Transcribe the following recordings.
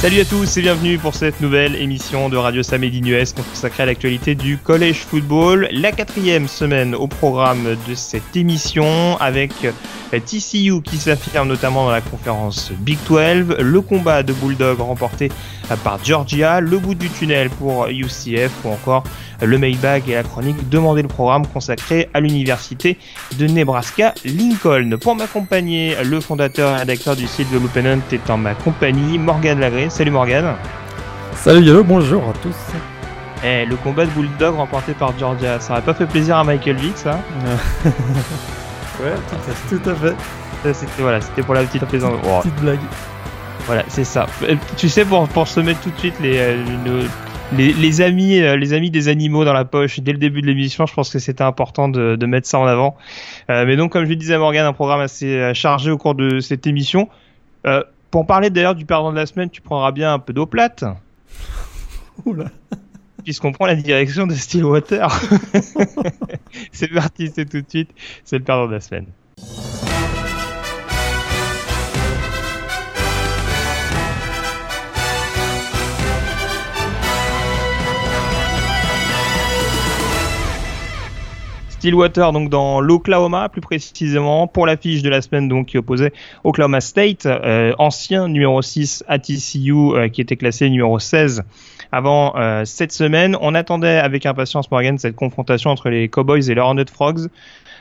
Salut à tous et bienvenue pour cette nouvelle émission de Radio Samedi US consacrée à l'actualité du collège football. La quatrième semaine au programme de cette émission avec TCU qui s'affirme notamment dans la conférence Big 12, le combat de Bulldog remporté par Georgia, le bout du tunnel pour UCF ou encore le Mailbag et la chronique Demandez le programme consacré à l'université de Nebraska Lincoln. Pour m'accompagner, le fondateur et rédacteur du site The Hunt est en ma compagnie, Morgan Lagré. Salut Morgan. Salut Yellow, bonjour à tous. Eh, le combat de Bulldog remporté par Georgia, ça aurait pas fait plaisir à Michael Vick ça Ouais, tout à, fait. C'était voilà, c'était pour la petite plaisante. Petite blague. Voilà, c'est ça. Euh, tu sais, pour, pour se mettre tout de suite les, euh, les, les, amis, euh, les amis des animaux dans la poche dès le début de l'émission, je pense que c'était important de, de, mettre ça en avant. mais donc, comme je le disais à Morgan, un programme assez chargé au cours de cette émission. Pour parler d'ailleurs du perdant de la semaine, tu prendras bien un peu d'eau plate. Oula puisqu'on prend la direction de Stillwater. c'est parti, c'est tout de suite, c'est le perdant de la semaine. Stillwater donc dans l'Oklahoma plus précisément pour l'affiche de la semaine donc qui opposait Oklahoma State euh, ancien numéro 6 à TCU euh, qui était classé numéro 16 avant euh, cette semaine. On attendait avec impatience Morgan cette confrontation entre les Cowboys et les Hornet Frogs.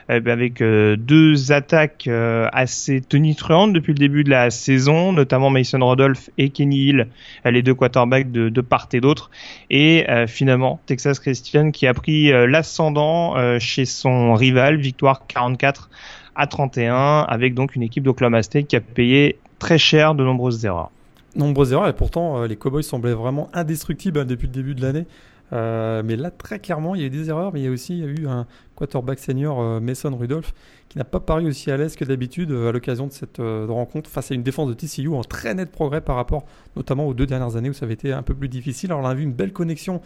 Euh, avec euh, deux attaques euh, assez tonitruantes depuis le début de la saison, notamment Mason Rodolph et Kenny Hill, les deux quarterbacks de, de part et d'autre. Et finalement, Texas Christian qui a pris l'ascendant chez son rival, victoire 44 à 31, avec donc une équipe d'Oklahoma State qui a payé très cher de nombreuses erreurs. Nombreuses erreurs, et pourtant les Cowboys semblaient vraiment indestructibles hein, depuis le début de l'année. Euh, mais là, très clairement, il y a eu des erreurs, mais il y a aussi il y a eu un quarterback senior, euh, Mason Rudolph, qui n'a pas paru aussi à l'aise que d'habitude euh, à l'occasion de cette rencontre face à une défense de TCU en très net progrès par rapport notamment aux deux dernières années où ça avait été un peu plus difficile. Alors on a vu une belle connexion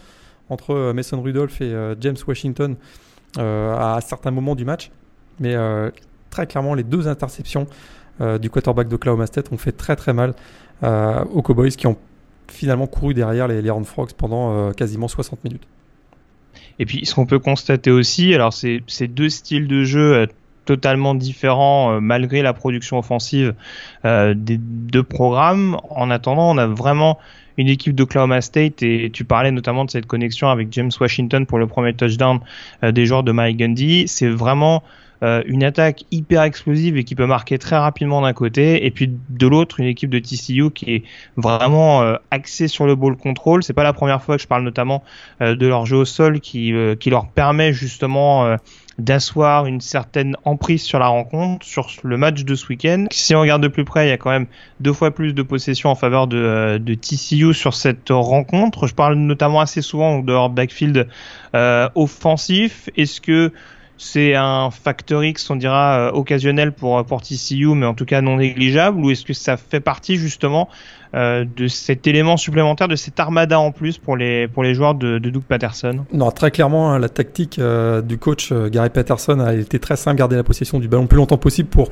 entre Mason Rudolph et James Washington à certains moments du match, mais très clairement les deux interceptions du quarterback d'Oklahoma State ont fait très très mal aux Cowboys qui ont finalement couru derrière les, les Frogs pendant euh, quasiment 60 minutes. Et puis, ce qu'on peut constater aussi, alors c'est deux styles de jeu euh, totalement différents euh, malgré la production offensive des deux programmes. En attendant, on a vraiment une équipe d'Oklahoma State et tu parlais notamment de cette connexion avec James Washington pour le premier touchdown des joueurs de Mike Gundy. C'est vraiment une attaque hyper explosive et qui peut marquer très rapidement d'un côté, et puis de l'autre une équipe de TCU qui est vraiment euh, axée sur le ball control. C'est pas la première fois que je parle notamment euh, de leur jeu au sol qui, qui leur permet justement d'asseoir une certaine emprise sur la rencontre, sur le match de ce week-end. Si on regarde de plus près, il y a quand même deux fois plus de possession en faveur de, de TCU sur cette rencontre. Je parle notamment assez souvent de leur backfield offensif. Est-ce que c'est un facteur X, on dira, euh, occasionnel pour, pour TCU, mais en tout cas non négligeable, ou est-ce que ça fait partie justement euh, de cet élément supplémentaire, de cette armada en plus pour les, pour les joueurs de, Doug Patterson? Non, très clairement, hein, la tactique euh, du coach Gary Patterson a été très simple, garder la possession du ballon le plus longtemps possible pour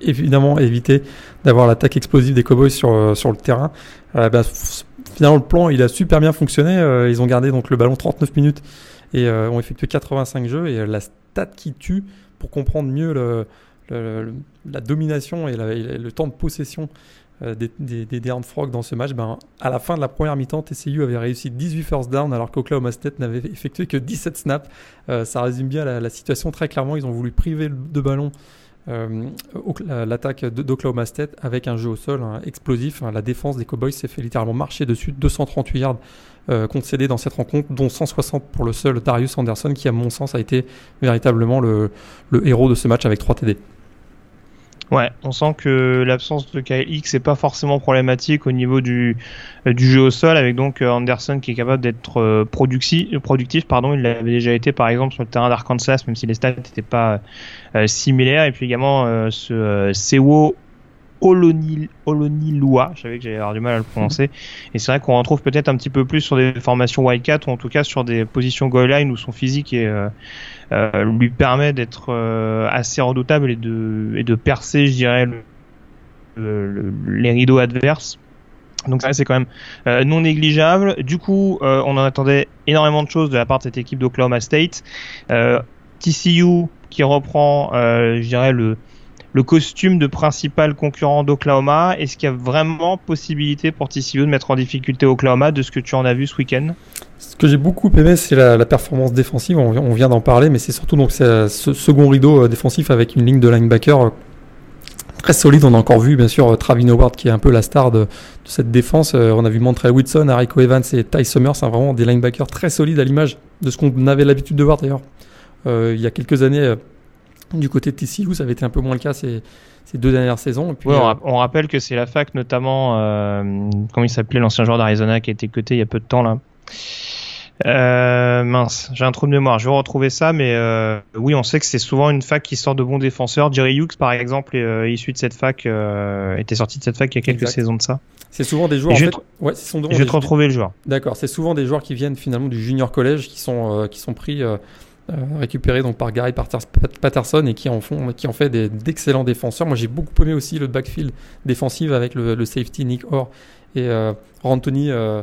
évidemment éviter d'avoir l'attaque explosive des Cowboys sur, sur le terrain. Ben, finalement, le plan, il a super bien fonctionné. ils ont gardé donc le ballon 39 minutes et ont effectué 85 jeux et la stat qui tue pour comprendre mieux la domination et, le temps de possession euh, des, des, des dans ce match. Ben, à la fin de la première mi-temps, TCU avait réussi 18 first down alors qu'Oklahoma State n'avait effectué que 17 snaps. Euh, ça résume bien la, situation très clairement. Ils ont voulu priver de ballon euh, l'attaque d'Oklahoma State avec un jeu au sol explosif. La défense des Cowboys s'est fait littéralement marcher dessus, 238 yards euh, concédés dans cette rencontre, dont 160 pour le seul Darius Anderson, qui à mon sens a été véritablement le, héros de ce match avec 3 TD. Ouais, on sent que l'absence de Kyle X n'est pas forcément problématique au niveau du, euh, du jeu au sol, avec donc euh, Anderson qui est capable d'être euh, productif. Pardon, il l'avait déjà été par exemple sur le terrain d'Arkansas, même si les stats n'étaient pas similaires. Et puis également ce Sewo Olonilua, je savais que j'allais avoir du mal à le prononcer. Et c'est vrai qu'on retrouve peut-être un petit peu plus sur des formations Wildcat ou en tout cas sur des positions goal line où son physique est, euh, euh, lui permet d'être euh, assez redoutable et de, et de percer, je dirais, les rideaux adverses. Donc ça c'est quand même non négligeable. Du coup, on en attendait énormément de choses de la part de cette équipe d'Oklahoma State. TCU qui reprend, je dirais, le, le costume de principal concurrent d'Oklahoma. Est-ce qu'il y a vraiment possibilité pour TCU de mettre en difficulté Oklahoma de ce que tu en as vu ce week-end? Ce que j'ai beaucoup aimé, c'est la, performance défensive. On, vient d'en parler, mais c'est surtout donc ce second rideau euh, défensif avec une ligne de linebacker euh, très solide. On a encore vu, bien sûr, Travin Howard qui est un peu la star de, cette défense. Euh, on a vu Montreal Whitson, Hariko Evans et Ty Summers. C'est vraiment des linebackers très solides à l'image de ce qu'on avait l'habitude de voir d'ailleurs il y a quelques années du côté de TCU, ça avait été un peu moins le cas ces, ces deux dernières saisons. puis, euh, on, rappelle que c'est la fac notamment, euh, comment il s'appelait l'ancien joueur d'Arizona qui a été coté il y a peu de temps là. Euh, mince, j'ai un trou de mémoire. Je vais retrouver ça, mais euh, oui, on sait que c'est souvent une fac qui sort de bons défenseurs. Jerry Hughes, par exemple, est euh, issu de cette fac, était sorti de cette fac il y a quelques saisons de ça. C'est souvent des joueurs. En je fait, ouais, sont je vais te retrouver le joueur. D'accord, c'est souvent des joueurs qui viennent finalement du junior collège, qui sont qui sont pris récupéré donc par Gary Patterson et qui en font, qui en fait d'excellents défenseurs. Moi, j'ai beaucoup aimé aussi le backfield défensif avec le, safety Nick Orr et euh, Anthony euh,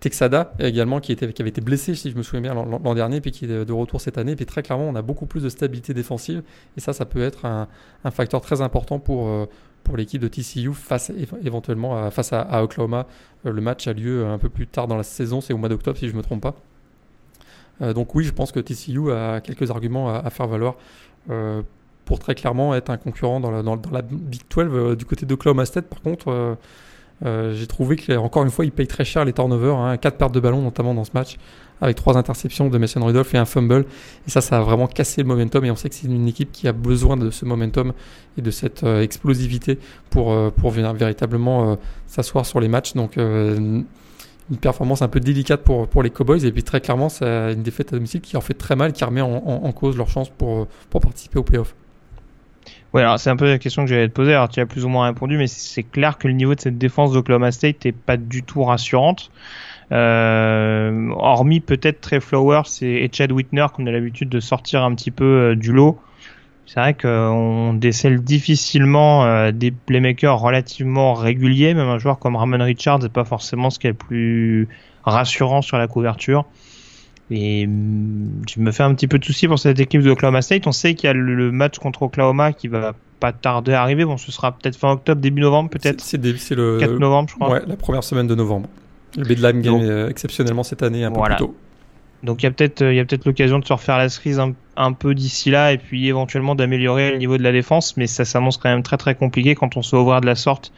Texada également qui, était, avait été blessé si je me souviens bien l'an dernier puis qui est de retour cette année. Puis très clairement, on a beaucoup plus de stabilité défensive et ça, ça peut être un, facteur très important pour pour l'équipe de TCU face éventuellement face à, à, Oklahoma. le match a lieu un peu plus tard dans la saison, c'est au mois d'octobre si je ne me trompe pas. Euh, donc oui, je pense que TCU a quelques arguments à, faire valoir euh, pour très clairement être un concurrent dans la, dans, Big 12 euh, du côté de Oklahoma State. Par contre, j'ai trouvé qu'encore une fois, il paye très cher les turnovers. Hein, 4 pertes de ballon notamment dans ce match, avec trois interceptions de Mason Rudolph et un fumble. Et ça, ça a vraiment cassé le momentum. Et on sait que c'est une équipe qui a besoin de ce momentum et de cette explosivité pour, pour véritablement s'asseoir sur les matchs. Donc une performance un peu délicate pour, pour les Cowboys. Et puis très clairement, c'est une défaite à domicile qui en fait très mal, qui remet en, cause leur chance pour, pour participer au playoff. Ouais, alors c'est un peu la question que j'allais te poser. Alors tu as plus ou moins répondu, mais c'est clair que le niveau de cette défense d'Oklahoma State n'est pas du tout rassurante. Euh, hormis peut-être Trey Flowers et, Chad Whitner qu'on a l'habitude de sortir un petit peu euh, du lot c'est vrai qu'on décèle difficilement euh, des playmakers relativement réguliers, même un joueur comme Ramon Richards n'est pas forcément ce qui est le plus rassurant sur la couverture. Et mm, je me fais un petit peu de soucis pour cette équipe de Oklahoma State. On sait qu'il y a le match contre Oklahoma qui va pas tarder à arriver. Bon, ce sera peut-être fin octobre, début novembre, peut-être. C'est le 4 novembre, je crois. Ouais, la première semaine de novembre. Le Bedlam gagne euh, exceptionnellement cette année un peu plus tôt. Donc il y a peut-être l'occasion de se refaire la cerise un, peu d'ici là et puis éventuellement d'améliorer le niveau de la défense, mais ça s'annonce quand même très très compliqué quand on se ouvrir de la sorte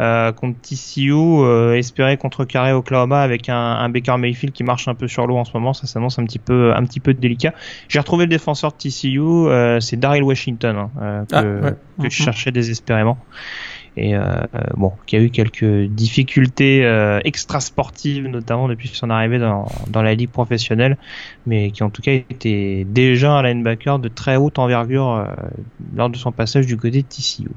euh, contre TCU, euh, espérer contrecarrer Oklahoma avec un, un, Baker Mayfield qui marche un peu sur l'eau en ce moment, ça s'annonce un petit peu un petit peu délicat. J'ai retrouvé le défenseur de TCU, euh, c'est Daryl Washington hein, euh, que, ah, que je mm-hmm. cherchais désespérément et euh, bon, qui a eu quelques difficultés euh, extra-sportives, notamment depuis son arrivée dans, dans, la ligue professionnelle, mais qui en tout cas était déjà un linebacker de très haute envergure euh, lors de son passage du côté de TCU.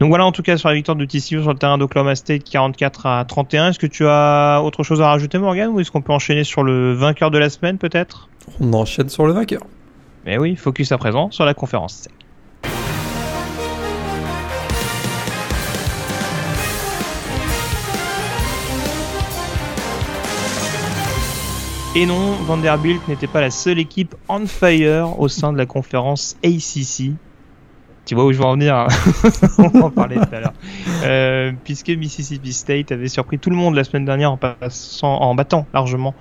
Donc voilà en tout cas sur la victoire de TCU sur le terrain d'Oklahoma State 44 à 31. Est-ce que tu as autre chose à rajouter Morgan ou est-ce qu'on peut enchaîner sur le vainqueur de la semaine peut-être? On enchaîne sur le vainqueur. Mais oui, focus à présent sur la conférence Et non, Vanderbilt n'était pas la seule équipe on fire au sein de la conférence ACC. Tu vois où je veux en venir hein On en parler tout à l'heure. Euh, puisque Mississippi State avait surpris tout le monde la semaine dernière en, passant, en battant largement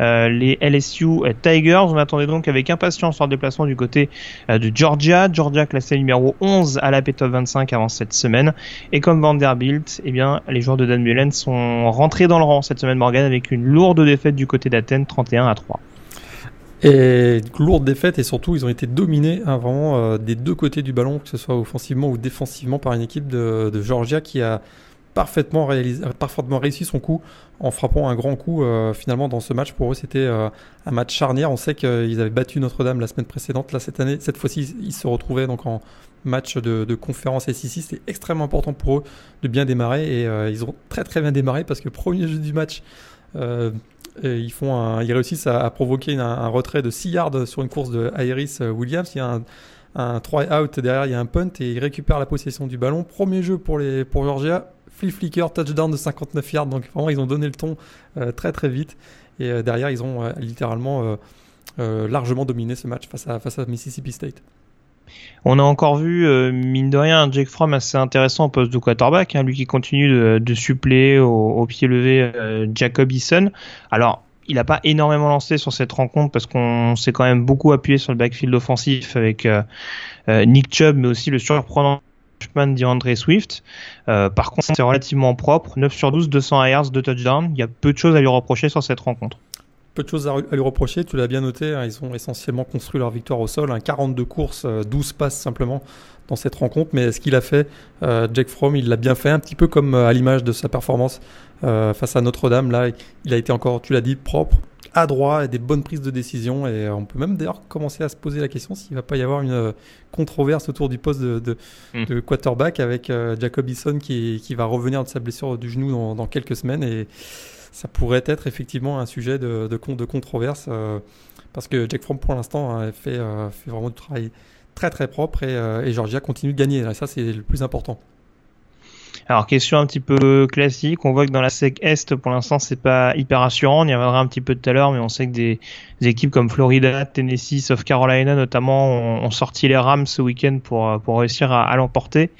euh, les LSU Tigers. On attendait donc avec impatience leur déplacement du côté euh, de Georgia. Georgia classé numéro 11 à la P-Top 25 avant cette semaine. Et comme Vanderbilt, eh bien, les joueurs de Dan Mullen sont rentrés dans le rang cette semaine Morgan avec une lourde défaite du côté d'Athènes 31 à 3. Et lourde défaite et surtout ils ont été dominés hein, vraiment euh, des deux côtés du ballon, que ce soit offensivement ou défensivement par une équipe de, Georgia qui a parfaitement, réalisé, parfaitement réussi son coup en frappant un grand coup euh, finalement dans ce match. Pour eux, c'était euh, un match charnière. On sait qu'ils avaient battu Notre-Dame la semaine précédente. Là, cette année, cette fois-ci, ils se retrouvaient donc en match de, de conférence SEC. C'était extrêmement important pour eux de bien démarrer et euh, ils ont très très bien démarré parce que premier jeu du match. Ils, font ils réussissent à, provoquer un, retrait de 6 yards sur une course de Iris Williams. Il y a un, un try out derrière, il y a un punt et ils récupèrent la possession du ballon. Premier jeu pour, les, pour Georgia, flip flicker, touchdown de 59 yards. Donc vraiment, ils ont donné le ton euh, très très vite. Et euh, derrière, ils ont euh, littéralement largement dominé ce match face à, face à Mississippi State. On a encore vu, mine de rien, Jake Fromm assez intéressant au poste de quarterback, hein, lui qui continue de, suppléer au, pied levé Jacob Eason. Alors, il n'a pas énormément lancé sur cette rencontre parce qu'on s'est quand même beaucoup appuyé sur le backfield offensif avec Nick Chubb, mais aussi le surprenant freshman d'Andre Swift. Euh, par contre, c'est relativement propre. 9 sur 12, 200 yards, 2 touchdowns. Il y a peu de choses à lui reprocher sur cette rencontre. Peu de choses à lui reprocher, tu l'as bien noté, hein. ils ont essentiellement construit leur victoire au sol, 42 courses, 12 euh, passes simplement dans cette rencontre, mais ce qu'il a fait, euh, Jake Fromm, il l'a bien fait, un petit peu comme à l'image de sa performance face à Notre-Dame, là, il a été encore, tu l'as dit, propre, adroit et des bonnes prises de décision. Et on peut même d'ailleurs commencer à se poser la question s'il va pas y avoir une euh, controverse autour du poste de, hmm. quarterback avec euh, Jacob Eason qui, qui, va revenir de sa blessure du genou dans, quelques semaines. Et ça pourrait être effectivement un sujet de, de, de controverse euh, parce que Jack Fromm pour l'instant hein, fait, fait, vraiment du travail très très propre et, et Georgia continue de gagner. Et ça, c'est le plus important. Alors question un petit peu classique, on voit que dans la SEC Est pour l'instant c'est pas hyper rassurant, on y reviendra un petit peu tout à l'heure, mais on sait que des, équipes comme Florida, Tennessee, South Carolina notamment ont, sorti les Rams ce week-end pour, pour réussir à, l'emporter.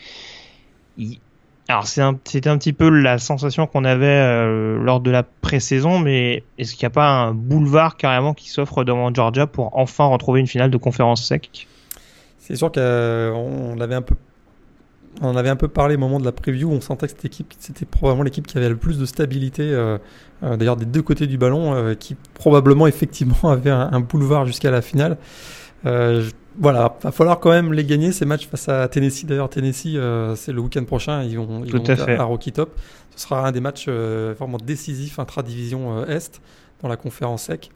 Alors c'était un, petit peu la sensation qu'on avait euh, lors de la pré-saison, mais est-ce qu'il n'y a pas un boulevard carrément qui s'offre devant Georgia pour enfin retrouver une finale de conférence sec? C'est sûr qu'on avait un peu on avait un peu parlé au moment de la preview, on sentait que cette équipe, c'était probablement l'équipe qui avait le plus de stabilité, euh, euh, d'ailleurs des deux côtés du ballon, euh, qui probablement effectivement avait un, boulevard jusqu'à la finale. Voilà, va falloir quand même les gagner ces matchs face à Tennessee. D'ailleurs, Tennessee, c'est le week-end prochain, ils vont, ils vont à, à, Rocky Top. Ce sera un des matchs vraiment décisifs intra-division Est dans la conférence SEC.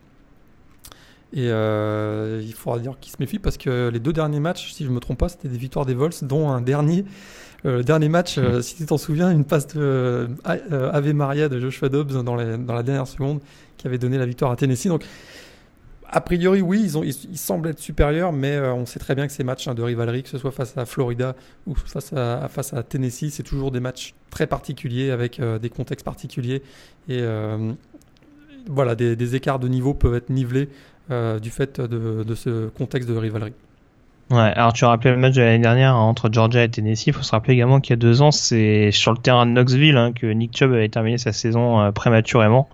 Et euh, il faudra dire qu'il se méfie parce que les deux derniers matchs, si je ne me trompe pas, c'était des victoires des Vols, dont un dernier. Euh, dernier match, euh, mm. si tu t'en souviens, une passe de Ave Maria de Joshua Dobbs dans, dans, la dernière seconde qui avait donné la victoire à Tennessee. Donc, a priori, oui, ils, semblent être supérieurs, mais on sait très bien que ces matchs hein, de rivalerie, que ce soit face à Florida ou face à, Tennessee, c'est toujours des matchs très particuliers avec des contextes particuliers. Et voilà, des, écarts de niveau peuvent être nivelés euh, du fait de, ce contexte de rivalerie. Ouais, alors tu rappelais le match de l'année dernière entre Georgia et Tennessee. Il faut se rappeler également qu'il y a deux ans, c'est sur le terrain de Knoxville hein, que Nick Chubb avait terminé sa saison euh, prématurément,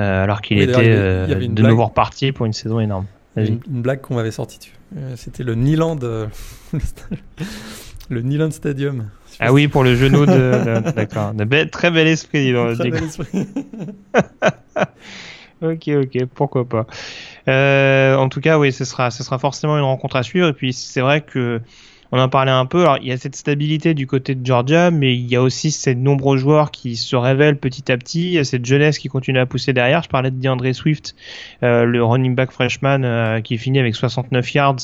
euh, alors qu'il était de nouveau reparti pour une saison énorme. Une, une, blague qu'on m'avait sortie. C'était le Niland, le Niland Stadium. Ah oui, pour le genou de. D'accord. très bel esprit. Très bel esprit. ok, ok, pourquoi pas. Euh, en tout cas, oui, ce sera, ce sera forcément une rencontre à suivre. Et puis, c'est vrai que on en parlait un peu. Alors, il y a cette stabilité du côté de Georgia, mais il y a aussi ces nombreux joueurs qui se révèlent petit à petit. Il y a cette jeunesse qui continue à pousser derrière. Je parlais de DeAndre Swift, euh, le running back freshman euh, qui finit avec 69 yards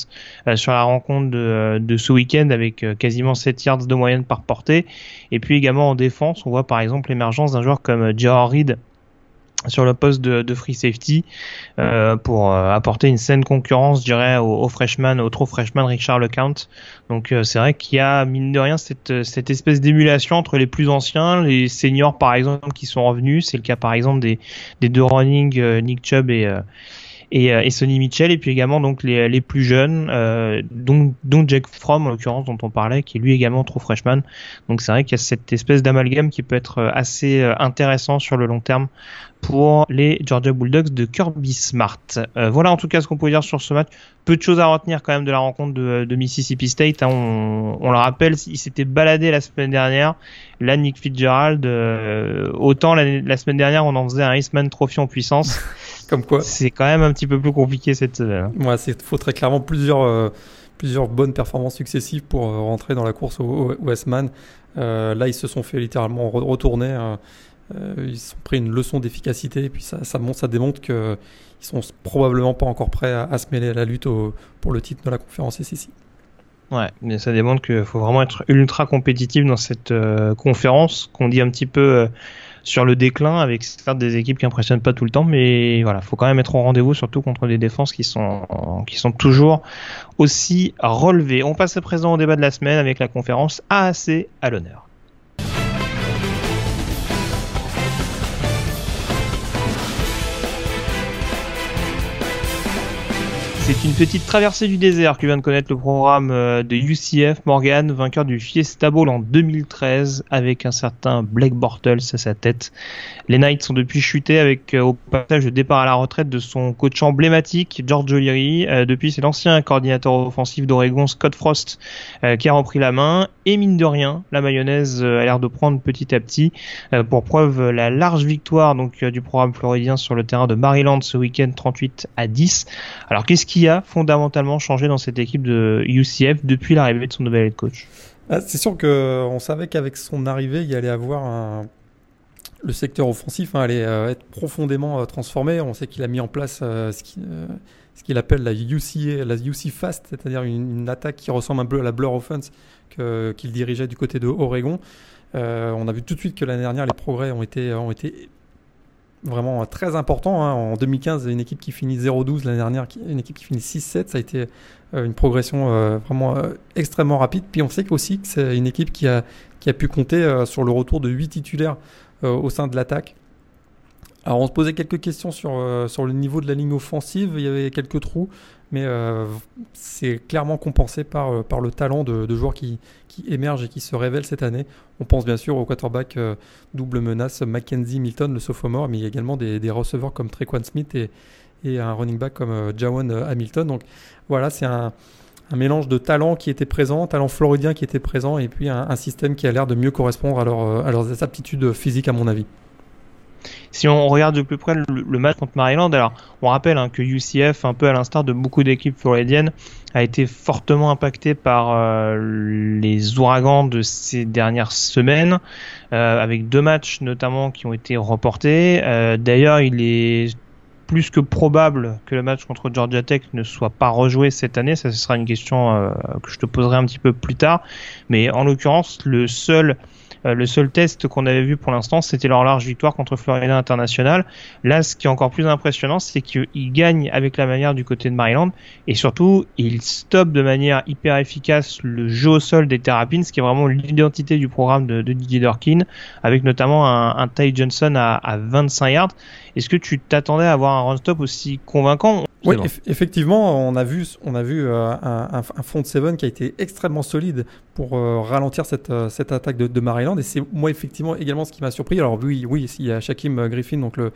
euh, sur la rencontre de, ce week-end avec quasiment 7 yards de moyenne par portée. Et puis également en défense, on voit par exemple l'émergence d'un joueur comme J.R. Reed sur le poste de, free safety euh, pour euh, apporter une saine concurrence, je dirais, au, au freshman, au trop freshman Richard LeCount. Donc euh, c'est vrai qu'il y a mine de rien cette, cette espèce d'émulation entre les plus anciens, les seniors par exemple qui sont revenus. C'est le cas par exemple des, des deux running Nick Chubb et et, et, Sonny Mitchell et puis également donc les, les plus jeunes euh, dont, dont Jack Fromm en l'occurrence dont on parlait qui est lui également trop freshman donc c'est vrai qu'il y a cette espèce d'amalgame qui peut être assez intéressant sur le long terme pour les Georgia Bulldogs de Kirby Smart. Euh, voilà en tout cas ce qu'on peut dire sur ce match. Peu de choses à retenir quand même de la rencontre de, Mississippi State. Hein. On, le rappelle, il s'était baladé la semaine dernière. Là, Nick Fitzgerald, euh, autant la, semaine dernière on en faisait un Eastman Trophy en puissance. Comme quoi. C'est quand même un petit peu plus compliqué cette semaine. Ouais, il faut très clairement plusieurs, plusieurs bonnes performances successives pour rentrer dans la course au, Westman. là, ils se sont fait littéralement retourner. Hein. ils se sont pris une leçon d'efficacité et puis ça, ça, ça démontre qu'ils sont probablement pas encore prêts à, se mêler à la lutte pour le titre de la conférence SEC. Ouais, mais ça démontre qu'il faut vraiment être ultra compétitif dans cette euh, conférence qu'on dit un petit peu euh, sur le déclin avec certes des équipes qui impressionnent pas tout le temps, mais voilà, faut quand même être au rendez-vous, surtout contre des défenses qui sont qui sont toujours aussi relevées. On passe à présent au débat de la semaine avec la conférence AAC à l'honneur. C'est une petite traversée du désert que vient de connaître le programme euh, de UCF Morgan, vainqueur du Fiesta Bowl en 2013 avec un certain Blake Bortles à sa tête. Les Knights sont depuis chutés avec euh, au passage le départ à la retraite de son coach emblématique George O'Leary. Euh, depuis, c'est l'ancien coordinateur offensif d'Oregon Scott Frost qui a repris la main. Et mine de rien, la mayonnaise a l'air de prendre petit à petit. pour preuve, la large victoire donc du programme floridien sur le terrain de Maryland ce week-end 38 à 10. Alors qu'est-ce qui qui a fondamentalement changé dans cette équipe de UCF depuis l'arrivée de son nouvel head coach ah, C'est sûr qu'on savait qu'avec son arrivée, il allait avoir le secteur offensif hein, allait euh, être profondément euh, transformé. On sait qu'il a mis en place euh, ce qu'il appelle la UC, la UC Fast, c'est-à-dire une, attaque qui ressemble un peu à la Blur Offense qu'il dirigeait du côté de Oregon. on a vu tout de suite que l'année dernière, les progrès ont été, ont été vraiment très important. Hein. En 2015, une équipe qui finit 0-12, l'année dernière, une équipe qui finit 6-7, ça a été euh, une progression euh, vraiment euh, extrêmement rapide. Puis on sait aussi que c'est une équipe qui a, qui a pu compter sur le retour de 8 titulaires au sein de l'attaque. Alors on se posait quelques questions sur, sur le niveau de la ligne offensive, il y avait quelques trous mais euh, c'est clairement compensé par, euh, par le talent de, joueurs qui, qui, émergent et qui se révèlent cette année. On pense bien sûr au quarterback euh, double menace Mackenzie Milton, le sophomore, mais il y a également des, des receveurs comme Trequan Smith et, et un running back comme Jawan Hamilton. Donc voilà, c'est un, mélange de talent qui était présent, talent floridien qui était présent, et puis un, un système qui a l'air de mieux correspondre à, leur, à leurs aptitudes physiques à mon avis. Si on regarde de plus près le, match contre Maryland, alors on rappelle hein, que UCF, un peu à l'instar de beaucoup d'équipes floridiennes, a été fortement impacté par euh, les ouragans de ces dernières semaines, euh, avec deux matchs notamment qui ont été reportés. Euh, d'ailleurs, il est plus que probable que le match contre Georgia Tech ne soit pas rejoué cette année. Ça, ce sera une question que je te poserai un petit peu plus tard. Mais en l'occurrence, le seul euh, le seul test qu'on avait vu pour l'instant, c'était leur large victoire contre Florida International. Là, ce qui est encore plus impressionnant, c'est qu'ils gagnent avec la manière du côté de Maryland et surtout, ils stoppent de manière hyper efficace le jeu au sol des Terrapins, ce qui est vraiment l'identité du programme de, Didier Durkin, avec notamment un, Ty Johnson à 25 yards. Est-ce que tu t'attendais à avoir un run stop aussi convaincant? Oui, effectivement, on a vu, on a vu euh, un, un, front seven qui a été extrêmement solide pour euh, ralentir cette, euh, cette attaque de, de Maryland. Et c'est moi effectivement également ce qui m'a surpris. Alors oui, oui, il y a Shaquem Griffin, donc le,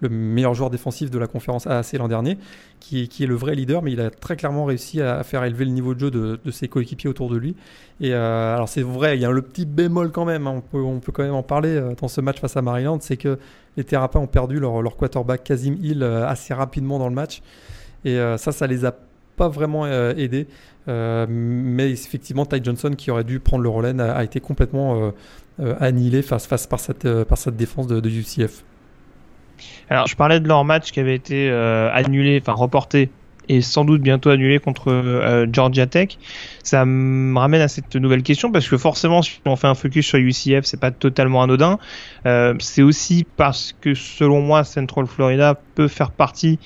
le meilleur joueur défensif de la conférence AAC l'an dernier, qui, qui, est le vrai leader, mais il a très clairement réussi à faire élever le niveau de jeu de, de ses coéquipiers autour de lui. Et alors c'est vrai, il y a le petit bémol quand même, hein, on, peut, on peut quand même en parler dans ce match face à Maryland, c'est que les Terrapins ont perdu leur, leur quarterback Kazim Hill assez rapidement dans le match. Et euh, ça, ça les a pas vraiment euh, aidés. Euh, mais effectivement, Ty Johnson, qui aurait dû prendre le relais, a, été complètement annihilé face, face par, cette, par cette défense de, UCF. Alors, je parlais de leur match qui avait été annulé, enfin reporté et sans doute bientôt annulé contre euh, Georgia Tech. Ça me ramène à cette nouvelle question parce que forcément, si on fait un focus sur UCF, c'est pas totalement anodin. Euh, c'est aussi parce que selon moi, Central Florida peut faire partie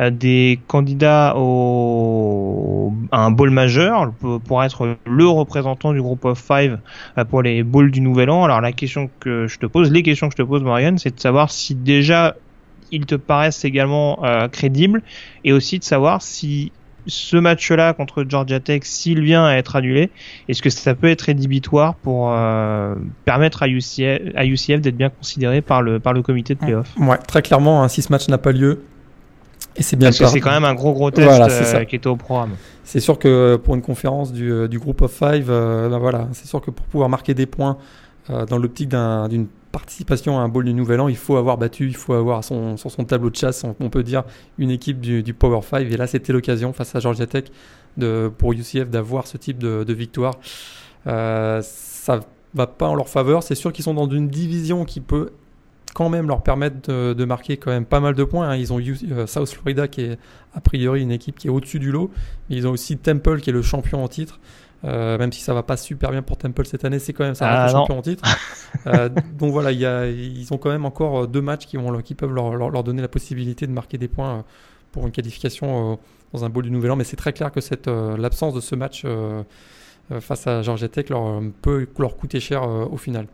euh, des candidats au, à un bowl majeur pour être le représentant du groupe of five pour les bowls du Nouvel An. Alors la question que je te pose, les questions que je te pose, Marianne, c'est de savoir si déjà ils te paraissent également euh, crédibles. Et aussi de savoir si ce match-là contre Georgia Tech, s'il vient à être annulé, est-ce que ça peut être rédhibitoire pour euh, permettre à UCF, d'être bien considéré par le, par le comité de playoff? Ouais, très clairement, hein, si ce match n'a pas lieu, et c'est bien Parce que c'est quand même un gros gros test euh, qui était au programme. C'est sûr que pour une conférence du, du groupe of five, ben voilà, c'est sûr que pour pouvoir marquer des points dans l'optique d'une participation à un bowl du Nouvel An, il faut avoir battu, il faut avoir son, sur son tableau de chasse, on, peut dire, une équipe du, Power 5. Et là, c'était l'occasion face à Georgia Tech de, pour UCF d'avoir ce type de, victoire. Euh, ça va pas en leur faveur. C'est sûr qu'ils sont dans une division qui peut quand même leur permettre de, marquer quand même pas mal de points. Hein. Ils ont euh, South Florida qui est a priori une équipe qui est au-dessus du lot. Ils ont aussi Temple qui est le champion en titre. Euh, même si ça va pas super bien pour Temple cette année, c'est quand même ça ah, champion en titre. euh, donc voilà, y a, ils ont quand même encore deux matchs qui, vont, qui peuvent leur, leur, donner la possibilité de marquer des points euh, pour une qualification euh, dans un bowl du Nouvel An. Mais c'est très clair que cette l'absence de ce match face à Georgia Tech leur, peut leur coûter cher au final.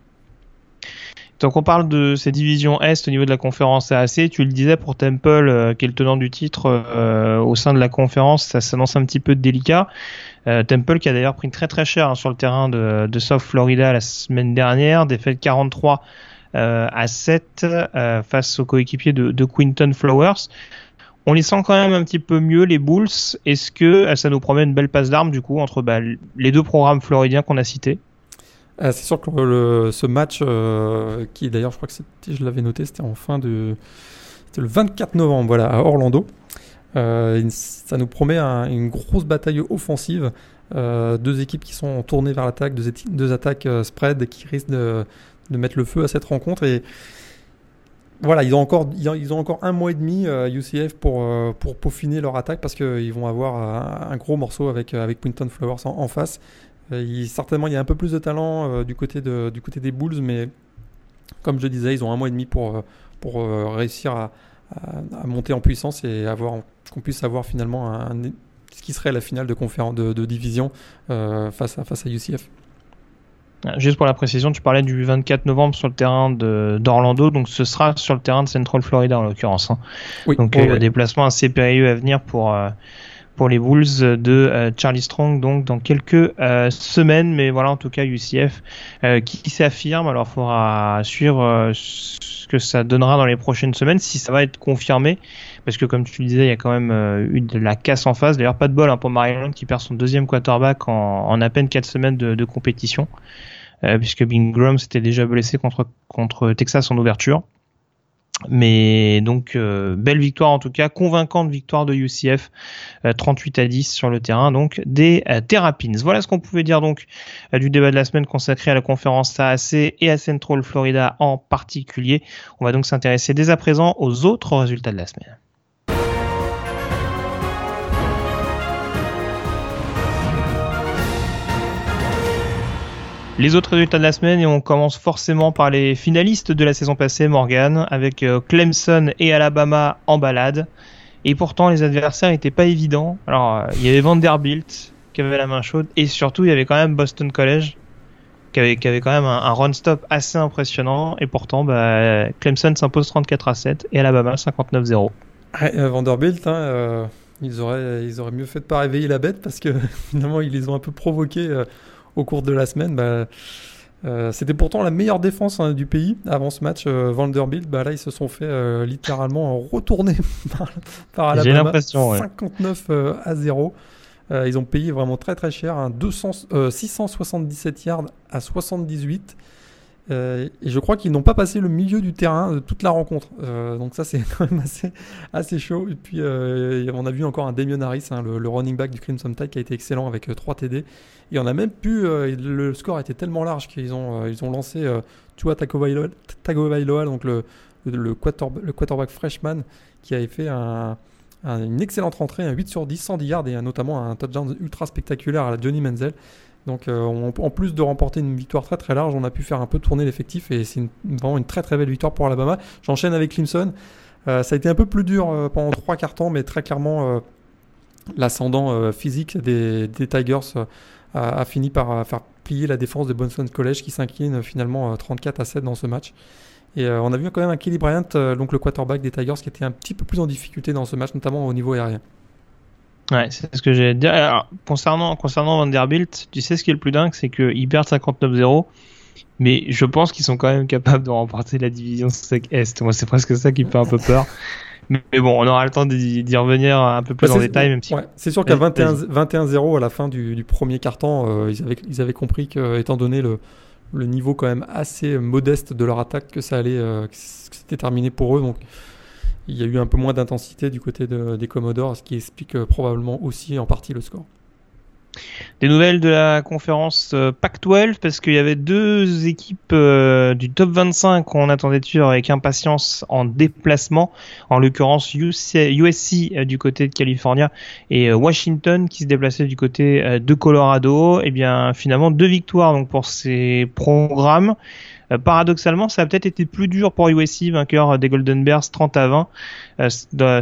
Donc on parle de ces divisions Est au niveau de la conférence AAC. Tu le disais pour Temple, qui est le tenant du titre au sein de la conférence, ça s'annonce un petit peu délicat. Euh, Temple qui a d'ailleurs pris très très cher hein, sur le terrain de, South Florida la semaine dernière, défaite 43 euh, à 7 euh, face au coéquipier de, Quinton Flowers. On les sent quand même un petit peu mieux les Bulls. Est-ce que ça nous promet une belle passe d'armes du coup entre bah, les deux programmes floridiens qu'on a cités? C'est sûr que ce match, qui d'ailleurs, je crois que je l'avais noté, c'était en fin de, c'était le 24 novembre, voilà, à Orlando. Euh, ça nous promet une grosse bataille offensive. Euh, deux équipes qui sont tournées vers l'attaque, deux, attaques euh, spread qui risquent de, mettre le feu à cette rencontre. Et voilà, ils ont encore, ils ont encore un mois et demi UCF pour, pour peaufiner leur attaque parce qu'ils vont avoir un, gros morceau avec, avec Quinton Flowers en, face. certainement, il y a un peu plus de talent du, côté du côté des Bulls, mais comme je disais, ils ont un mois et demi pour, pour réussir à, à, monter en puissance et avoir qu'on puisse avoir finalement un, ce qui serait la finale de conférence de, division euh, face à face à UCF. Ah, juste pour la précision, tu parlais du 24 novembre sur le terrain d'Orlando, donc ce sera sur le terrain de Central Florida en l'occurrence. Hein. Oui, donc euh, déplacement assez périlleux à venir pour euh, pour les Bulls de Charlie Strong donc dans quelques semaines mais voilà en tout cas UCF qui s'affirme alors il faudra suivre ce que ça donnera dans les prochaines semaines si ça va être confirmé parce que comme tu le disais, il y a quand même euh, eu de la casse en face. D'ailleurs, pas de bol hein, pour Maryland qui perd son deuxième quarterback en, en à peine 4 semaines de, de compétition, euh, puisque Bingram s'était déjà blessé contre, contre Texas en ouverture. Mais donc euh, belle victoire en tout cas, convaincante victoire de UCF, 38 à 10 sur le terrain donc des Terrapins. Voilà ce qu'on pouvait dire donc du débat de la semaine consacré à la conférence AAC et à Central Florida en particulier. On va donc s'intéresser dès à présent aux autres résultats de la semaine. Les autres résultats de la semaine, et on commence forcément par les finalistes de la saison passée, Morgan, avec euh, Clemson et Alabama en balade. Et pourtant, les adversaires n'étaient pas évidents. Alors, euh, il y avait Vanderbilt qui avait la main chaude, et surtout, il y avait quand même Boston College qui avait, quand même un, run-stop assez impressionnant. Et pourtant, bah, Clemson s'impose 34 à 7 et Alabama 59-0. Euh, Vanderbilt, hein, ils, auraient, ils auraient mieux fait de pas réveiller la bête parce que finalement, ils les ont un peu provoqués au cours de la semaine. Bah, euh, c'était pourtant la meilleure défense hein, du pays avant ce match. Euh, Vanderbilt, bah, là, ils se sont fait euh, littéralement retourner par, par Alabama. 59 à 0. ils ont payé vraiment très très cher. Hein, 200, 677 yards à 78. Euh, et je crois qu'ils n'ont pas passé le milieu du terrain de toute la rencontre. Euh, donc ça c'est quand même assez, chaud. Et puis euh, on a vu encore un Damien Harris, hein, le, running back du Crimson Tide qui a été excellent avec 3 TD. Et on a même pu, le score était tellement large qu'ils ont, ils ont lancé Tua Tagovailoa, donc le, le, quarterback freshman qui avait fait une excellente rentrée, un 8 sur 10, 110 yards et notamment un touchdown ultra spectaculaire à la Johnny Menzel. Donc euh, en plus de remporter une victoire très très large, on a pu faire un peu tourner l'effectif et c'est vraiment une très très belle victoire pour Alabama. J'enchaîne avec Clemson. Euh, ça a été un peu plus dur euh, pendant trois quarts temps, mais très clairement l'ascendant physique des, Tigers a, fini par faire plier la défense de Boston College qui s'incline finalement 34 à 7 dans ce match. Et on a vu quand même un Kelly Bryant, donc le quarterback des Tigers, qui était un petit peu plus en difficulté dans ce match, notamment au niveau aérien. Ouais, c'est ce que j'ai dit. Alors, concernant, concernant Vanderbilt, tu sais ce qui est le plus dingue, c'est qu'ils perdent 59-0, mais je pense qu'ils sont quand même capables de remporter la division Est. Moi, c'est presque ça qui me fait un peu peur. Mais, bon, on aura le temps d'y revenir un peu plus bah, en détail, même si. Ouais, c'est sûr qu'à 21-0 à la fin du, du premier quart-temps, euh, ils, avaient, ils avaient compris que, étant donné le, le niveau quand même assez modeste de leur attaque que ça allait, que c'était terminé pour eux. Donc il y a eu un peu moins d'intensité du côté des Commodores, ce qui explique probablement aussi en partie le score. Des nouvelles de la conférence euh, Pac-12 parce qu'il y avait deux équipes euh, du top 25 qu'on attendait toujours avec impatience en déplacement, en l'occurrence USC euh, du côté de California et Washington qui se déplaçait du côté de Colorado. Et eh bien finalement deux victoires donc pour ces programmes. Paradoxalement, ça a peut-être été plus dur pour USC, vainqueur des Golden Bears 30 à 20,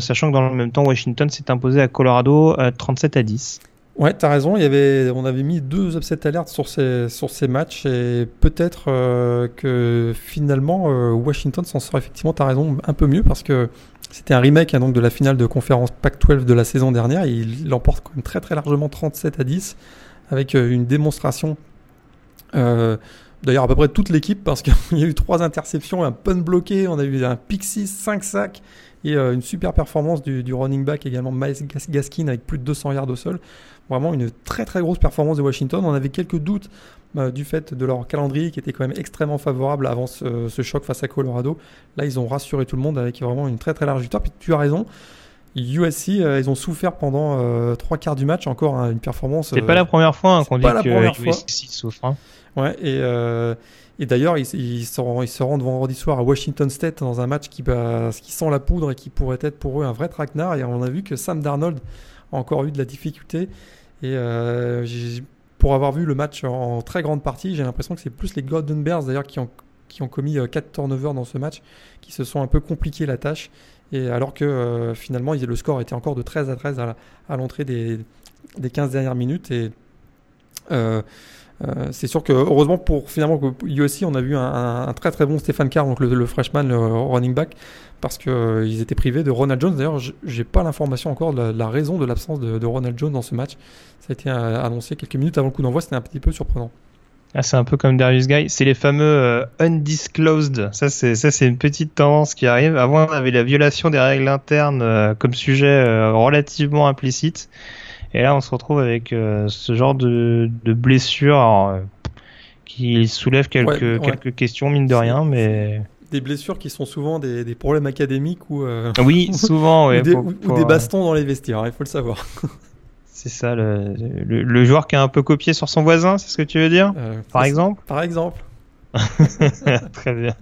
sachant que dans le même temps Washington s'est imposé à Colorado 37 à 10. Ouais, t'as raison. On avait mis deux upset alertes sur ces, sur ces matchs et peut-être euh, que finalement euh, Washington s'en sort effectivement, t'as raison, un peu mieux parce que c'était un remake hein, donc de la finale de conférence Pac-12 de la saison dernière. Et il l'emporte quand même très très largement 37 à 10 avec euh, une démonstration. D'ailleurs, à peu près toute l'équipe, parce qu'il y a eu trois interceptions, un punt bloqué, on a eu un pick 6, 5 sacs, et une super performance du, du running back également, Miles Gaskin, avec plus de 200 yards au sol. Vraiment une très très grosse performance de Washington. On avait quelques doutes euh, du fait de leur calendrier qui était quand même extrêmement favorable avant ce, choc face à Colorado. Là, ils ont rassuré tout le monde avec vraiment une très très large victoire. Puis tu as raison. USC, euh, ils ont souffert pendant euh, trois quarts du match, encore hein, une performance. C'est pas la première fois hein, qu'on dit que USC souffre. Hein. Ouais, et, et d'ailleurs, ils, ils, se rendent vendredi soir à Washington State dans un match qui, bah, qui sent la poudre et qui pourrait être pour eux un vrai traquenard. Et on a vu que Sam Darnold a encore eu de la difficulté. Et euh, pour avoir vu le match en très grande partie, j'ai l'impression que c'est plus les Golden Bears d'ailleurs qui ont, qui ont commis 4 euh, turnovers dans ce match, qui se sont un peu compliqué la tâche. Et alors que euh, finalement, le score était encore de 13 à 13 à, l'entrée des, des 15 dernières minutes. Et c'est sûr que heureusement pour finalement USC, on a vu un, très très bon Stéphane Carr, donc le, freshman, running back, parce qu'ils euh, étaient privés de Ronald Jones. D'ailleurs, j'ai pas l'information encore de la, raison de l'absence de, Ronald Jones dans ce match. Ça a été euh, annoncé quelques minutes avant le coup d'envoi, c'était un petit peu surprenant. Ah, c'est un peu comme Darius Guy, c'est les fameux euh, undisclosed. Ça, c'est ça, c'est une petite tendance qui arrive. Avant, on avait la violation des règles internes comme sujet relativement implicite, et là, on se retrouve avec ce genre de, de blessure qui soulève quelques quelques questions mine de rien, mais des blessures qui sont souvent des, des problèmes académiques ou, euh, oui, souvent, ou, des, ou, bastons dans les vestiaires, il faut le savoir. c'est ça, le, le, joueur qui a un peu copié sur son voisin, c'est ce que tu veux dire? Euh, Par exemple? Par exemple. Très bien.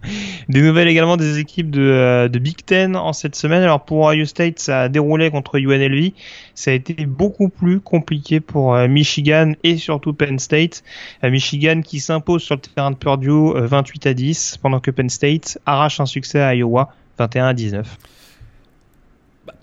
Des nouvelles également des équipes de, euh, de, Big Ten en cette semaine. Alors pour Ohio State, ça a déroulé contre UNLV. Ça a été beaucoup plus compliqué pour euh, Michigan et surtout Penn State. Euh, Michigan qui s'impose sur le terrain de Purdue 28 à 10, pendant que Penn State arrache un succès à Iowa 21 à 19.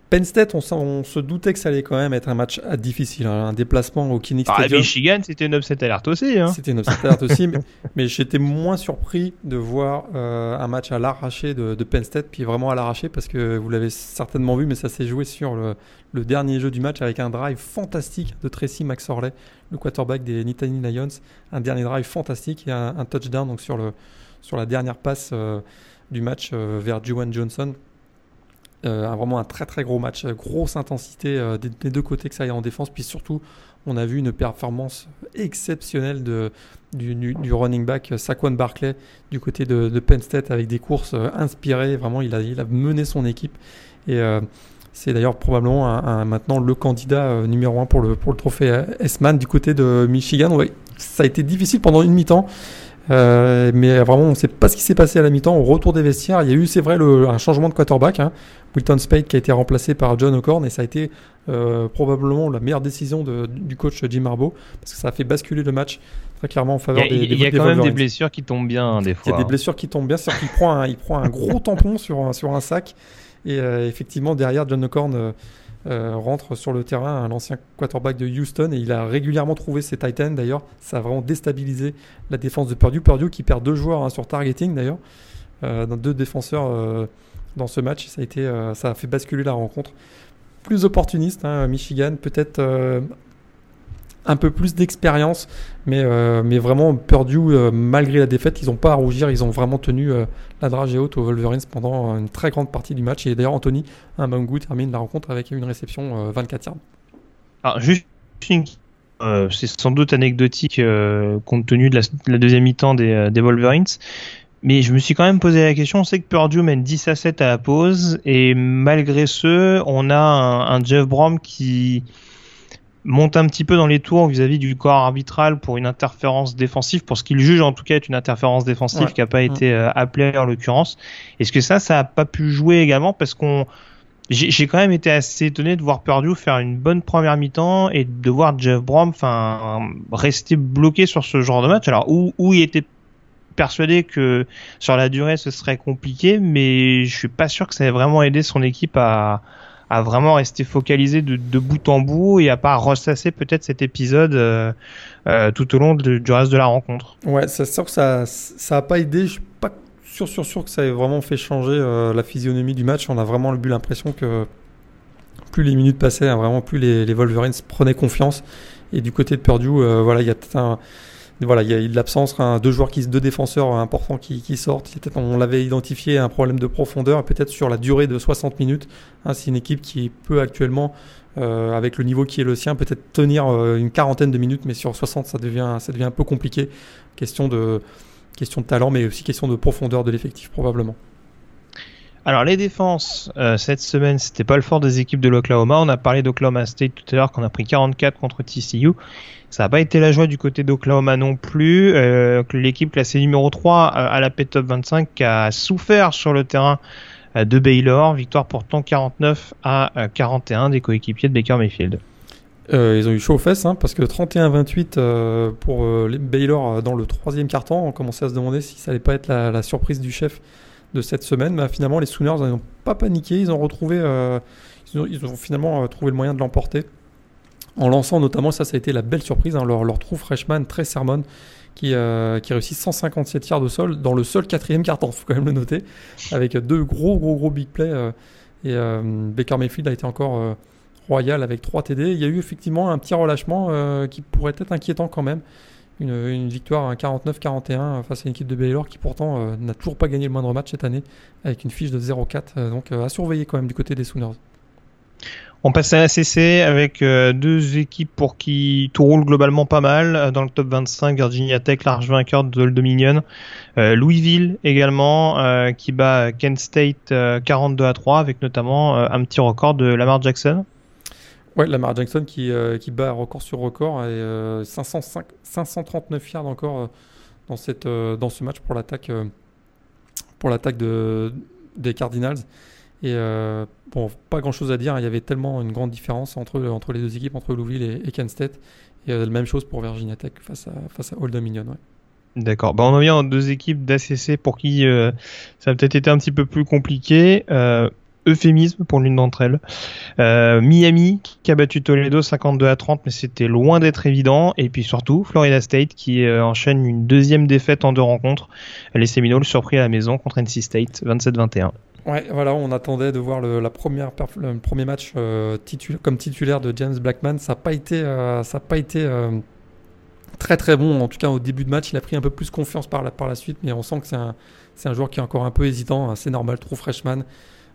Penn State, on, se doutait que ça allait quand même être un match difficile, hein. un déplacement au Kinnick ah, Stadium. Michigan, c'était une upset alerte aussi. Hein. C'était une upset alerte aussi, mais, j'étais moins surpris de voir euh, un match à l'arraché de, Penn State, puis vraiment à l'arraché parce que vous l'avez certainement vu, mais ça s'est joué sur le, dernier jeu du match avec un drive fantastique de Tracy McSorley, le quarterback des Nittany Lions, un dernier drive fantastique et un, touchdown donc sur le sur la dernière passe euh, du match euh, vers Juwan Johnson euh, vraiment un très très gros match, grosse intensité euh, des, deux côtés que ça aille en défense. Puis surtout, on a vu une performance exceptionnelle de, du, running back Saquon Barclay du côté de, Penn State avec des courses euh, inspirées. Vraiment, il a, il a mené son équipe. Et c'est d'ailleurs probablement maintenant le candidat numéro un pour le, pour le trophée S-Man du côté de Michigan. Ouais, ça a été difficile pendant une mi-temps. Euh, mais vraiment, on ne sait pas ce qui s'est passé à la mi-temps. Au retour des vestiaires, il y a eu, c'est vrai, le, un changement de quarterback. Hein. Wilton Spade qui a été remplacé par John O'Corn et ça a été euh, probablement la meilleure décision de, du coach Jim Harbaugh parce que ça a fait basculer le match très clairement en faveur des Il y a, quand même des blessures qui tombent bien hein, des fois. Il y a des blessures qui tombent bien, c'est-à-dire qu'il prend un, il prend un gros tampon sur un, sur un sac et euh, effectivement derrière John O'Corn euh, rentre sur le terrain, l'ancien quarterback de Houston, et il a régulièrement trouvé ses Titans d'ailleurs. Ça a vraiment déstabilisé la défense de Purdue. Purdue qui perd deux joueurs hein, sur targeting d'ailleurs, euh, deux défenseurs euh, dans ce match. Ça a, été, ça a fait basculer la rencontre. Plus opportuniste, hein, Michigan, peut-être un peu plus d'expérience, mais, euh, mais vraiment Purdue, euh, malgré la défaite, ils n'ont pas à rougir, ils ont vraiment tenu euh, la dragée haute aux Wolverines pendant une très grande partie du match. Et d'ailleurs, Anthony Mangou termine la rencontre avec une réception 24 yards. Alors, juste une c'est sans doute anecdotique compte tenu de la, deuxième mi-temps des, des Wolverines. Mais je me suis quand même posé la question, on sait que Purdue mène 10 à 7 à la pause, et malgré ce, on a un, Jeff Brom qui monte un petit peu dans les tours vis-à-vis du corps arbitral pour une interférence défensive, pour ce qu'il juge en tout cas être une interférence défensive qui n'a pas été euh, appelée en l'occurrence. Est-ce que ça, ça n'a pas pu jouer également? Parce qu'on j'ai quand même été assez étonné de voir Purdue faire une bonne première mi-temps et de voir Jeff Brom enfin rester bloqué sur ce genre de match. Alors où, où il était persuadé que sur la durée ce serait compliqué, mais je suis pas sûr que ça ait vraiment aidé son équipe à, à vraiment rester focalisé de, bout en bout et à pas ressasser peut-être cet épisode euh, euh, tout au long du reste de la rencontre. Ouais, c'est sûr que ça ça a pas aidé. Je suis pas sûr sûr sûr que ça ait vraiment fait changer euh, la physionomie du match. On a vraiment eu l'impression que plus les minutes passaient, hein, vraiment plus les, les, Wolverines prenaient confiance. Et du côté de Purdue, voilà, il y a peut-être un voilà, il y a de l'absence, deux joueurs qui, deux défenseurs importants qui, qui sortent. On l'avait identifié un problème de profondeur, peut-être sur la durée de 60 minutes. Hein, c'est une équipe qui peut actuellement, euh, avec le niveau qui est le sien, peut-être tenir euh, une quarantaine de minutes, mais sur 60, ça devient, ça devient un peu compliqué. Question de, question de talent, mais aussi question de profondeur de l'effectif probablement. Alors les défenses euh, cette semaine, c'était pas le fort des équipes de l'Oklahoma. On a parlé d'Oklahoma State tout à l'heure qu'on a pris 44 contre TCU. Ça n'a pas été la joie du côté d'Oklahoma non plus. Euh, l'équipe classée numéro 3 euh, à la P-Top 25 a souffert sur le terrain de Baylor. Victoire pourtant 49 à 41 des coéquipiers de Baker Mayfield. ils ont eu chaud aux fesses hein, parce que 31-28 pour les Baylor dans le troisième quart-temps. On commençait à se demander si ça allait pas être la surprise du chef de cette semaine. Mais finalement, les Sooners n'ont pas paniqué. Ils ont retrouvé, euh, ils, ont, finalement euh, trouvé le moyen de l'emporter. En lançant notamment, ça, ça a été la belle surprise, hein, leur, leur trou freshman très sermon qui, euh, qui réussit 157 yards de sol dans le seul quatrième carton, faut quand même le noter, avec deux gros, gros, gros big plays. et Baker Mayfield a été encore royal avec 3 TD. Il y a eu effectivement un petit relâchement qui pourrait être inquiétant quand même une, victoire à 49-41 face à une équipe de Baylor qui pourtant euh, n'a toujours pas gagné le moindre match cette année avec une fiche de 0-4. Euh, donc euh, à surveiller quand même du côté des Sooners. On passe à la CC avec deux équipes pour qui tout roule globalement pas mal. Dans le top 25, Virginia Tech, large vainqueur de Old Dominion. Louisville également, qui bat Kent State 42 à 3, avec notamment un petit record de Lamar Jackson. Ouais, Lamar Jackson qui, euh, qui bat record sur record et 505, euh, 539 yards encore euh, dans, cette, dans ce match pour l'attaque de, des Cardinals. Et bon, pas grand chose à dire, hein. il y avait tellement une grande différence entre, entre les deux équipes, entre Louisville et, et Kent State. Et la même chose pour Virginia Tech face à, face à Old Dominion. D'accord. Bah, on en vient aux deux équipes d'ACC pour qui ça a peut-être été un petit peu plus compliqué euphémisme pour l'une d'entre elles. Euh, Miami qui a battu Toledo 52 à 30, mais c'était loin d'être évident. Et puis surtout Florida State qui euh, enchaîne une deuxième défaite en deux rencontres. Les Seminoles surpris à la maison contre NC State 27-21. Ouais, voilà, on attendait de voir le, la première le premier match euh, comme titulaire de James Blackman. Ça n'a pas été, ça pas été très très bon. En tout cas, au début de match, il a pris un peu plus confiance par la, par la suite, mais on sent que c'est un, un joueur qui est encore un peu hésitant. C'est normal, trop freshman.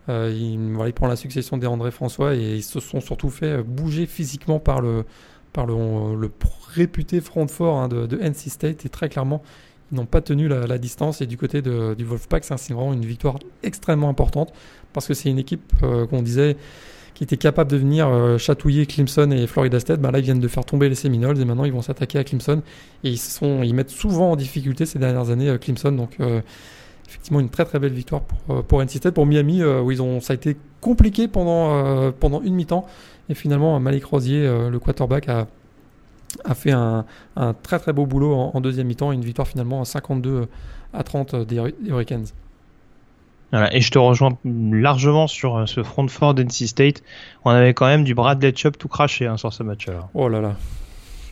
Euh, il, voilà, il, prend la succession d'André François et ils se sont surtout fait bouger physiquement par le, par le, le réputé front fort hein, de, de, NC State. Et très clairement ils n'ont pas tenu la, distance. Et du côté de, du Wolfpack c'est vraiment une victoire extrêmement importante parce que c'est une équipe euh, qu'on disait qui était capable de venir euh, chatouiller Clemson et Florida State, bah là ils viennent de faire tomber les Seminoles et maintenant ils vont s'attaquer à Clemson. Et ils, sont, ils mettent souvent en difficulté ces dernières années Clemson. Donc effectivement une très très belle victoire pour, euh, pour NC State. Pour Miami, euh, où ils ont, ça a été compliqué pendant, euh, pendant une mi-temps. Et finalement, Malik Rosier, le quarterback, a, a fait un, un, très très beau boulot en, deuxième mi-temps. Une victoire finalement à 52 à 30 des Hurricanes. Voilà, et je te rejoins largement sur ce front fort d'NC State. On avait quand même du Bradley Chubb tout craché hein, sur ce match-là. Oh là là.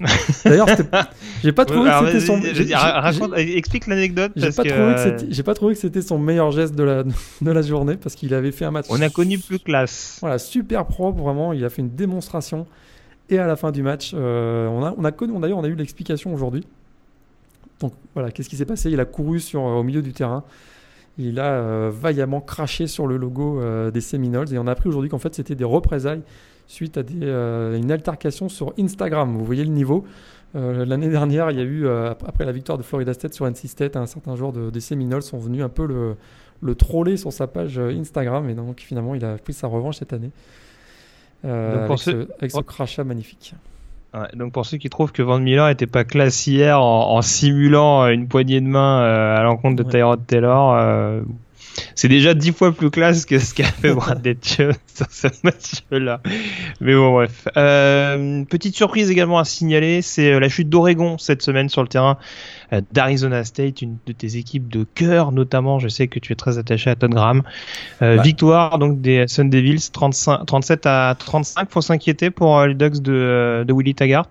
D'ailleurs, j'ai pas trouvé que c'était son. explique l'anecdote. J'ai pas, que... pas, trouvé que c'était son meilleur geste de la, de la journée parce qu'il avait fait un match. On a connu plus classe. Voilà, super propre, vraiment. Il a fait une démonstration. Et à la fin du match, euh, on a, on a connu, d'ailleurs, on a eu l'explication aujourd'hui. Donc voilà, qu'est-ce qui s'est passé? Il a couru sur, au milieu du terrain. Il a vaillamment craché sur le logo des Seminoles et on a appris aujourd'hui qu'en fait c'était des représailles suite à des, une altercation sur Instagram. Vous voyez le niveau. L'année dernière, il y a eu, après la victoire de Florida State sur NC State, un certain joueur de, des Seminoles sont venus un peu le, le troller sur sa page Instagram et donc finalement il a pris sa revanche cette année. avec, ce, crachat magnifique donc pour ceux qui trouvent que Van Miller était pas classe hier en, simulant une poignée de main euh, à l'encontre de Tyrod Taylor, euh, c'est déjà dix fois plus classe que ce qu'a fait Bradley Chubb sur ce match-là. Mais bon, bref. Euh, petite surprise également à signaler, c'est la chute d'Oregon cette semaine sur le terrain euh, d'Arizona State, une de tes équipes de cœur notamment. Je sais que tu es très attaché à Todd Graham. Euh, bah. Victoire donc des Sun Devils 35, 37 à 35. Faut s'inquiéter pour euh, les Ducks de, de Willie Taggart.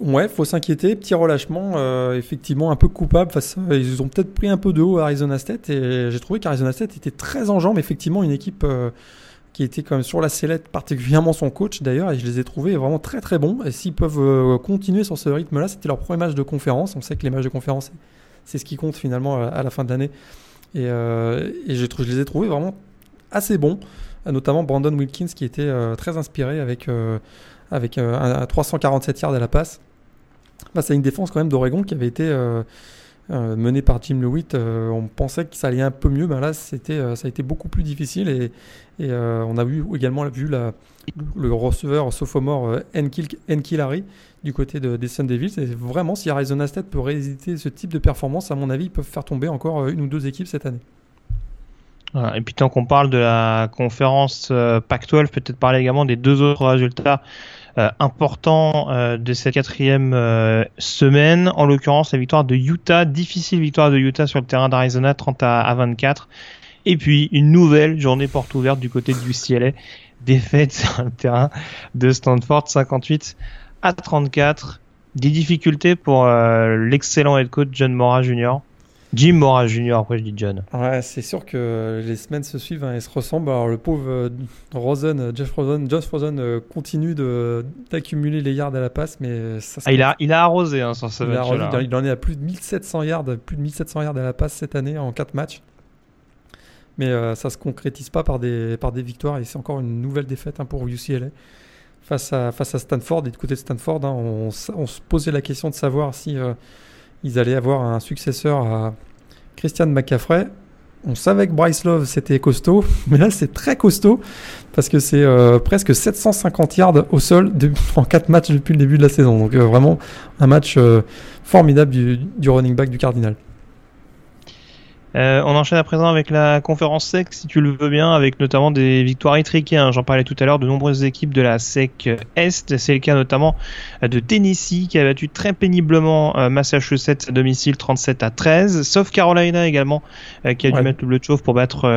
Ouais, faut s'inquiéter. Petit relâchement, effectivement un peu coupable. Face, ils ont peut-être pris un peu de haut à Arizona State et j'ai trouvé qu'Arizona State était très en jambes. Effectivement, une équipe qui était quand même sur la sellette, particulièrement son coach d'ailleurs, et je les ai trouvés vraiment très très bons. Et s'ils peuvent euh, continuer sur ce rythme-là, c'était leur premier match de conférence. On sait que les matchs de conférence, c'est ce qui compte finalement euh, à la fin de l'année. Et, euh, je, les ai trouvés vraiment assez bons, notamment Brandon Wilkins qui était très inspiré avec, avec un, 347 yards à la passe. Bah, c'est une défense quand même d'Oregon qui avait été euh, mené par Jim Lewitt, euh, on pensait que ça allait un peu mieux. Ben là, euh, ça a été beaucoup plus difficile et, on a également vu le receveur sophomore Enkil du côté de, des Sun Devils. Vraiment, si Arizona State peut résister ce type de performance, à mon avis, ils peuvent faire tomber encore une ou deux équipes cette année. Et puis tant qu'on parle de la conférence Pac-12, peut-être parler également des deux autres résultats euh, important euh, de cette quatrième euh, semaine, en l'occurrence la victoire de Utah, difficile victoire de Utah sur le terrain d'Arizona 30 à, 24. Et puis une nouvelle journée porte ouverte du côté du UCLA, défaite sur le terrain de Stanford 58 à 34. Des difficultés pour l'excellent head coach John Mora Jr. Jim Mora Jr. après je dis John. Ouais, c'est sûr que les semaines se suivent hein, et se ressemblent. Alors le pauvre euh, Rosen, euh, Jeff Rosen, Josh Rosen euh, continue d'accumuler les yards à la passe, mais ça. Ah, il a il a arrosé hein, sur ce il, match il en est à plus de 1700 yards, plus de 1700 yards à la passe cette année en 4 matchs. Mais ça se concrétise pas par des par des victoires et c'est encore une nouvelle défaite hein, pour UCLA face à face à Stanford. Et du côté de Stanford, on, on, se posait la question de savoir si ils allaient avoir un successeur à Christian McCaffrey. On savait que Bryce Love c'était costaud, mais là c'est très costaud parce que c'est euh, presque 750 yards au sol en 4 matchs depuis le début de la saison. Donc euh, vraiment un match euh, formidable du running back du Cardinal. Euh, on enchaîne à présent avec la conférence SEC, si tu le veux bien, avec notamment des victoires étriquées. Hein. J'en parlais tout à l'heure de nombreuses équipes de la SEC Est. C'est le cas notamment de Tennessee qui a battu très péniblement euh, Massachusetts à domicile 37 à 13. Sauf Carolina également euh, qui a dû mettre le bleu de chauve pour battre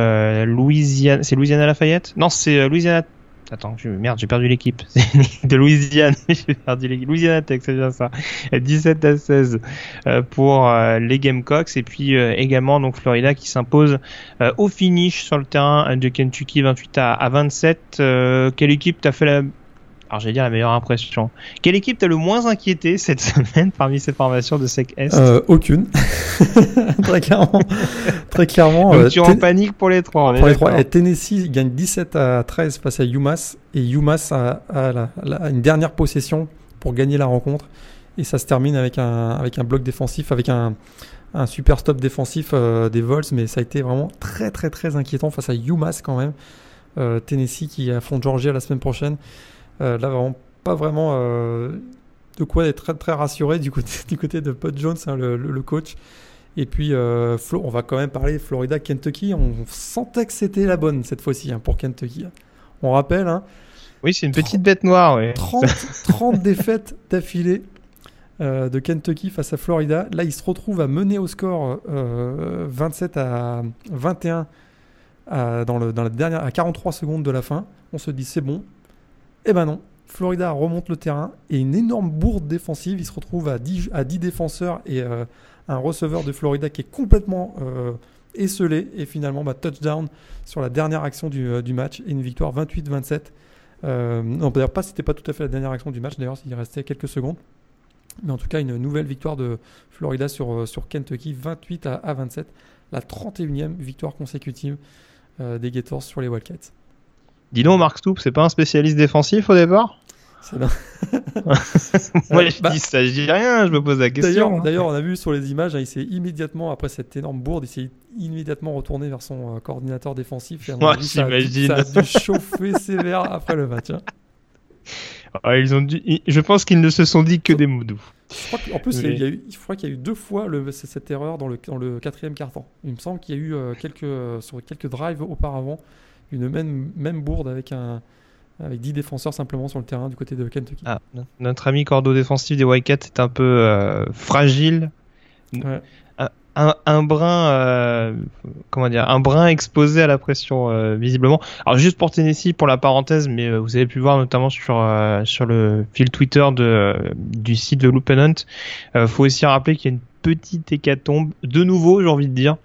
Louisiana. C'est Louisiana Lafayette? Non, c'est Louisiana Attends, merde, j'ai perdu l'équipe. de Louisiane. j'ai perdu l'équipe. Louisiana Tech, c'est bien ça. 17 à 16 euh, pour euh, les Gamecocks. Et puis euh, également donc Florida qui s'impose au finish sur le terrain de Kentucky 28 à, 27. quelle équipe t'a fait la alors j'allais dire la meilleure impression. Quelle équipe t'a le moins inquiété cette semaine parmi ces formations de SEC Est euh, Aucune. très clairement. très clairement. Donc, tu es en panique pour les trois. Pour les trois. Et Tennessee gagne 17 à 13 face à UMass. Et UMass a, a, une dernière possession pour gagner la rencontre. Et ça se termine avec un, avec un bloc défensif, avec un, un super stop défensif euh, des Vols. Mais ça a été vraiment très très très inquiétant face à UMass quand même. Euh, Tennessee qui affronte Georgia la semaine prochaine. Euh, là, vraiment, pas vraiment euh, de quoi être très, très rassuré du côté, du côté de Pod Jones, hein, le, coach. Et puis, euh, on va quand même parler Florida-Kentucky. On sentait que c'était la bonne cette fois-ci hein, pour Kentucky. On rappelle. Hein, oui, c'est une petite bête noire. 30, défaites d'affilée de Kentucky face à Florida. Là, il se retrouve à mener au score 27 à 21 dans, le, dans la dernière, à 43 secondes de la fin. On se dit c'est bon, eh ben non, Florida remonte le terrain et une énorme bourde défensive. Il se retrouve à 10, à 10 défenseurs et euh, un receveur de Florida qui est complètement euh, esselé. Et finalement, bah, touchdown sur la dernière action du, euh, match et une victoire 28-27. non, d'ailleurs, pas, c'était pas tout à fait la dernière action du match. D'ailleurs, il restait quelques secondes. Mais en tout cas, une nouvelle victoire de Florida sur, sur Kentucky, 28 à, 27. la 31e victoire consécutive des Gators sur les Wildcats. Dis donc, Mark Stoop, c'est pas un spécialiste défensif au départ? Moi, je bah, dis ça, je dis rien, je me pose la question. D'ailleurs, on a vu sur les images, hein, il s'est immédiatement, après cette énorme bourde, il s'est immédiatement retourné vers son euh, coordinateur défensif. Et Moi, j'imagine. Ça, a dû chauffer sévère après le match. Hein. Ah, ils ont dû, je pense qu'ils ne se sont dit que des mots doux. en plus, il, y a eu, il qu'il y a eu deux fois le, cette erreur dans le, dans le quatrième quart-temps. Il me semble qu'il y a eu euh, quelques, sur quelques drives auparavant une même, même bourde avec un, avec 10 défenseurs simplement sur le terrain du côté de Kentucky. Ah, notre ami cordeau défensif des Wildcats est un peu euh, fragile. Un, brin, euh, comment dire, un brin exposé à la pression euh, visiblement. Alors juste pour Tennessee, pour la parenthèse, mais vous avez pu voir notamment sur sur le fil Twitter de du site de Loop Hunt, faut aussi rappeler qu'il y a une petite hécatombe, de nouveau, j'ai envie de dire,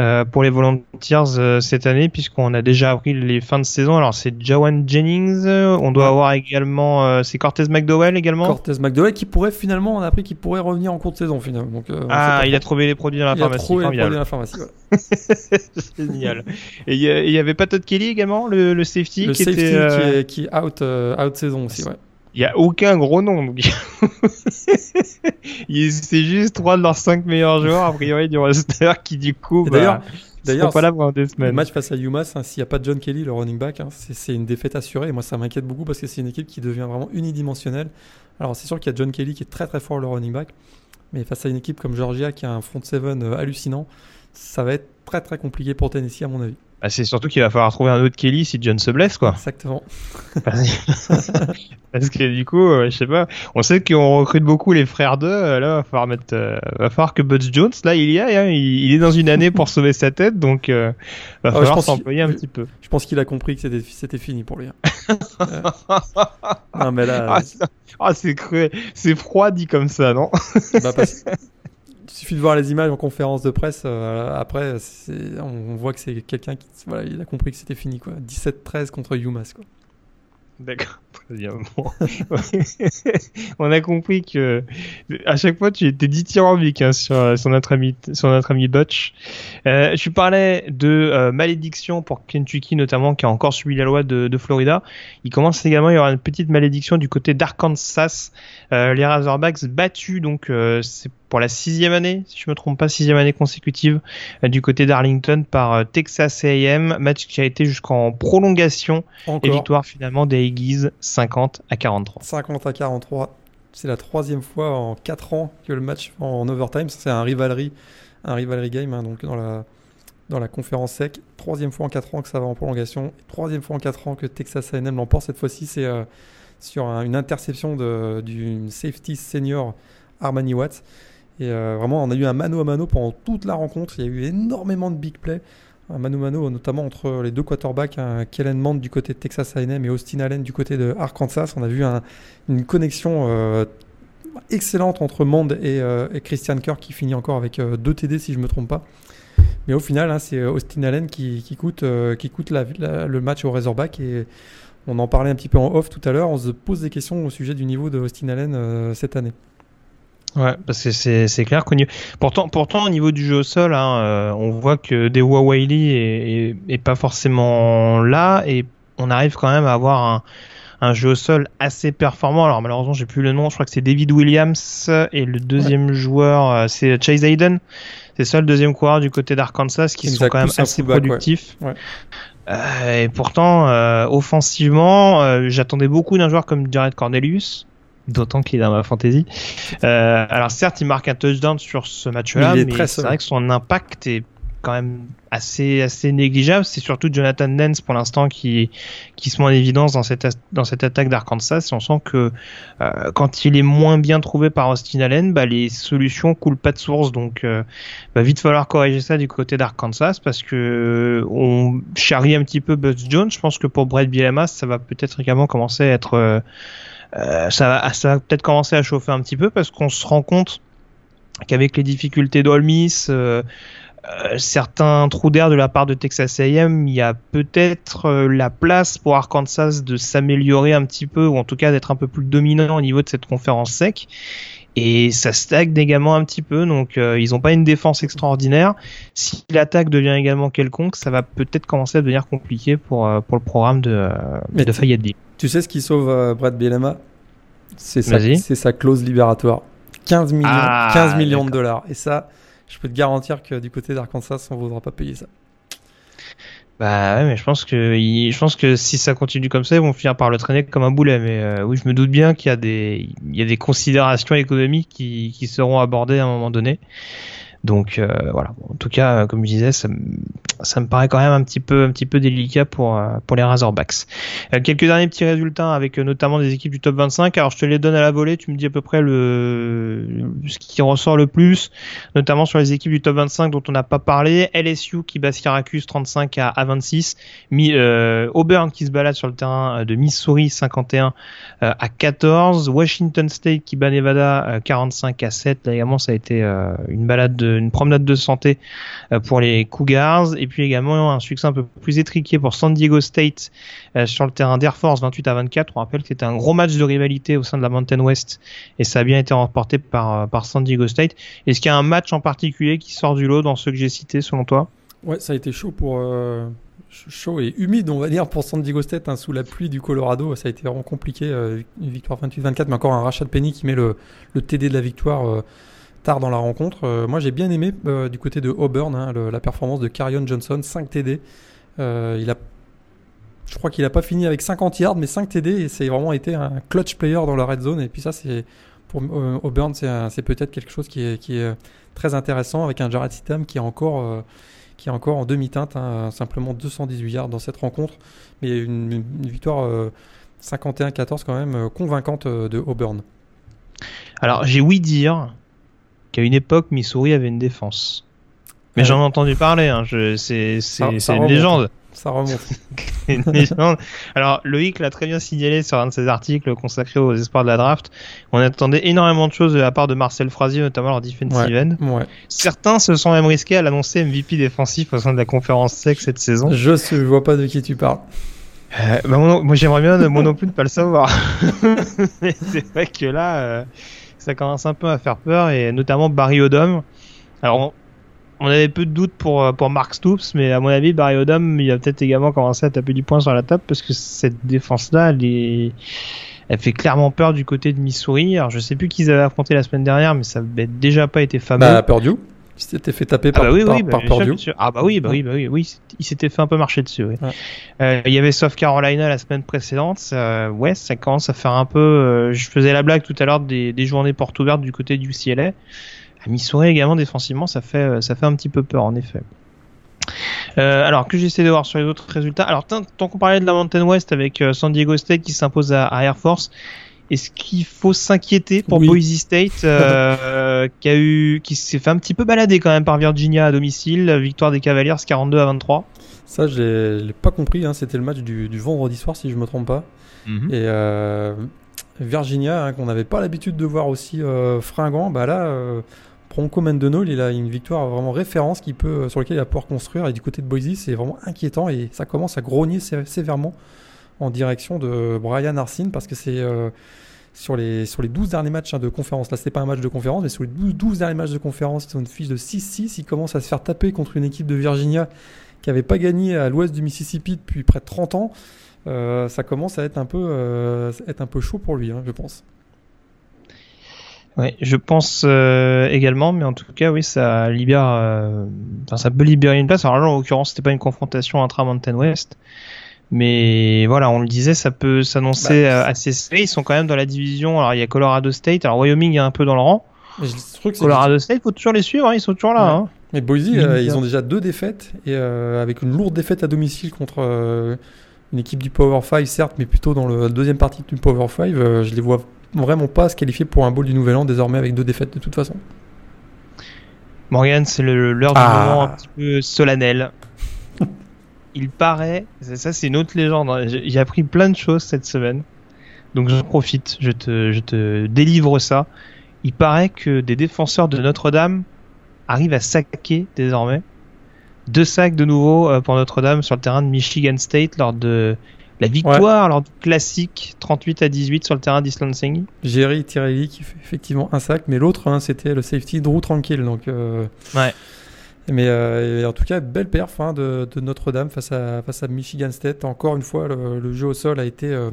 euh, pour les Volunteers euh, cette année, puisqu'on a déjà appris les fins de saison. Alors, c'est Jawan Jennings, euh, on doit avoir également, c'est Cortez McDowell également. Cortez McDowell qui pourrait finalement, on a appris qu'il pourrait revenir en cours de saison finalement. Donc, ah, il a trouvé les produits dans la il pharmacie. A trouvé les produits dans la pharmacie. Génial. Et il y, avait pas Todd Kelly également, le, safety, le qui safety était, qui est, out, out saison aussi, ouais. Il n'y a aucun gros nom. c'est juste trois de leurs cinq meilleurs joueurs, a priori, du roster qui, du coup, bah, d'ailleurs, pas là pendant des semaines. Le match face à UMass, hein, s'il n'y a pas John Kelly, le running back, hein, c'est une défaite assurée. Et moi, ça m'inquiète beaucoup parce que c'est une équipe qui devient vraiment unidimensionnelle. Alors, c'est sûr qu'il y a John Kelly qui est très très fort, le running back. Mais face à une équipe comme Georgia qui a un front seven euh, hallucinant, ça va être très très compliqué pour Tennessee, à mon avis. Bah, c'est surtout qu'il va falloir trouver un autre Kelly si John se blesse, quoi. Exactement. Parce que du coup, euh, je sais pas, on sait qu'on recrute beaucoup les frères d'eux. Euh, là, va falloir mettre, euh, va falloir que Butch Jones, là, il y a, hein, il, est dans une année pour sauver sa tête, donc va ah, falloir s'employer un petit peu. Je pense qu'il a compris que c'était, c'était fini pour lui. Hein. non, mais là. Ah, ah, c'est cruel, c'est froid dit comme ça, non? Bah, suffit de voir les images en conférence de presse. Euh, après, on, voit que c'est quelqu'un qui voilà, il a compris que c'était fini. quoi. 17-13 contre UMass. Quoi. D'accord, très bien. on a compris que à chaque fois tu étais dithyrambique hein, sur, sur, notre ami, sur notre ami Butch. Euh, je parlais de euh, malédiction pour Kentucky notamment qui a encore subi la loi de, de Florida. Il commence également à y avoir une petite malédiction du côté d'Arkansas. Euh, les Razorbacks battus donc euh, c'est pour la sixième année, si je me trompe pas, sixième année consécutive euh, du côté d'Arlington par Texas A&M, match qui a été jusqu'en prolongation et victoire finalement des Aggies 50 à 43. 50 à 43, c'est la troisième fois en 4 ans que le match en overtime, c'est un rivalry, un rivalry game hein, donc dans la dans la conférence sec, troisième fois en 4 ans que ça va en prolongation, troisième fois en 4 ans que Texas A&M l'emporte. Cette fois-ci, c'est euh, sur une interception de, du safety senior Armani Watts. Et euh, vraiment, on a eu un mano à mano pendant toute la rencontre. Il y a eu énormément de big plays. Un mano à mano, notamment entre les deux quarterbacks, Kellen Mond du côté de Texas A&M et Austin Allen du côté de Arkansas. On a vu une connexion euh, excellente entre Mond euh, et, Christian Kirk qui finit encore avec deux TD si je ne me trompe pas. Mais au final, hein, c'est Austin Allen qui, coûte, qui coûte le match au Razorback. On en parlait un petit peu en off tout à l'heure. On se pose des questions au sujet du niveau de Austin Allen cette année. Ouais, parce que c'est clair qu'on pourtant pourtant au niveau du jeu au sol, hein, euh, on voit que Dewa Wiley est, est, pas forcément là et on arrive quand même à avoir un, un jeu au sol assez performant. Alors malheureusement j'ai plus le nom, je crois que c'est David Williams et le deuxième joueur euh, c'est Chase Hayden. C'est ça le deuxième coureur du côté d'Arkansas qui sont quand même assez productifs. Ouais. Euh, et pourtant, euh, offensivement, j'attendais beaucoup d'un joueur comme Jared Cornelius d'autant qu'il est dans ma fantasy. Euh, alors certes, il marque un touchdown sur ce match-là, mais, c'est vrai que son impact est quand même assez assez négligeable. C'est surtout Jonathan Nance pour l'instant qui qui se met en évidence dans cette dans cette attaque d'Arkansas. on sent que euh, quand il est moins bien trouvé par Austin Allen, bah, les solutions coulent pas de source. Donc euh, va vite falloir corriger ça du côté d'Arkansas parce que on charrie un petit peu Buzz Jones. Je pense que pour Brett Bielema, ça va peut-être également commencer à être euh, ça va, ça va peut-être commencer à chauffer un petit peu parce qu'on se rend compte qu'avec les difficultés d'Olmis, euh, euh, certains trous d'air de la part de Texas A&M, il y a peut-être la place pour Arkansas de s'améliorer un petit peu ou en tout cas d'être un peu plus dominant au niveau de cette conférence sec. Et ça stagne également un petit peu, donc euh, ils n'ont pas une défense extraordinaire. Si l'attaque devient également quelconque, ça va peut-être commencer à devenir compliqué pour, euh, pour le programme de, euh, de Fayetteville. Tu sais ce qui sauve Brad Bielema? C'est sa, sa clause libératoire. 15 millions, 15 ah, millions de dollars. Et ça, je peux te garantir que du côté d'Arkansas, on ne voudra pas payer ça. Bah ouais, mais je pense que si ça continue comme ça, ils vont finir par le traîner comme un boulet. Mais euh, oui, je me doute bien qu'il y a des considérations économiques qui seront abordées à un moment donné. Donc euh, voilà. En tout cas, comme je disais, ça, ça, me paraît quand même un petit peu, un petit peu délicat pour euh, pour les Razorbacks. Euh, quelques derniers petits résultats avec notamment des équipes du top 25. Alors je te les donne à la volée. Tu me dis à peu près le ce qui ressort le plus, notamment sur les équipes du top 25 dont on n'a pas parlé. LSU qui bat Syracuse 35 à, à 26. Mi, Auburn qui se balade sur le terrain de Missouri 51 à 14. Washington State qui bat Nevada 45 à 7. Là également ça a été une balade de une promenade de santé euh, pour les Cougars et puis également un succès un peu plus étriqué pour San Diego State euh, sur le terrain d'Air Force 28 à 24. On rappelle que c'était un gros match de rivalité au sein de la Mountain West et ça a bien été remporté par, euh, par San Diego State. Est-ce qu'il y a un match en particulier qui sort du lot dans ceux que j'ai cités selon toi? Ouais, ça a été chaud pour chaud et humide, on va dire, pour San Diego State, hein, sous la pluie du Colorado. Ça a été vraiment compliqué. une victoire 28-24, mais encore un rachat de Penny qui met le, le TD de la victoire tard dans la rencontre. Euh, moi, j'ai bien aimé euh, du côté de Auburn hein, la performance de Carion Johnson, 5 TD. Euh, il a, je crois qu'il n'a pas fini avec 50 yards, mais 5 TD et c'est vraiment été un clutch player dans la red zone. Et puis ça, c'est pour Auburn, c'est peut-être quelque chose qui est, très intéressant avec un Jared Sitam qui est encore qui est encore en demi-teinte, hein, simplement 218 yards dans cette rencontre, mais une, une victoire 51-14 quand même convaincante de Auburn. Alors j'ai ouï dire qu'à une époque, Missouri avait une défense. Mais j'en ai entendu parler, hein. c'est une légende. Ça remonte. une légende. Alors, Loïc l'a très bien signalé sur un de ses articles consacrés aux espoirs de la draft. On attendait énormément de choses de la part de Marcel Frazier, notamment leur defensive end. Certains se sont même risqués à l'annoncer MVP défensif au sein de la conférence SEC cette saison. Je ne vois pas de qui tu parles. Euh, bah, moi, j'aimerais bien, moi non plus, ne pas le savoir. C'est vrai que là, euh, ça commence un peu à faire peur, et notamment Barry Odom. Alors, on, avait peu de doutes pour, euh, pour Mark Stoops, mais à mon avis, Barry Odom, il a peut-être également commencé à taper du poing sur la table, parce que cette défense-là, elle, elle fait clairement peur du côté de Missouri. Alors, je sais plus qui ils avaient affronté la semaine dernière, mais ça n'avait déjà pas été fameux. Bah, Purdue il s'était fait taper ah par, bah oui, oui, bah, Ah bah oui, bah oui, bah oui, oui, il s'était fait un peu marcher dessus. Oui. Euh, il y avait South Carolina la semaine précédente. ouais, ça commence à faire un peu. Euh, je faisais la blague tout à l'heure des, des, journées portes ouvertes du côté du CLA. À Missouri également défensivement, ça fait euh, ça fait un petit peu peur en effet. Euh, alors que j'essaie de voir sur les autres résultats. Alors tant, qu'on parlait de la Mountain West avec San Diego State qui s'impose à, à Air Force, est-ce qu'il faut s'inquiéter pour Boise State euh, qui a eu, qui s'est fait un petit peu balader quand même par Virginia à domicile, victoire des Cavaliers 42 à 23. Ça, je l'ai pas compris. Hein. C'était le match du, vendredi soir, si je me trompe pas. Mhm. Et euh, Virginia, hein, qu'on n'avait pas l'habitude de voir aussi euh, fringant, bah là, euh, Bronco Mendenhall, il a une victoire vraiment référence qui peut, sur laquelle il va pouvoir construire. Et du côté de Boise, c'est vraiment inquiétant et ça commence à grogner sévèrement en direction de Brian Arsene parce que c'est euh, sur, les, sur les 12 derniers matchs hein, de conférence. Là, c'est pas un match de conférence, mais sur les 12, 12 derniers matchs de conférence, ils ont une fiche de 6-6. Ils commencent à se faire taper contre une équipe de Virginia qui n'avait pas gagné à l'ouest du Mississippi depuis près de 30 ans. Euh, ça commence à être un peu, euh, être un peu chaud pour lui, hein, je pense. Oui, je pense également, mais en tout cas, oui, ça libère, ça peut libérer une place. Alors là, en l'occurrence, c'était pas une confrontation intra Mountain West, mais voilà, on le disait, ça peut s'annoncer bah, euh, assez serré. Ils sont quand même dans la division. Alors il y a Colorado State. Alors Wyoming est un peu dans le rang. Colorado State, faut toujours les suivre. Hein, ils sont toujours là. Hein. Mais Boise, euh, ils ont déjà deux défaites et euh, avec une lourde défaite à domicile contre une équipe du Power 5, certes, mais plutôt dans la deuxième partie du Power 5. je les vois vraiment pas se qualifier pour un bowl du Nouvel An désormais avec deux défaites de toute façon. Morgan, c'est l'heure du ah. moment un petit peu solennel il paraît, ça c'est une autre légende, hein. j'ai appris plein de choses cette semaine, donc j'en profite, je te, je te délivre ça. Il paraît que des défenseurs de Notre-Dame arrivent à saquer désormais deux sacs de nouveau euh, pour Notre-Dame sur le terrain de Michigan State lors de La victoire lors du classique 38 à 18 sur le terrain d'Islansing. Jerry Tirelli qui fait effectivement un sac, mais l'autre hein, c'était le safety Drew Tranquille. Donc, euh, ouais. Mais euh, en tout cas, belle perf hein, de, Notre-Dame face à, face à Michigan State. Encore une fois, le, jeu au sol a été euh,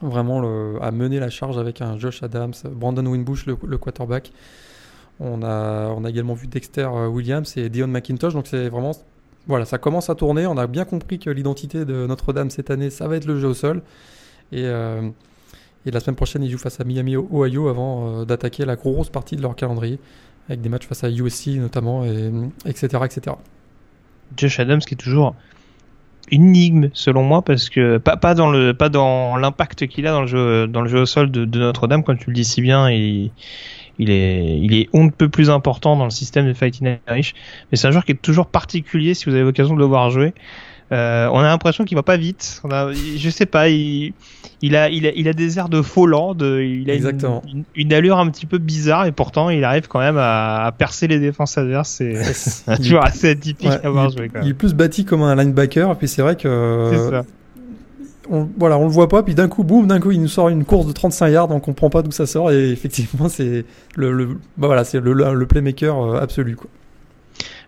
vraiment le, à mener la charge avec un Josh Adams, Brandon Winbush, le, quarterback. On a, a également vu Dexter Williams et Dion McIntosh. Donc c'est vraiment voilà, ça commence à tourner. On a bien compris que l'identité de Notre-Dame cette année, ça va être le jeu au sol. Et, euh, la semaine prochaine, ils jouent face à Miami, Ohio, avant euh, d'attaquer la grosse partie de leur calendrier, avec des matchs face à USC notamment, et, etc., etc. Josh Adams qui est toujours une énigme selon moi parce que pas, dans le pas dans l'impact qu'il a dans le jeu dans le jeu au sol de, Notre-Dame comme tu le dis si bien et il est, il est on ne peut plus important dans le système de Fighting Irish. Mais c'est un joueur qui est toujours particulier si vous avez l'occasion de le voir jouer. Euh, on a l'impression qu'il va pas vite. On a, je sais pas, il, il, a, il, a, il a des airs de faux land, il a Exactement. Une, une, allure un petit peu bizarre et pourtant il arrive quand même à, à percer les défenses adverses. C'est toujours assez atypique à voir jouer. Quand même. Il est plus bâti comme un linebacker et puis c'est vrai que ça on, voilà, on le voit pas, puis d'un coup, boum, d'un coup, il nous sort une course de 35 yards, on comprend pas d'où ça sort, et effectivement, c'est le, le bah voilà, c'est le, le, playmaker euh, absolu, quoi.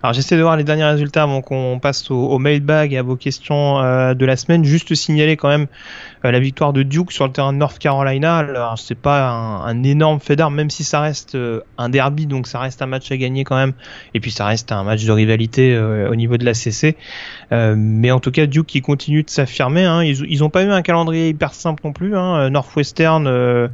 Alors j'essaie de voir les derniers résultats avant qu'on passe au, mailbag et à vos questions euh, de la semaine. Juste signaler quand même euh, la victoire de Duke sur le terrain de North Carolina. Alors c'est pas un, énorme fait d'armes, même si ça reste euh, un derby, donc ça reste un match à gagner quand même. Et puis ça reste un match de rivalité au niveau de la CC. mais en tout cas Duke qui continue de s'affirmer. Hein. Ils, ils ont pas eu un calendrier hyper simple non plus. Hein. Northwestern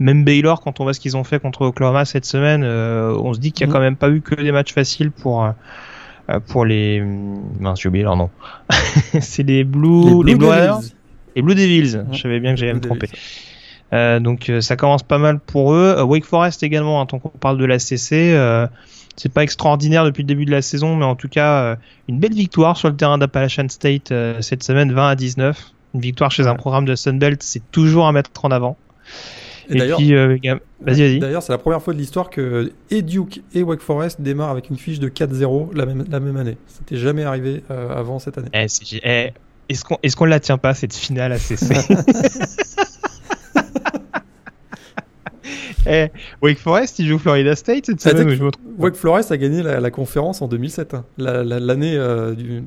même Baylor, quand on voit ce qu'ils ont fait contre Oklahoma cette semaine, euh, on se dit qu'il n'y a mm. quand même pas eu que des matchs faciles pour euh, pour les mince j'ai oublié leur nom. c'est les Blue les Blue, les Blue Devils. Je savais bien que j'allais me tromper. Euh, donc ça commence pas mal pour eux. Wake Forest également, hein, tant qu'on parle de la CC. c'est pas extraordinaire depuis le début de la saison, mais en tout cas une belle victoire sur le terrain d'Appalachian State cette semaine, 20 à 19. Une victoire chez un programme de Sunbelt, c'est toujours à mettre en avant. Et, d'ailleurs, euh, vas-y. D'ailleurs, c'est la première fois de l'histoire que et Duke et Wake Forest démarrent avec une fiche de 4-0 la même, la même année. C'était jamais arrivé euh, avant cette année. Eh, eh, est-ce qu'on est la tient pas cette finale à CC Eh, Wake Forest, il joue Florida State cette semaine je me Wake Forest a gagné la, conférence en 2007. Hein. L'année euh, du,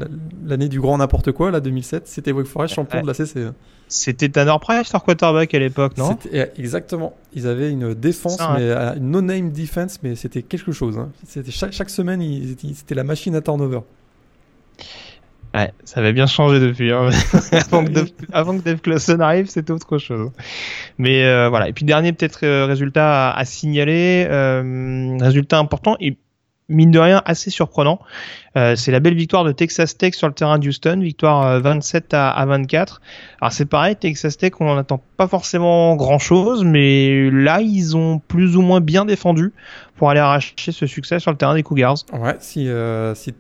l'année du grand n'importe quoi, là, 2007, c'était Wake Forest champion de la CC. Hein. C'était Tanner Price, leur quarterback à l'époque, non? Eh, Exactement. Ils avaient une défense, mais, euh, une no-name defense, mais c'était quelque chose. Hein. C'était chaque, chaque, semaine, c'était la machine à turnover. Ouais, ça avait bien changé depuis. Hein. avant, que Dave, avant, que Dave, Clawson arrive, c'était autre chose. Mais euh, voilà. Et puis dernier peut-être euh, résultat à, signaler, euh, résultat important et mine de rien assez surprenant. Euh, c'est la belle victoire de Texas Tech sur le terrain d'Houston, victoire 27 à, à 24. Alors c'est pareil, Texas Tech, on n'en attend pas forcément grand-chose, mais là ils ont plus ou moins bien défendu pour aller arracher ce succès sur le terrain des Cougars. Ouais, si, si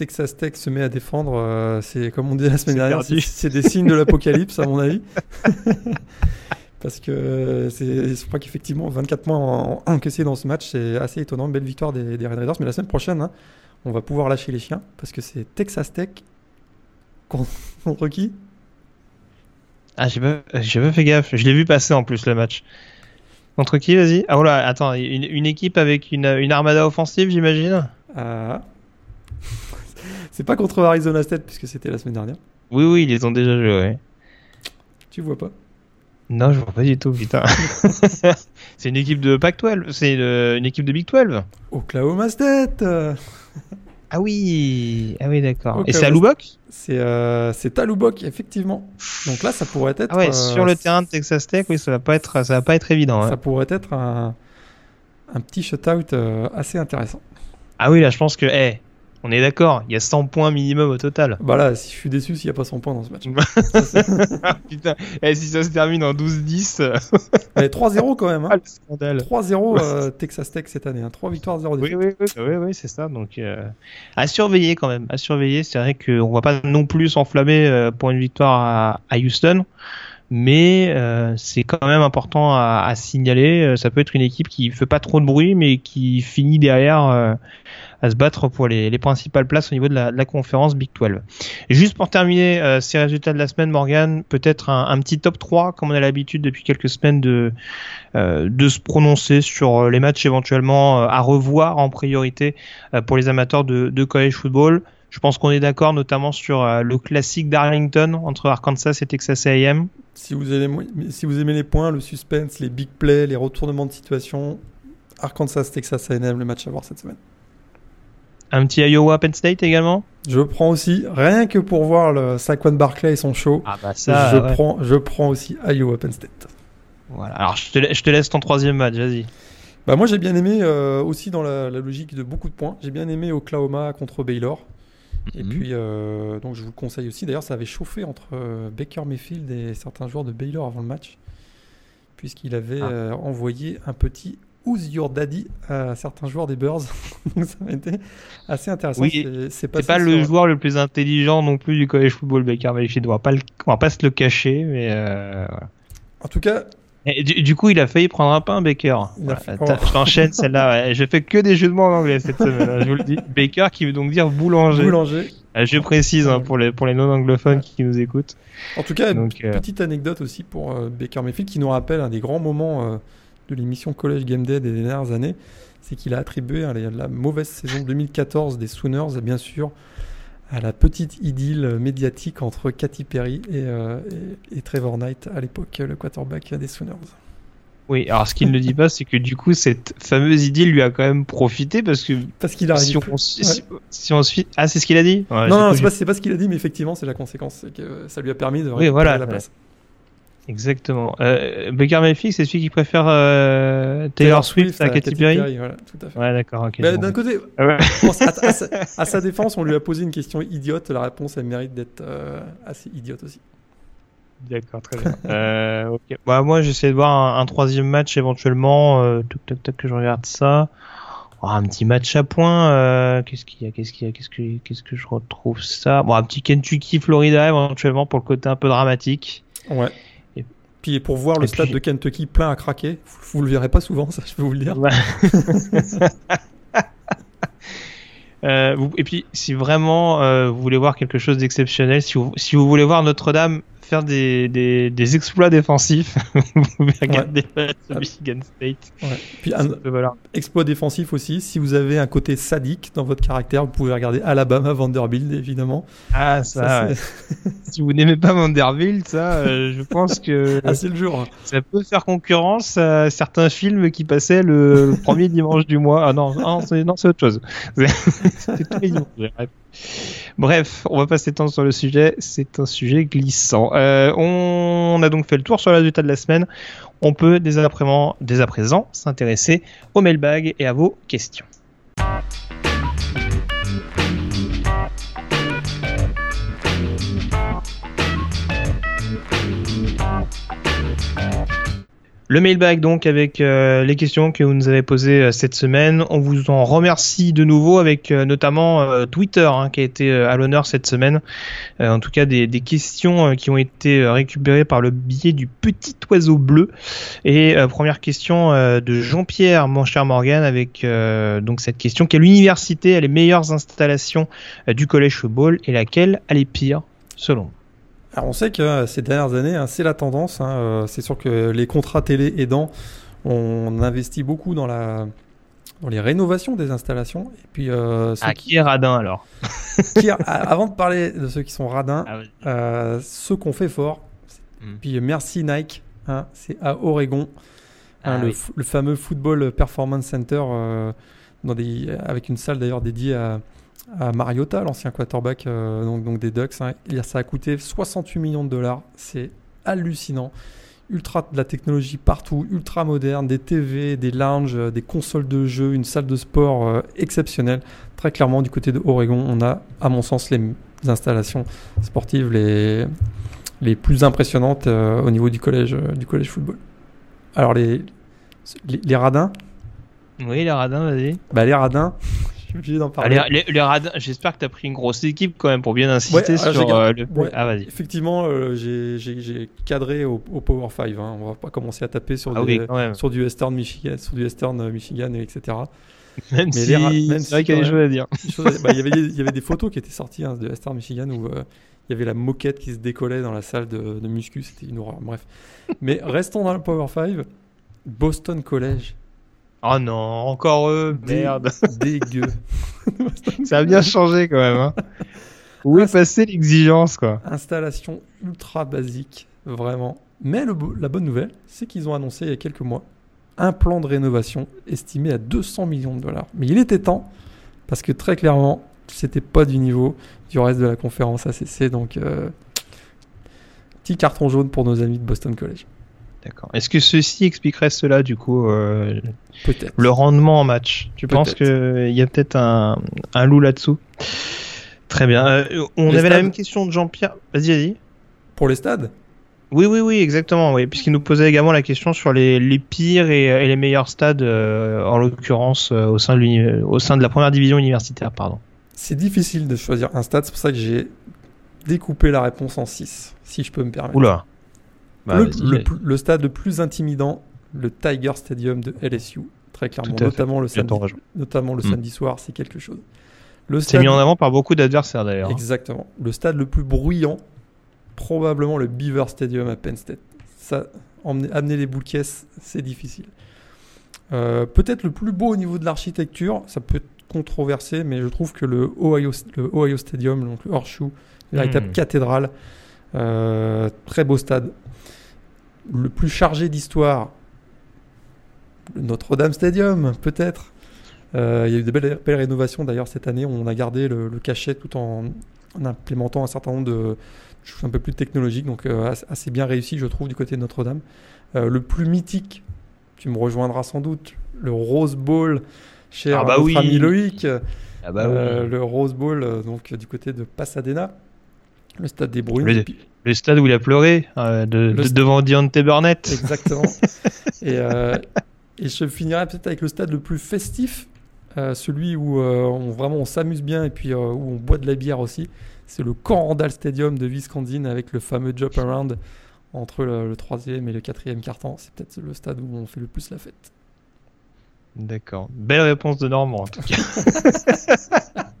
Texas Tech se met à défendre, euh, c'est comme on dit la semaine dernière, c'est des signes de l'apocalypse à mon avis. Parce que euh, je crois qu'effectivement 24 points encaissés dans ce match, c'est assez étonnant. Belle victoire des, Red Raiders. Mais la semaine prochaine, hein, on va pouvoir lâcher les chiens parce que c'est Texas Tech contre qui Ah, j'ai pas, pas fait gaffe. Je l'ai vu passer en plus le match. Contre qui, vas-y? Ah, voilà, attends, une, équipe avec une, une armada offensive, j'imagine? Ah. C'est pas contre Arizona State puisque c'était la semaine dernière. Oui, oui, ils les ont déjà joués. Tu vois pas Non, je vois pas du tout, putain. c'est une équipe de Pac-12, c'est une, équipe de Big 12. Oklahoma State Ah oui, ah oui, d'accord. Et c'est à Lubbock? C'est euh, c'est à Lubbock, effectivement. Donc là, ça pourrait être. Ah ouais, sur le euh, terrain de Texas Tech, oui, ça va pas être, ça va pas être évident. Ça pourrait être un, un petit shutout euh, assez intéressant. Ah oui, là, je pense que, hey, on est d'accord, il y a 100 points minimum au total. Bah là, si je suis déçu s'il n'y a pas 100 points dans ce match. Putain, et eh, si ça se termine en 12-10. 3-0 quand même. Hein. 3-0 ah, euh, Texas Tech cette année. Hein. 3 victoires, 0 défaites. Oui, oui, oui, oui, c'est ça. Donc, euh, à surveiller quand même. À surveiller. C'est vrai qu'on ne va pas non plus s'enflammer euh, pour une victoire à, Houston. Mais c'est quand même important à, signaler. Ça peut être une équipe qui fait pas trop de bruit, mais qui finit derrière à se battre pour les, les, principales places au niveau de la, conférence Big 12. Et juste pour terminer euh, ces résultats de la semaine, Morgan, peut-être un, petit top 3, comme on a l'habitude depuis quelques semaines de, euh, de se prononcer sur les matchs éventuellement à revoir en priorité pour les amateurs de, college football. Je pense qu'on est d'accord notamment sur euh, le classique d'Arlington entre Arkansas et Texas A&M. Si vous, aimez, si vous aimez les points, le suspense, les big plays, les retournements de situation, Arkansas, Texas A&M, le match à voir cette semaine. Un petit Iowa Penn State également Je prends aussi, rien que pour voir le Saquon Barclay et son show, ah bah ça, je, ouais. prends, je prends aussi Iowa Penn State. Voilà, alors je te, je te laisse ton troisième match, vas-y. Bah moi j'ai bien aimé euh, aussi dans la, la, logique de beaucoup de points. J'ai bien aimé Oklahoma contre Baylor. Et mm -hmm. puis euh, donc je vous le conseille aussi. D'ailleurs ça avait chauffé entre euh, Baker Mayfield et certains joueurs de Baylor avant le match, puisqu'il avait ah. envoyé un petit Who's Your Daddy à certains joueurs des Bears. donc ça a été assez intéressant. Oui, c'est pas, pas le joueur le plus intelligent non plus du college football Baker Mayfield. On va pas, le, on va pas se le cacher, mais voilà. En tout cas, et du, du, coup, il a failli prendre un pain, Baker. Voilà, oh. Je t'enchaîne celle-là. Ouais. Je fais que des jeux de mots en anglais cette semaine. Hein, je vous le dis. Baker, qui veut donc dire boulanger. Boulanger. Je précise hein, pour les pour les non-anglophones ouais. qui nous écoutent. En tout cas, donc, euh... petite anecdote aussi pour euh, Baker Mayfield qui nous rappelle un des grands moments euh, de l'émission College Game Day des dernières années, c'est qu'il a attribué hein, la mauvaise saison 2014 des Sooners, bien sûr, à la petite idylle médiatique entre Katy Perry et, euh, et, et Trevor Knight à l'époque, le quarterback des Sooners. Oui, alors ce qu'il ne dit pas, c'est que du coup, cette fameuse idylle lui a quand même profité parce que. Parce qu'il a si on, si, ouais. si on suit. Ah, c'est ce qu'il a dit? Ouais, Non, non, c'est pas, pas, ce qu'il a dit, mais effectivement, c'est la conséquence. C'est que ça lui a permis de oui, voilà, la place. Exactement. Euh, Baker Mayfield, c'est celui qui préfère euh, Taylor, Taylor, Swift, Swift à, à Katy Perry? Perry voilà, tout à fait. Ouais, d'accord. Okay, bon. D'un côté, ah ouais. à, à, sa, à, sa, défense, on lui a posé une question idiote. La réponse, elle mérite d'être euh, assez idiote aussi. D'accord, très bien. euh, okay. bah, moi, j'essaie de voir un, un, troisième match éventuellement. Euh, toc, toc, toc, que je regarde ça. Oh, un petit match à points. Euh, qu'est-ce qu'il y a Qu'est-ce qu'il y a Qu'est-ce que qu'est-ce que je retrouve ça? Bon, un petit Kentucky Florida éventuellement pour le côté un peu dramatique. Ouais. Et puis pour voir le stade de Kentucky plein à craquer, vous, vous le verrez pas souvent, ça je peux vous le dire. Euh, vous, et puis, si vraiment euh, vous voulez voir quelque chose d'exceptionnel, si vous, si vous voulez voir Notre-Dame faire des, des, des, exploits défensifs, vous pouvez regarder ouais. Michigan State. Ouais. Puis un voilà. exploit défensif aussi, si vous avez un côté sadique dans votre caractère, vous pouvez regarder Alabama Vanderbilt évidemment. Ah ça, ça ouais. si vous n'aimez pas Vanderbilt, ça, euh, je pense que ah, c'est le jour. Ça peut faire concurrence à certains films qui passaient le, le premier dimanche du mois. Ah non, non c'est autre chose. c'est tous les dimanches. Bref, on va pas s'étendre sur le sujet, c'est un sujet glissant. Euh, on a donc fait le tour sur la résultat de la semaine. On peut dès à présent, s'intéresser au mailbag et à vos questions. Le mailbag donc avec euh, les questions que vous nous avez posées euh, cette semaine. On vous en remercie de nouveau avec euh, notamment Twitter hein, qui a été à l'honneur cette semaine. en tout cas des, des questions qui ont été récupérées par le biais du petit oiseau bleu. Et première question de Jean-Pierre, mon cher Morgan, avec donc cette question quelle université a les meilleures installations du collège football et laquelle a les pires selon vous? Alors on sait que euh, ces dernières années, hein, c'est la tendance. Hein, euh, c'est sûr que les contrats télé aidant, on investit beaucoup dans la dans les rénovations des installations. Et puis, euh, ah, qui... qui est radin alors qui, Avant de parler de ceux qui sont radins, ah, oui. euh, ceux qu'on fait fort. Mm. Puis merci Nike, hein, c'est à Oregon, ah, le, oui. le, fameux Football Performance Center, euh, dans des, avec une salle d'ailleurs dédiée à, à Mariota, l'ancien quarterback euh, donc, donc, des Ducks. Hein. Ça a coûté 68 millions de dollars. C'est hallucinant. Ultra de la technologie partout, ultra moderne, des TV, des lounges, euh, des consoles de jeux, une salle de sport euh, exceptionnelle. Très clairement, du côté de Oregon, on a, à mon sens, les installations sportives les, les plus impressionnantes euh, au niveau du collège, du collège football. Alors, les, les, les radins? Oui, les radins, vas-y. Bah, les radins, suis obligé d'en parler. Ah, les, les, les radins, j'espère que tu as pris une grosse équipe quand même pour bien inciter ouais, sur euh, le. Ouais, ah, vas-y. Effectivement, euh, j'ai cadré au, au, Power 5. Hein. On va pas commencer à taper sur, ah, des, oui, sur du Western Michigan, sur du Western Michigan, etc. Même Mais si c'est vrai qu'il y a des choses à dire. Bah, il, y avait des, il y avait des photos qui étaient sorties hein, de Star Michigan où euh, il y avait la moquette qui se décollait dans la salle de, de muscu. C'était une horreur. Bref. Mais restons dans le Power 5. Boston College. Oh non, encore eux, merde. Dégueu. Ça a bien changé quand même. Hein. Où est passée l'exigence, quoi? Installation ultra basique, vraiment. Mais le la bonne nouvelle, c'est qu'ils ont annoncé il y a quelques mois un plan de rénovation estimé à 200 millions de dollars. Mais il était temps, parce que très clairement, c'était pas du niveau du reste de la conférence ACC. Donc, euh, petit carton jaune pour nos amis de Boston College. D'accord. Est-ce que ceci expliquerait cela, du coup, euh, Peut-être. le rendement en match? Tu penses qu'il y a peut-être un, un loup là-dessous? Très bien. Euh, on Les avait la même question de Jean-Pierre. Vas-y, vas-y. Pour les stades? Oui, oui, oui, exactement. Oui, puisqu'il nous posait également la question sur les, les pires et, et les meilleurs stades, euh, en l'occurrence au sein de au sein de la première division universitaire, pardon. C'est difficile de choisir un stade, c'est pour ça que j'ai découpé la réponse en 6, si je peux me permettre. Oula. Bah, le, le vas-y. plus- le stade le plus intimidant, le Tiger Stadium de LSU, très clairement, notamment le samedi, notamment Hmm. samedi soir, c'est quelque chose. C'est stade, mis en avant par beaucoup d'adversaires d'ailleurs. exactement, le stade le plus bruyant, probablement le Beaver Stadium à Penn State. Ça, emmener, amener les boules caisses, c'est difficile. Euh, Peut-être le plus beau au niveau de l'architecture, ça peut être controversé, mais je trouve que le Ohio, le Ohio Stadium, donc le Horseshoe, véritable Hmm. cathédrale, euh, très beau stade. Le plus chargé d'histoire, le Notre-Dame Stadium, peut-être. Euh, il y a eu de belles, belles rénovations d'ailleurs cette année. On a gardé le, le cachet tout en, en implémentant un certain nombre de choses un peu plus technologiques, donc euh, assez- bien réussi, je trouve, du côté de Notre-Dame. Euh, le plus mythique, tu me rejoindras sans doute, le Rose Bowl, cher Ah bah notre oui. ami Loïc. Ah bah oui. le Rose Bowl, donc du côté de Pasadena, le stade des Bruins. Le- Le stade où il a pleuré euh, de, de- devant Deontay Burnett. Exactement. et, euh, et je finirai peut-être avec le stade le plus festif, euh, celui où on, vraiment on s'amuse bien et puis où on boit de la bière aussi. C'est le Corandal Stadium de Wisconsin avec le fameux jump around entre le, le troisième et le quatrième quart-temps. C'est peut-être le stade où on fait le plus la fête. D'accord. Belle réponse de Normand en tout cas.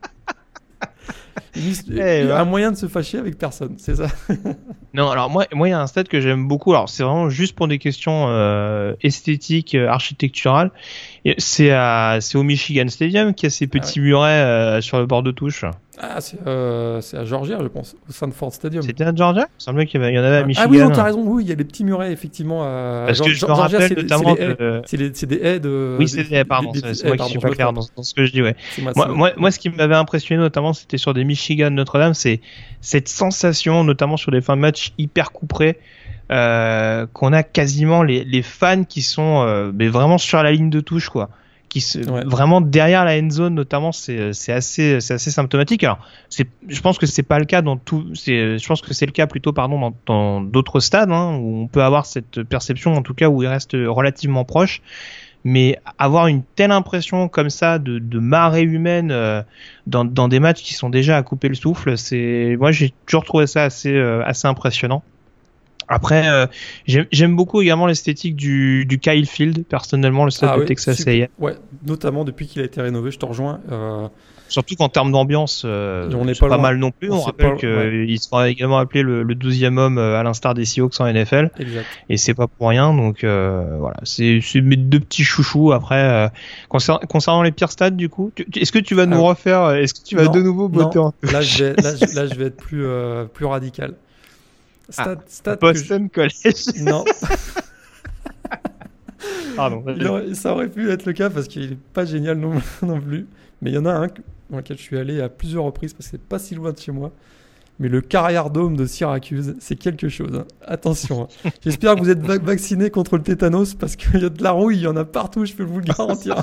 His- Eh ben. un moyen de se fâcher avec personne, c'est ça. Non, alors moi, moi, il y a un stade que j'aime beaucoup. Alors, c'est vraiment juste pour des questions euh, esthétiques, euh, architecturales. C'est à, c'est au Michigan Stadium qui a ces petits murets euh, sur le bord de touche. Ah, c'est euh, c'est à Georgia, je pense, au Sanford Stadium. C'était à Georgia? Il semblait qu'il y, y en avait à Michigan. Ah oui, non, t'as raison, oui, il y a les petits murets, effectivement. à Parce que je me rappelle c'est notamment haies. de- C'est des haies de. Oui, c'est des, pardon, des- c'est moi qui suis pardon, pas clair dans, dans ce que je dis, ouais. Moi, moi, moi, ce qui m'avait impressionné notamment, c'était sur des Michigan Notre-Dame, c'est cette sensation, notamment sur des fins de match hyper couperées, euh, qu'on a quasiment les, les fans qui sont euh, mais vraiment sur la ligne de touche, quoi. Qui se, Ouais. vraiment derrière la end zone, notamment, c'est c'est assez, c'est assez symptomatique. Alors, c'est, je pense que c'est pas le cas dans tout, c'est, je pense que c'est le cas plutôt, pardon, dans- dans d'autres stades hein, où on peut avoir cette perception, en tout cas où il reste relativement proche. Mais avoir une telle impression comme ça de, de marée humaine euh, dans, dans des matchs qui sont déjà à couper le souffle, c'est moi j'ai toujours trouvé ça assez euh, assez impressionnant. Après, euh, j'aime beaucoup également l'esthétique du, du Kyle Field, personnellement, le stade Ah de oui, Texas. A&M. Ouais, notamment depuis qu'il a été rénové, je te rejoins. euh, Surtout qu'en termes d'ambiance, euh, On n'est c'est pas mal non plus. On rappelle qu'il sera également appelé le, le 12e homme euh, à l'instar des Seahawks en NFL. exact. et c'est pas pour rien donc voilà c'est mes deux petits chouchous après concernant, concernant les pires stades du coup est-ce que tu vas nous Ah. refaire est-ce que tu vas Non, de nouveau botter Là, je vais, là, je, là, je vais être plus, plus radical. Stade, stade que je- Boston College Non, pardon aurait- ça aurait pu être le cas parce qu'il est pas génial non, non plus. Mais il y en a un dans lequel je suis allé à plusieurs reprises parce que c'est pas si loin de chez moi. Mais le Carrière Dome de Syracuse, c'est quelque chose. hein. Attention. hein. J'espère que vous êtes vac- vaccinés contre le tétanos parce qu'il y a de la rouille, il y en a partout, je peux vous le garantir.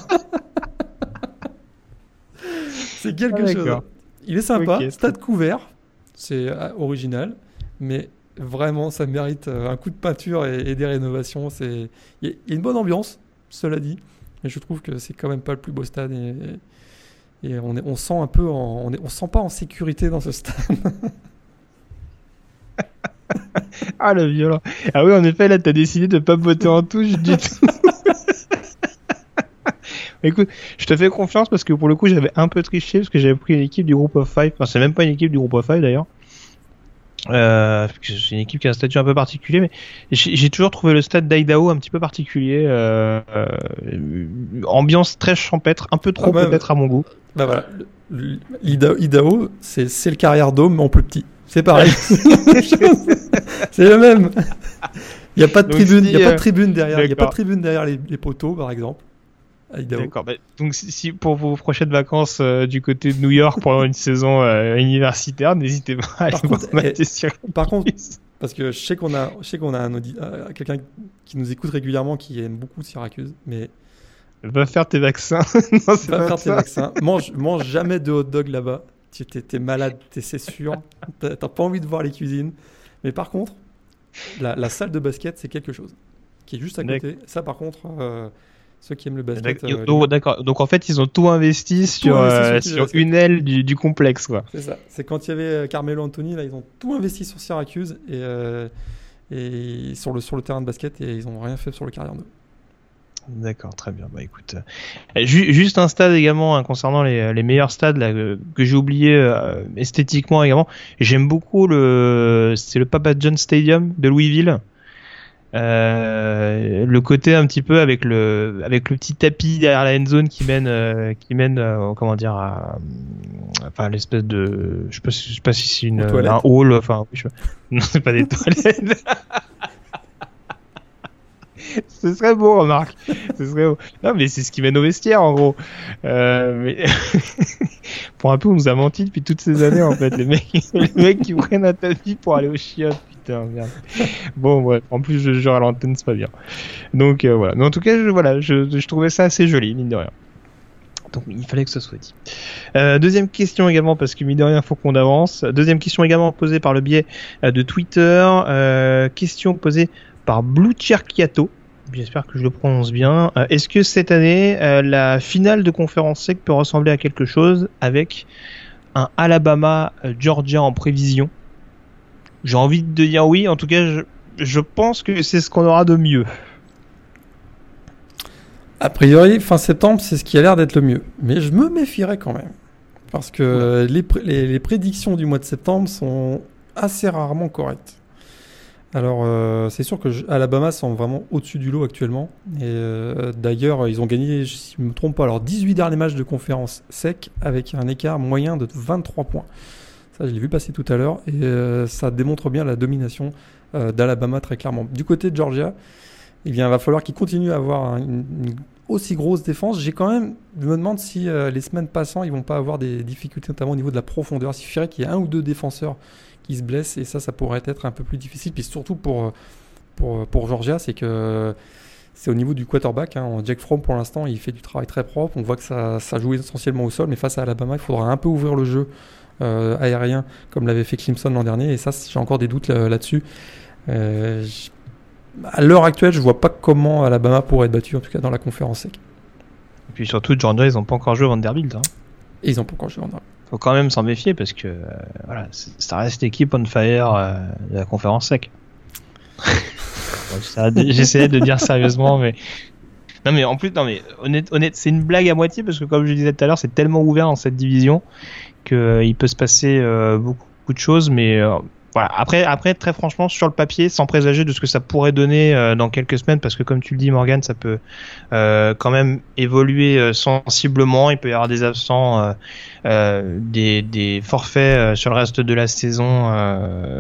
c'est quelque Ah, chose. d'accord. Il est sympa, stade couvert, c'est euh, original, mais vraiment ça mérite euh, un coup de peinture et, des rénovations. Il y, a- une bonne ambiance, cela dit, mais je trouve que c'est quand même pas le plus beau stade et, on, est, on sent un peu, on, est, on sent pas en sécurité dans ce stade. ah le violent ah oui en effet là t'as décidé de pas botter en touche du tout Écoute, je te fais confiance parce que pour le coup, j'avais un peu triché parce que j'avais pris l'équipe du groupe of five. Enfin, c'est même pas une équipe du groupe of five d'ailleurs. Euh, c'est une équipe qui a un statut un peu particulier, mais j'ai toujours trouvé le stade d'Idaho un petit peu particulier. Euh, euh, ambiance très champêtre, un peu trop ah, peut-être à mon goût. Bah voilà, Idaho, c'est le carrière dôme mais en plus petit. C'est pareil. c'est le même. Il n'y a pas de tribune, il y a pas de tribune derrière, il y a pas de tribune derrière les, les poteaux par exemple. D'accord. Bah, donc si, pour vos prochaines vacances euh, du côté de New York pendant une saison euh, universitaire, n'hésitez pas à aller contre, eh, sur. Par contre, parce que je sais qu'on a, je sais qu'on a un euh, quelqu'un qui nous écoute régulièrement qui aime beaucoup Syracuse, mais va faire tes vaccins. non, va faire tes vaccins. Mange, mange jamais de hot dog là-bas. Tu es, malade, c'est sûr. T'as pas envie de voir les cuisines. Mais par contre, la, la salle de basket, c'est quelque chose qui est juste à côté. Ça, par contre. Ceux qui aiment le basket. Euh, d'accord. Donc en fait, ils ont tout investi sur, euh, sur une aile du, du complexe, quoi. C'est ça. C'est quand il y avait euh, Carmelo Anthony, là, ils ont tout investi sur Syracuse et, et sur, le, sur le terrain de basket et ils ont rien fait sur le carrière 2. D'accord, très bien. Bah écoute, juste un stade également hein, concernant les, les, meilleurs stades là, que, j'ai oublié esthétiquement également. J'aime beaucoup le, c'est le Papa John Stadium de Louisville. Euh, le côté un petit peu avec le avec le petit tapis derrière la end zone qui mène euh, qui mène euh, comment dire à, enfin l'espèce de je sais pas, je sais pas si c'est une un hall enfin non c'est pas des toilettes ce serait beau remarque ce serait beau. non mais c'est ce qui mène au vestiaire en gros mais pour un peu on nous a menti depuis toutes ces années en fait les mecs qui prennent un tapis pour aller au chiottes bon, ouais, en plus, je jure à l'antenne, c'est pas bien. Donc, euh, voilà. Mais en tout cas, je, voilà, je, trouvais ça assez joli, mine de rien. Donc il fallait que ce soit dit. Euh, deuxième question également, parce que mine de rien, faut qu'on avance. Deuxième question également posée par le biais euh, de Twitter. question posée par Blue Cherkiato. J'espère que je le prononce bien. Est-ce que cette année, la finale de conférence sec peut ressembler à quelque chose avec un Alabama-Georgia en prévision? J'ai envie de dire oui. En tout cas, je, pense que c'est ce qu'on aura de mieux. A priori, fin septembre, c'est ce qui a l'air d'être le mieux. Mais je me méfierais quand même. Parce que les, prédictions du mois de septembre sont assez rarement correctes. Alors, euh, c'est sûr que Alabama sont vraiment au-dessus du lot actuellement. Et euh, d'ailleurs, ils ont gagné, si je ne me trompe pas, alors 18 derniers matchs de conférence sec avec un écart moyen de 23 points. Ça, je l'ai vu passer tout à l'heure. Et euh, ça démontre bien la domination d'Alabama très clairement. Du côté de Georgia, il va falloir qu'ils continuent à avoir une, aussi grosse défense. J'ai quand même, je me demande si les semaines passant, ils vont pas avoir des difficultés, notamment au niveau de la profondeur. Il suffirait qu'il y ait un ou deux défenseurs qui se blessent et ça, ça pourrait être un peu plus difficile. Puis surtout pour, pour, pour Georgia, c'est que c'est au niveau du quarterback. Hein. Jack Fromm, pour l'instant, il fait du travail très propre. On voit que ça, ça joue essentiellement au sol, mais face à Alabama, il faudra un peu ouvrir le jeu euh, aérien comme l'avait fait Clemson l'an dernier. Et ça, j'ai encore des doutes là-dessus. Euh, à l'heure actuelle, je vois pas comment Alabama pourrait être battu, en tout cas dans la conférence sec. Et puis surtout, Georgia, ils n'ont pas encore joué Vanderbilt. Hein. Et ils n'ont pas encore joué Vanderbilt. Faut quand même s'en méfier parce que euh, voilà, ça reste l'équipe on fire de la conférence sec. J'essayais de dire sérieusement, mais non mais en plus, non mais honnête, honnête c'est une blague à moitié parce que comme je disais tout à l'heure, c'est tellement ouvert dans cette division euh, il peut se passer euh, beaucoup, de choses, mais euh, voilà. Après, après, très franchement, sur le papier, sans présager de ce que ça pourrait donner dans quelques semaines, parce que comme tu le dis, Morgan, ça peut quand même évoluer sensiblement. Il peut y avoir des absents, des, des, forfaits sur le reste de la saison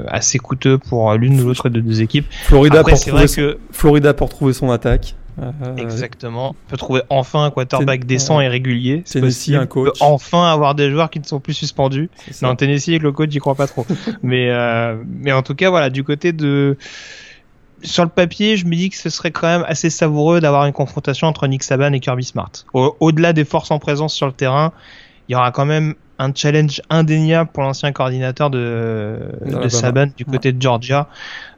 assez coûteux pour l'une ou l'autre des deux équipes. Florida, pour trouver que... Florida pour trouver son attaque. Euh, Exactement. On peut trouver enfin un quarterback décent et régulier. Tennessee, un coach. peut enfin avoir des joueurs qui ne sont plus suspendus. Non, Tennessee avec le coach, j'y crois pas trop. mais, euh, mais en tout cas, voilà, du côté de sur le papier, je me dis que ce serait quand même assez savoureux d'avoir une confrontation entre Nick Saban et Kirby Smart. Au-delà des forces en présence sur le terrain, il y aura quand même un challenge indéniable pour l'ancien coordinateur de, de Saban du côté de Georgia.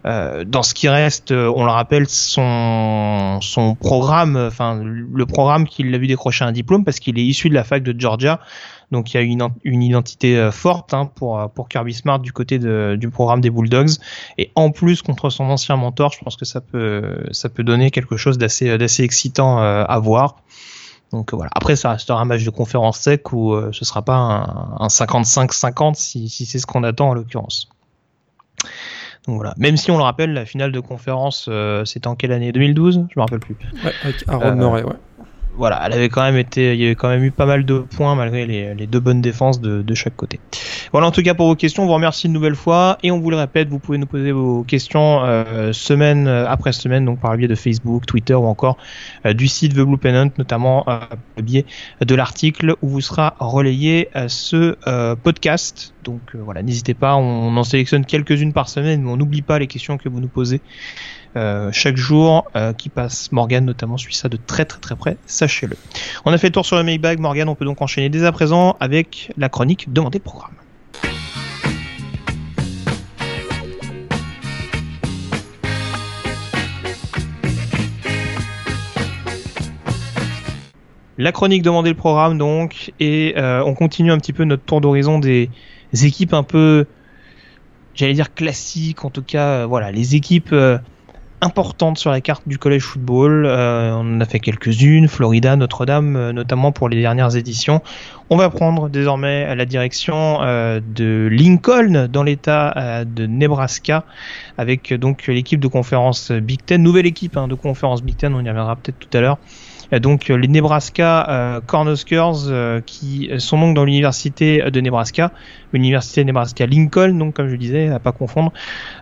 Euh, dans ce qui reste, euh, on le rappelle, son, son programme, enfin le programme qui l'a vu décrocher un diplôme parce qu'il est issu de la fac de Georgia. Donc il y a une, une identité euh, forte hein, pour, pour Kirby Smart du côté de, du programme des Bulldogs. Et en plus contre son ancien mentor, je pense que ça peut, ça peut donner quelque chose d'assez, d'assez excitant à voir. Donc voilà. Après, ça restera un match de conférence sec où ce ce sera pas un 55-50 si, si c'est ce qu'on attend en l'occurrence. Donc voilà. Même si on le rappelle, la finale de conférence, c'était en quelle année? 2012 Je me rappelle plus. Ouais, avec Aaron Murray, ouais voilà, elle avait quand même été, il y avait quand même eu pas mal de points malgré les, deux bonnes défenses de, chaque côté. Voilà, en tout cas pour vos questions, on vous remercie une nouvelle fois et on vous le répète, vous pouvez nous poser vos questions euh, semaine après semaine, donc par le biais de Facebook, Twitter ou encore euh, du site The Blue Pennant, notamment euh, par le biais de l'article où vous sera relayé ce podcast. Donc voilà, n'hésitez pas, on, en sélectionne quelques-unes par semaine, mais on n'oublie pas les questions que vous nous posez. Euh, chaque jour euh, qui passe. Morgan notamment suit ça de très très très près, sachez-le. On a fait le tour sur le Mailbag, Morgan, on peut donc enchaîner dès à présent avec la chronique Demandez le programme. La chronique Demandez le programme donc, et euh, on continue un petit peu notre tour d'horizon des, équipes un peu, j'allais dire classiques, en tout cas, voilà, les équipes importante sur la carte du college football. Euh, on en a fait quelques-unes, Florida, Notre-Dame, euh, notamment pour les dernières éditions. On va prendre désormais la direction euh, de Lincoln dans l'État de Nebraska avec donc l'équipe de conférence Big Ten, nouvelle équipe hein, de conférence Big Ten, on y reviendra peut-être tout à l'heure, donc les Nebraska euh, Cornhuskers euh, qui sont donc dans l'université de Nebraska, l'université de Nebraska Lincoln, donc comme je disais, à pas confondre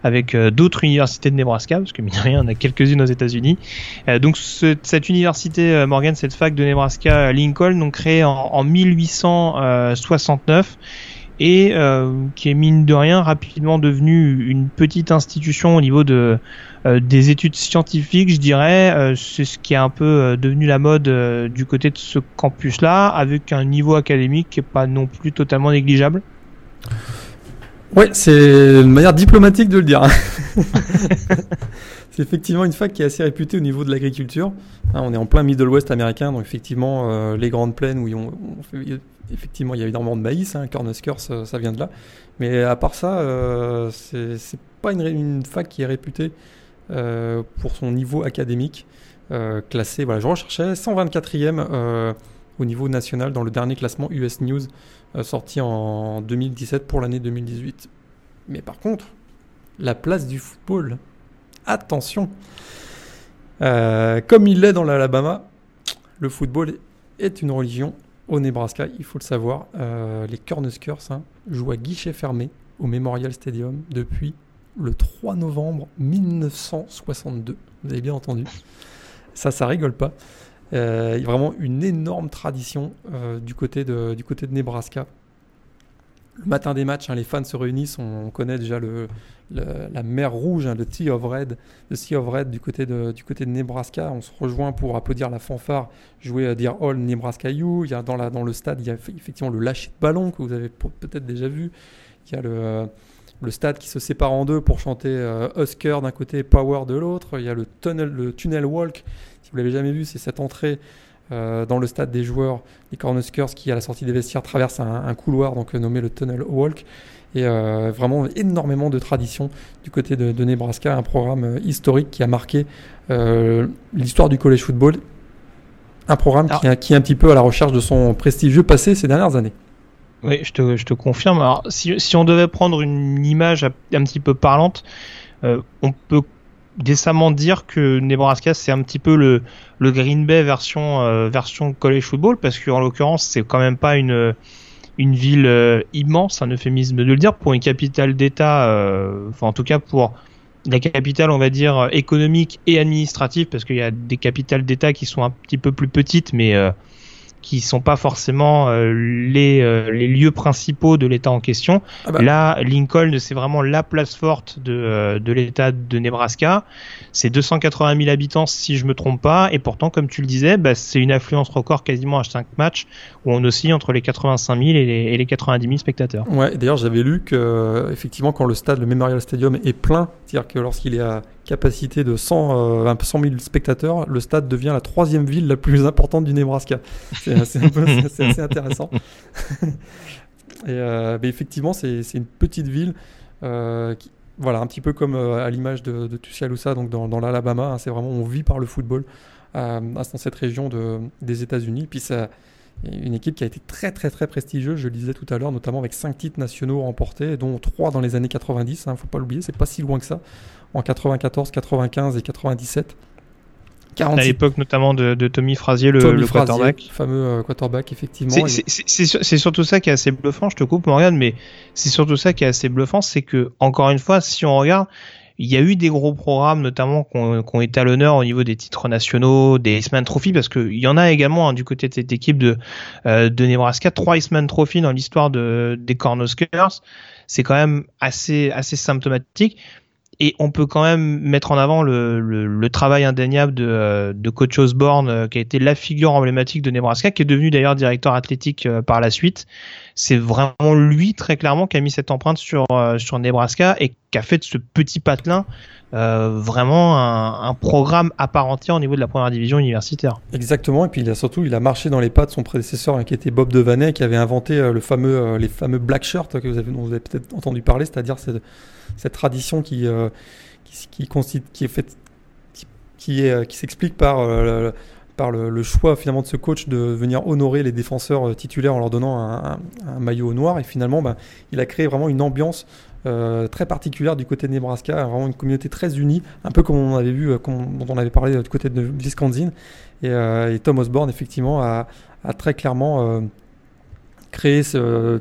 avec euh, d'autres universités de Nebraska, parce que mine rien, on a quelques-unes aux États-Unis. Euh, donc cette université Morgan, cette fac de Nebraska Lincoln, donc créée en, en 1869 et qui est mine de rien rapidement devenue une petite institution au niveau de euh, des études scientifiques, je dirais, euh, c'est ce qui est un peu euh, devenu la mode du côté de ce campus-là, avec un niveau académique qui n'est pas non plus totalement négligeable. Ouais, c'est une manière diplomatique de le dire. c'est effectivement une fac qui est assez réputée au niveau de l'agriculture. Hein, on est en plein Middle West américain, donc effectivement, les grandes plaines où on, effectivement, il y a énormément de maïs, hein, Cornhuskers, ça, vient de là. Mais à part ça, c'est pas une, fac qui est réputée euh, pour son niveau académique, euh, classé, voilà, je recherchais 124e euh, au niveau national dans le dernier classement US News sorti en 2017 pour l'année 2018. Mais par contre, la place du football, attention, comme il l'est dans l'Alabama, le football est une religion au Nebraska, il faut le savoir. les Cornhuskers hein, jouent à guichet fermé au Memorial Stadium depuis le 3 novembre 1962. Vous avez bien entendu. Ça, ça rigole pas. Euh, il y a vraiment une énorme tradition euh, du, côté de, du côté de Nebraska. Le matin des matchs, hein, les fans se réunissent. On, connaît déjà le, la mer rouge, hein, le Sea of Red, le Sea of Red du côté de, du côté de Nebraska. On se rejoint pour applaudir la fanfare, jouer à dire All Nebraska You. Il y a dans, la, dans le stade, il y a effectivement le lâcher de ballon que vous avez peut-être déjà vu. Il y a le le stade qui se sépare en deux pour chanter euh, Husker d'un côté Power de l'autre. Il y a le tunnel, le tunnel walk. Si vous l'avez jamais vu, c'est cette entrée euh, dans le stade des joueurs, les Cornhuskers, qui à la sortie des vestiaires traverse un, couloir donc euh, nommé le tunnel walk. Et vraiment énormément de traditions du côté de, Nebraska, un programme historique qui a marqué l'histoire du college football. Un programme qui, qui est un petit peu à la recherche de son prestigieux passé ces dernières années. Oui, je te, je te confirme. Alors, si, si, on devait prendre une image un petit peu parlante, euh, on peut décemment dire que Nebraska c'est un petit peu le, Green Bay version euh, version college football parce qu'en l'occurrence c'est quand même pas une ville euh, immense, un euphémisme de le dire pour une capitale d'État, enfin en tout cas pour la capitale on va dire économique et administrative parce qu'il y a des capitales d'État qui sont un petit peu plus petites mais qui sont pas forcément euh, les, euh, les lieux principaux de l'État en question. Ah bah. Là, Lincoln, c'est vraiment la place forte de, euh, de l'État de Nebraska. C'est 280 000 habitants si je me trompe pas, et pourtant, comme tu le disais, bah, c'est une affluence record quasiment à 5 matchs où on oscille entre les 85 000 et les, et les 90 000 spectateurs. Ouais, d'ailleurs, j'avais lu que effectivement, quand le stade, le Memorial Stadium est plein, c'est-à-dire que lorsqu'il est à capacité de 100, euh, 100 000 spectateurs, le stade devient la troisième ville la plus importante du Nebraska. C'est assez intéressant. Euh, effectivement, c'est une petite ville euh, voilà, un petit peu comme euh, à l'image de, de Tuscaloosa, donc dans, l'Alabama. Hein, c'est vraiment, on vit par le football. dans cette région de, des États-Unis. Puis ça, une équipe qui a été très très très prestigieuse, je le disais tout à l'heure, notamment avec 5 titres nationaux remportés, dont 3 dans les années 90, il ne faut pas l'oublier, c'est pas si loin que ça, en 94, 95 et 97. À l'époque notamment de, Tommy Frazier, le, Tommy quarterback. fameux euh, quarterback, effectivement. C'est surtout ça qui est assez bluffant, je te coupe Morgan, mais c'est surtout ça qui est assez bluffant, c'est que, encore une fois, si on regarde, il y a eu des gros programmes, notamment, qui ont, été à l'honneur au niveau des titres nationaux, des Iceman Trophy, parce qu'il y en a également hein, du côté de cette équipe de, euh, de Nebraska, trois Iceman Trophy dans l'histoire de, des Cornhuskers. C'est quand même assez, assez symptomatique. Et on peut quand même mettre en avant le, le, travail indéniable de, euh, de coach Osborne, euh, qui a été la figure emblématique de Nebraska, qui est devenu d'ailleurs directeur athlétique par la suite c'est vraiment lui très clairement qui a mis cette empreinte sur euh, sur Nebraska et qui a fait de ce petit patelin euh, vraiment un, programme à part entière au niveau de la première division universitaire. Exactement, et puis il a surtout il a marché dans les pas de son prédécesseur hein, qui était Bob Devaney, qui avait inventé euh, le fameux les fameux black shirts que vous avez dont vous avez peut-être entendu parler, c'est-à-dire cette, cette tradition qui qui, qui, qui, est qui s'explique par par le, choix finalement de ce coach de venir honorer les défenseurs euh, titulaires en leur donnant un, maillot noir. Et finalement, ben, il a créé vraiment une ambiance euh, très particulière du côté de Nebraska, vraiment une communauté très unie, un peu comme on avait vu, euh, dont on avait parlé du côté de Wisconsin. Et, Tom Osborne, effectivement, a, très clairement créé ce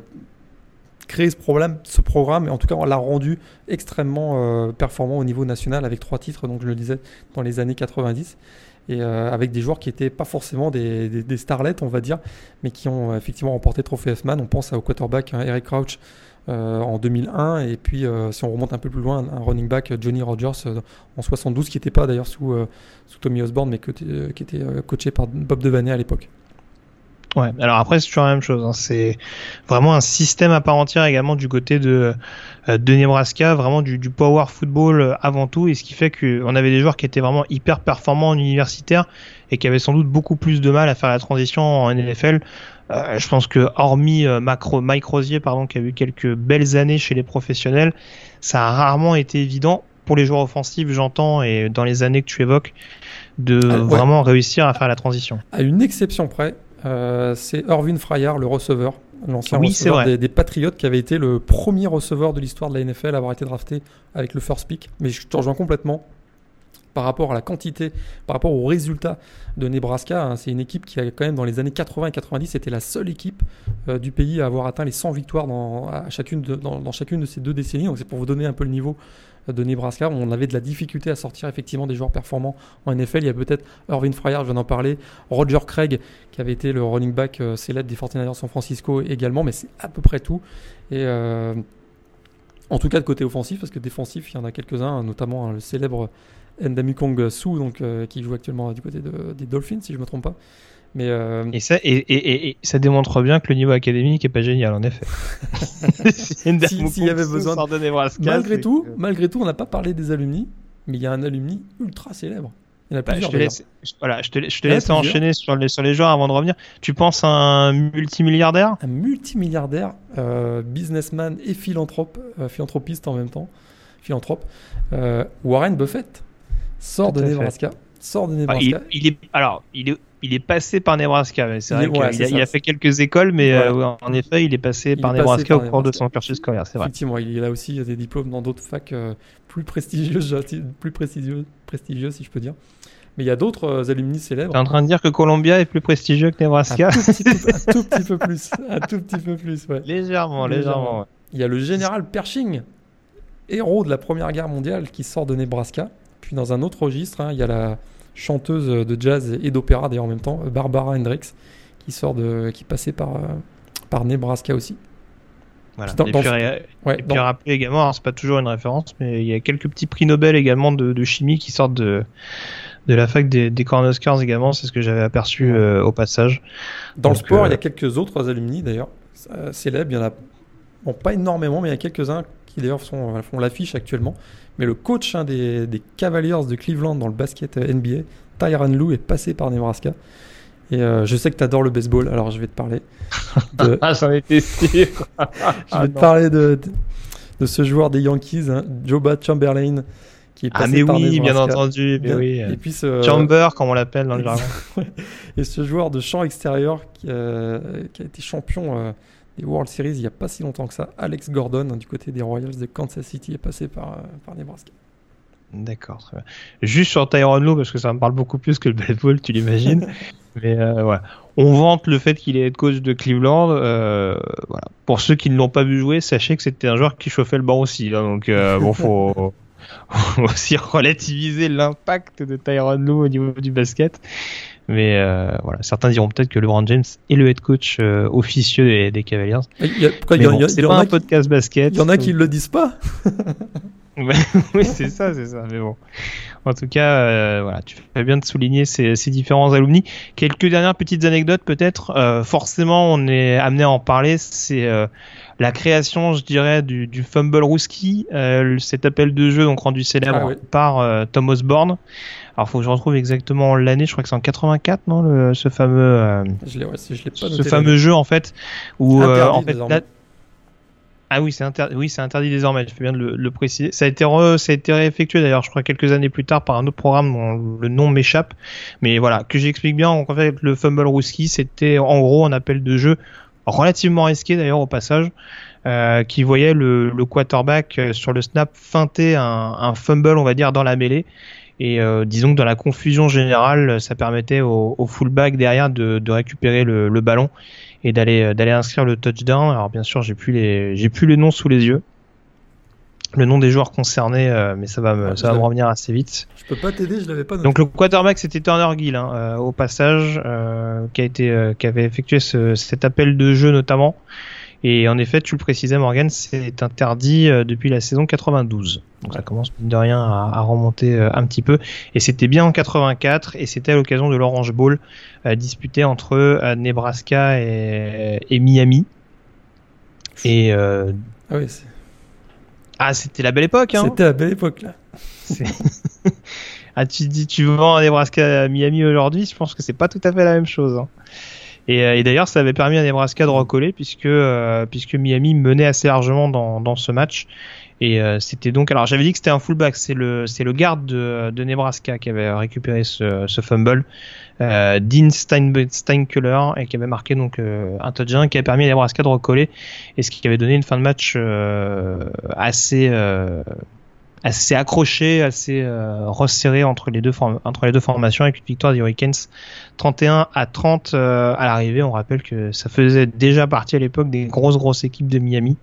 créé ce problème, ce programme, et en tout cas on l'a rendu extrêmement performant au niveau national avec trois titres, donc je le disais, dans les années 90 et euh, avec des joueurs qui n'étaient pas forcément des, des, starlets, on va dire, mais qui ont euh, effectivement remporté Trophée S-Man. On pense au quarterback hein, Eric Crouch euh, en 2001, et puis si on remonte un peu plus loin, un running back Johnny Rogers en 72, qui n'était pas d'ailleurs sous, sous Tommy Osborne, mais qui était coaché par Bob Devaney à l'époque. Ouais, alors après c'est toujours la même chose. Hein. C'est vraiment un système à part entière également du côté de, euh, de Nebraska, vraiment du, du power football euh, avant tout, et ce qui fait qu'on avait des joueurs qui étaient vraiment hyper performants en universitaire et qui avaient sans doute beaucoup plus de mal à faire la transition en NFL. Euh, je pense que hormis euh, Macro, Mike Rosier, pardon, qui a eu quelques belles années chez les professionnels, ça a rarement été évident pour les joueurs offensifs, j'entends, et dans les années que tu évoques, de ah, vraiment réussir à faire la transition. À une exception près, euh, c'est Irvin Fryer, le receveur, l'ancien receveur des, des, Patriots, qui avait été le premier receveur de l'histoire de la NFL à avoir été drafté avec le first pick. Mais je te rejoins complètement par rapport à la quantité, par rapport aux résultats de Nebraska. Hein, c'est une équipe qui a quand même dans les années 80 et 90 c'était la seule équipe euh, du pays à avoir atteint les 100 victoires dans, chacune de, dans, chacune de ces deux décennies. Donc c'est pour vous donner un peu le niveau de Nebraska. On avait de la difficulté à sortir effectivement des joueurs performants en NFL. Il y a peut-être Irvin Fryer, je viens d'en parler, Roger Craig, qui avait été le running back euh, célèbre des 49ers San Francisco également, mais c'est à peu près tout. Et euh, en tout cas de côté offensif, parce que défensif, il y en a quelques-uns, notamment hein, le célèbre Ndamukong Su, donc, euh, qui joue actuellement du côté des Dolphins, si je ne me trompe pas. Mais euh, et, ça, et, et, ça démontre bien que le niveau académique est pas génial, en effet. S'il y avait besoin de... malgré tout, malgré tout, on n'a pas parlé des alumni, mais il y a un alumni ultra célèbre. Il y en a bah, je te laisse, voilà, je te, je te laisse enchaîner sur les, sur les joueurs avant de revenir. Tu penses à un multimilliardaire? Un multimilliardaire, euh, businessman et philanthrope, euh, philanthropiste en même temps, philanthrope, Warren Buffett. Sort de Nebraska. Sort de ah, il, est, alors, il est il est passé par Nebraska. C'est vrai qu'il a, fait quelques écoles, mais euh, en effet, il est passé par Nebraska au cours de son cursus scolaire. C'est vrai. Effectivement, il a aussi des diplômes dans d'autres facs euh, plus prestigieuses, plus prestigieuses, prestigieuses, si je peux dire. Mais il y a d'autres euh, alumni célèbres. Tu es en train de dire que Columbia est plus prestigieux que Nebraska un tout, petit peu, un tout petit peu plus. Un tout petit peu plus, ouais. Légèrement, légèrement. Il y a le général Pershing, héros de la Première Guerre mondiale, qui sort de Nebraska. Puis dans un autre registre, hein, il y a la chanteuse de jazz et d'opéra d'ailleurs en même temps, Barbara Hendricks, qui sort de, qui passait par, euh, par Nebraska aussi. Voilà. et, puis, ouais, rappeler également, c'est pas toujours une référence, mais il y a quelques petits prix Nobel également de, chimie qui sortent de, de la fac des, des Cornhuskers également, c'est ce que j'avais aperçu euh, au passage. Dans le sport, il y a euh, quelques autres alumni d'ailleurs, célèbres, il y en a bon, pas énormément, mais il y a quelques-uns qui d'ailleurs font l'affiche actuellement. Mais le coach hein, des, Cavaliers de Cleveland dans le basket euh, NBA, Tyron Lou, est passé par Nebraska. Et euh, je sais que tu adores le baseball, alors je vais te parler. De... ah, j'en étais sûr Je vais te parler de, de, ce joueur des Yankees, hein, Joba Chamberlain, qui est Ah, passé mais par oui, bien Nebraska. entendu. mais Bien. oui. Et puis ce, Chamber, comme on l'appelle dans le jargon. et ce joueur de champ extérieur qui, euh, qui a été champion euh, des World Series il n'y a pas si longtemps que ça, Alex Gordon, hein, du côté des Royals de Kansas City, est passé par, euh, par Nebraska. D'accord, très bien. Juste sur Tyron Lowe, parce que ça me parle beaucoup plus que le baseball, tu l'imagines. Mais euh, voilà. On vante le fait qu'il est head coach de Cleveland. euh, voilà. Pour ceux qui ne l'ont pas vu jouer, sachez que c'était un joueur qui chauffait le banc aussi. là. donc euh, bon, faut, faut aussi relativiser l'impact de Tyron Lowe au niveau du basket. Mais euh, voilà, certains diront peut-être que LeBron James est le head coach euh, officieux des, des Cavaliers. Bon, c'est pas a un qui- podcast basket. il y en a qui ne le disent pas. Oui, c'est ça, c'est ça. Mais bon, en tout cas, euh, voilà, tu fais bien de souligner ces, ces différents alumni. Quelques dernières petites anecdotes, peut-être. Euh, forcément, on est amené à en parler. C'est euh, la création, je dirais, du, du fumble Rouski, euh, cet appel de jeu donc rendu célèbre Ah oui. par Tom Osborne. Alors, faut que je retrouve exactement l'année. Je crois que c'est en 84, non, le- ce fameux. euh, Je l'ai ouais, si je l'ai pas noté. ce là. fameux jeu en fait où euh, en fait ah oui c'est interdit oui c'est interdit désormais je fais bien de le, le préciser ça a été re- ça a été réeffectué d'ailleurs je crois quelques années plus tard par un autre programme dont le nom m'échappe mais voilà que j'explique bien en fait le fumble Rouski c'était en gros un appel de jeu relativement risqué d'ailleurs au passage euh, qui voyait le, le quarterback euh, sur le snap feinter un, un fumble on va dire dans la mêlée et euh, disons que dans la confusion générale, ça permettait au, au fullback derrière de, de récupérer le, le ballon et d'aller euh, d'aller inscrire le touchdown. Alors bien sûr, j'ai plus les j'ai plus les noms sous les yeux, le nom des joueurs concernés, euh, mais ça va me Ah, ça va me revenir assez vite. Je peux pas t'aider, je l'avais pas noté. Donc le quarterback c'était Turner Gill hein, euh, au passage euh, qui a été euh, qui avait effectué ce, cet appel de jeu notamment. Et en effet, tu le précisais Morgan, c'est interdit euh, depuis la saison 92. Donc ça commence mine de rien à, à remonter euh, un petit peu. Et c'était bien en 84 et c'était à l'occasion de l'Orange Bowl euh, disputé entre euh, Nebraska et, et Miami. Et euh, Ah oui, c'est- ah c'était la belle époque hein. c'était à belle époque là. Ah, tu dis, tu vends un Nebraska à Miami aujourd'hui, je pense que c'est pas tout à fait la même chose. hein. Et, euh, et d'ailleurs, ça avait permis à Nebraska de recoller puisque euh, puisque Miami menait assez largement dans, dans ce match. Et euh, c'était donc, alors j'avais dit que c'était un fullback, c'est le c'est le garde de, de Nebraska qui avait récupéré ce, ce fumble, euh, Dean Stein, Steinkeller, et qui avait marqué donc euh, un touchdown qui a permis à Nebraska de recoller, et ce qui avait donné une fin de match euh, assez assez accroché, assez euh, resserré entre les deux entre les deux formations avec une victoire des Hurricanes 31 à 30 euh, à l'arrivée. On rappelle que ça faisait déjà partie à l'époque des grosses grosses équipes de Miami.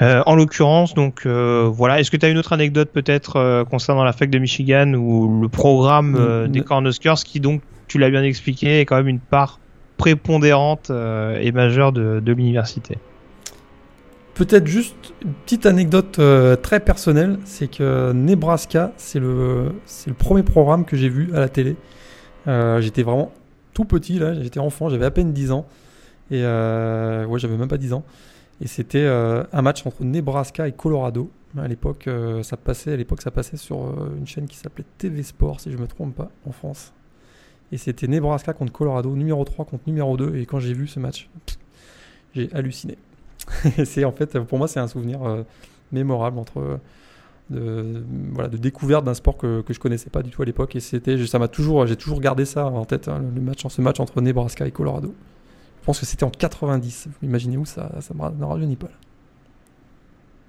Euh, en l'occurrence, donc euh, voilà. Est-ce que tu as une autre anecdote peut-être concernant la fac de Michigan ou le programme Mm, des mm. Cornhuskers qui donc, tu l'as bien expliqué, est quand même une part prépondérante et majeure de, de l'université? Peut-être juste une petite anecdote euh, très personnelle, c'est que Nebraska, c'est le, c'est le premier programme que j'ai vu à la télé. Euh, j'étais vraiment tout petit là, j'étais enfant, j'avais à peine 10 ans. Et euh, ouais, j'avais même pas 10 ans. Et c'était euh, un match entre Nebraska et Colorado. À l'époque, euh, ça passait, à l'époque, ça passait sur euh, une chaîne qui s'appelait TV Sport, si je me trompe pas, en France. Et c'était Nebraska contre Colorado, numéro 3 contre numéro 2. Et quand j'ai vu ce match, j'ai halluciné. C'est en fait, pour moi, c'est un souvenir euh, mémorable entre euh, de, voilà, de découverte d'un sport que, que je connaissais pas du tout à l'époque. Et c'était, ça m'a toujours, j'ai toujours gardé ça en tête, hein, le match, ce match entre Nebraska et Colorado. Je pense que c'était en 90. Vous imaginez où ça, ça me rajeunit pas. là.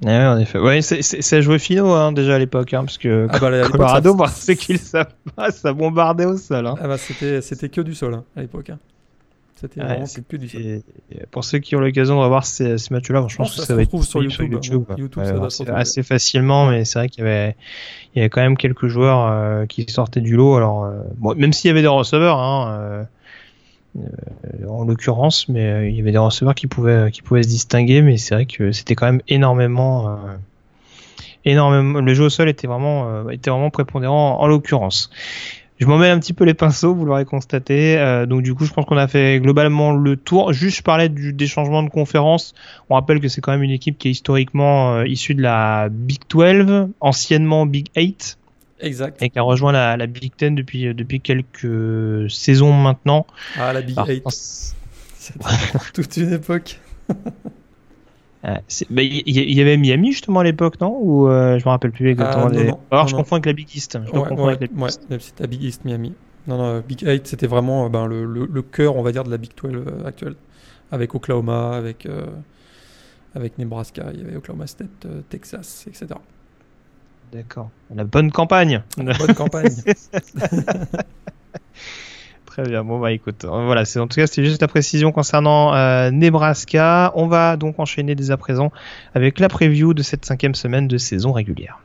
Ouais, en effet. Ouais, c'est- jouait finaux hein, déjà à l'époque, hein, parce que Ah bah, à Colorado, ça- pour ceux qui le savent pas, ça bombardait au sol. Hein. Ah bah, c'était, que du sol hein, à l'époque. C'était Ouais, que du sol. Et, et pour ceux qui ont l'occasion de revoir ces, ces matchs-là, bon, je pense que ça ça, se va être sur disponible YouTube, hein. YouTube, Ouais, ça retrouver. assez facilement, mais c'est vrai qu'il y avait, il y avait quand même quelques joueurs euh, qui sortaient du lot. Alors, euh, bon, même s'il y avait des receveurs, hein, euh, euh, en l'occurrence, mais euh, il y avait des receveurs qui pouvaient, qui pouvaient se distinguer, mais c'est vrai que c'était quand même énormément. euh, énormément le jeu au sol était vraiment euh, était vraiment prépondérant en l'occurrence je m'en mets un petit peu les pinceaux, vous l'aurez constaté. Euh, donc du coup, je pense qu'on a fait globalement le tour. Juste, je parlais du, des changements de conférence. On rappelle que c'est quand même une équipe qui est historiquement euh, issue de la Big 12, anciennement Big 8, Exact. et qui a rejoint la, la Big 10 depuis, depuis quelques saisons maintenant. Ah, la Big Alors, 8. je pense- C'était toute une époque. Euh, bah, il y, avait Miami justement à l'époque, non? Ou euh, je me rappelle plus exactement. Ah, non, Alors non, je confonds avec la Big East. Je Ouais, confonds ouais, avec la Big ouais, East. Big Miami. Non, non, Big 8, c'était vraiment euh, ben, le, le, le cœur, on va dire, de la Big 12 euh, actuelle. Avec Oklahoma, avec, euh, avec Nebraska, il y avait Oklahoma State, Texas, etc. D'accord. La bonne campagne. Bonne campagne. Très bien. Bon bah écoute, euh, voilà. C'est en tout cas c'est juste la précision concernant euh, Nebraska. On va donc enchaîner dès à présent avec la preview de cette cinquième semaine de saison régulière.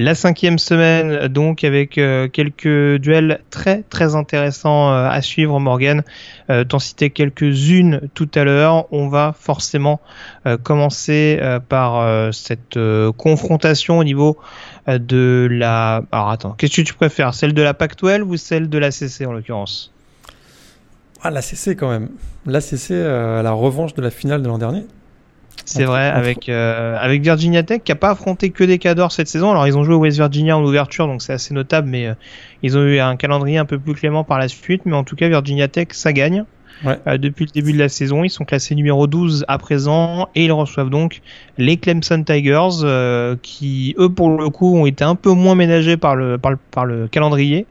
La cinquième semaine, donc avec euh, quelques duels très très intéressants euh, à suivre, Morgan. Euh, T'en citais quelques-unes tout à l'heure. On va forcément commencer par cette confrontation au niveau de la. Alors attends, qu'est-ce que tu préfères, celle de la Pac-12 ou celle de la CC en l'occurrence? Ah, la CC quand même. La CC, la revanche de la finale de l'an dernier. C'est vrai, avec, euh, avec Virginia Tech qui a pas affronté que des cadors cette saison. Alors ils ont joué au West Virginia en ouverture, donc c'est assez notable, mais euh, ils ont eu un calendrier un peu plus clément par la suite. Mais en tout cas, Virginia Tech, ça gagne. Ouais. Euh, depuis le début de la saison, ils sont classés numéro 12 à présent et ils reçoivent donc les Clemson Tigers euh, qui, eux, pour le coup, ont été un peu moins ménagés par le, par le, par le calendrier.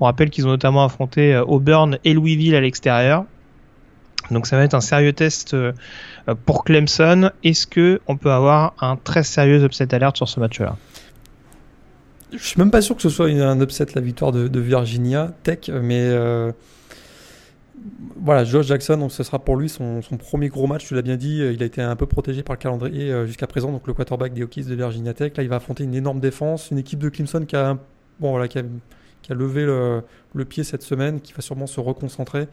On rappelle qu'ils ont notamment affronté euh, Auburn et Louisville à l'extérieur. Donc ça va être un sérieux test euh, pour Clemson. Est-ce que on peut avoir un très sérieux upset alert sur ce match-là? Je suis même pas sûr que ce soit un upset la victoire de, Virginia Tech, mais euh, voilà, Josh Jackson, donc ce sera pour lui son, premier gros match. Tu l'as bien dit, euh, il a été un peu protégé par le calendrier euh, jusqu'à présent, donc le quarterback des Hokies de Virginia Tech. Là, il va affronter une énorme défense, une équipe de Clemson qui a, bon, voilà, qui a, levé le, le pied cette semaine, qui va sûrement se reconcentrer.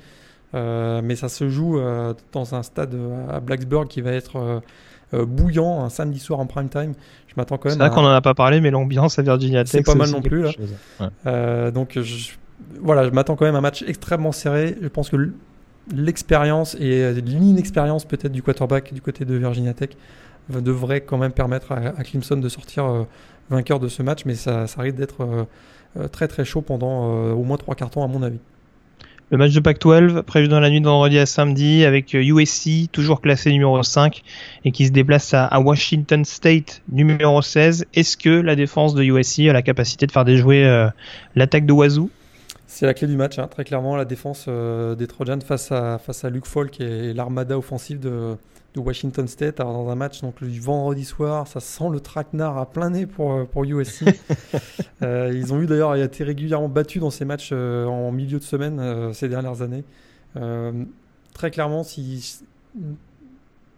Euh, mais ça se joue euh, dans un stade euh, à Blacksburg qui va être bouillant un samedi soir en prime time. Je m'attends quand C'est même vrai à- qu'on en a pas parlé, mais l'ambiance à Virginia Tech, C'est pas mal non plus, là. chose. Ouais. Euh, donc je, voilà, je m'attends quand même à un match extrêmement serré. Je pense que l'expérience et l'inexpérience peut-être du quarterback du côté de Virginia Tech devrait quand même permettre à, à Clemson de sortir euh, vainqueur de ce match, mais ça, ça risque d'être euh, très très chaud pendant au moins trois quarts temps à mon avis. Le match de Pac-12 prévu dans la nuit de vendredi à samedi avec euh, USC toujours classé numéro 5 et qui se déplace à, Washington State numéro 16. Est-ce que la défense de USC a la capacité de faire déjouer euh, l'attaque de Wazoo C'est la clé du match, hein, très clairement, la défense euh, des Trojans face à, face à Luke Falk et l'armada offensive de, de Washington State. Alors, dans un match donc, du vendredi soir, ça sent le traquenard à plein nez pour, euh, pour USC. Euh, ils ont eu d'ailleurs été régulièrement battus dans ces matchs euh, en milieu de semaine euh, ces dernières années. Très clairement, si-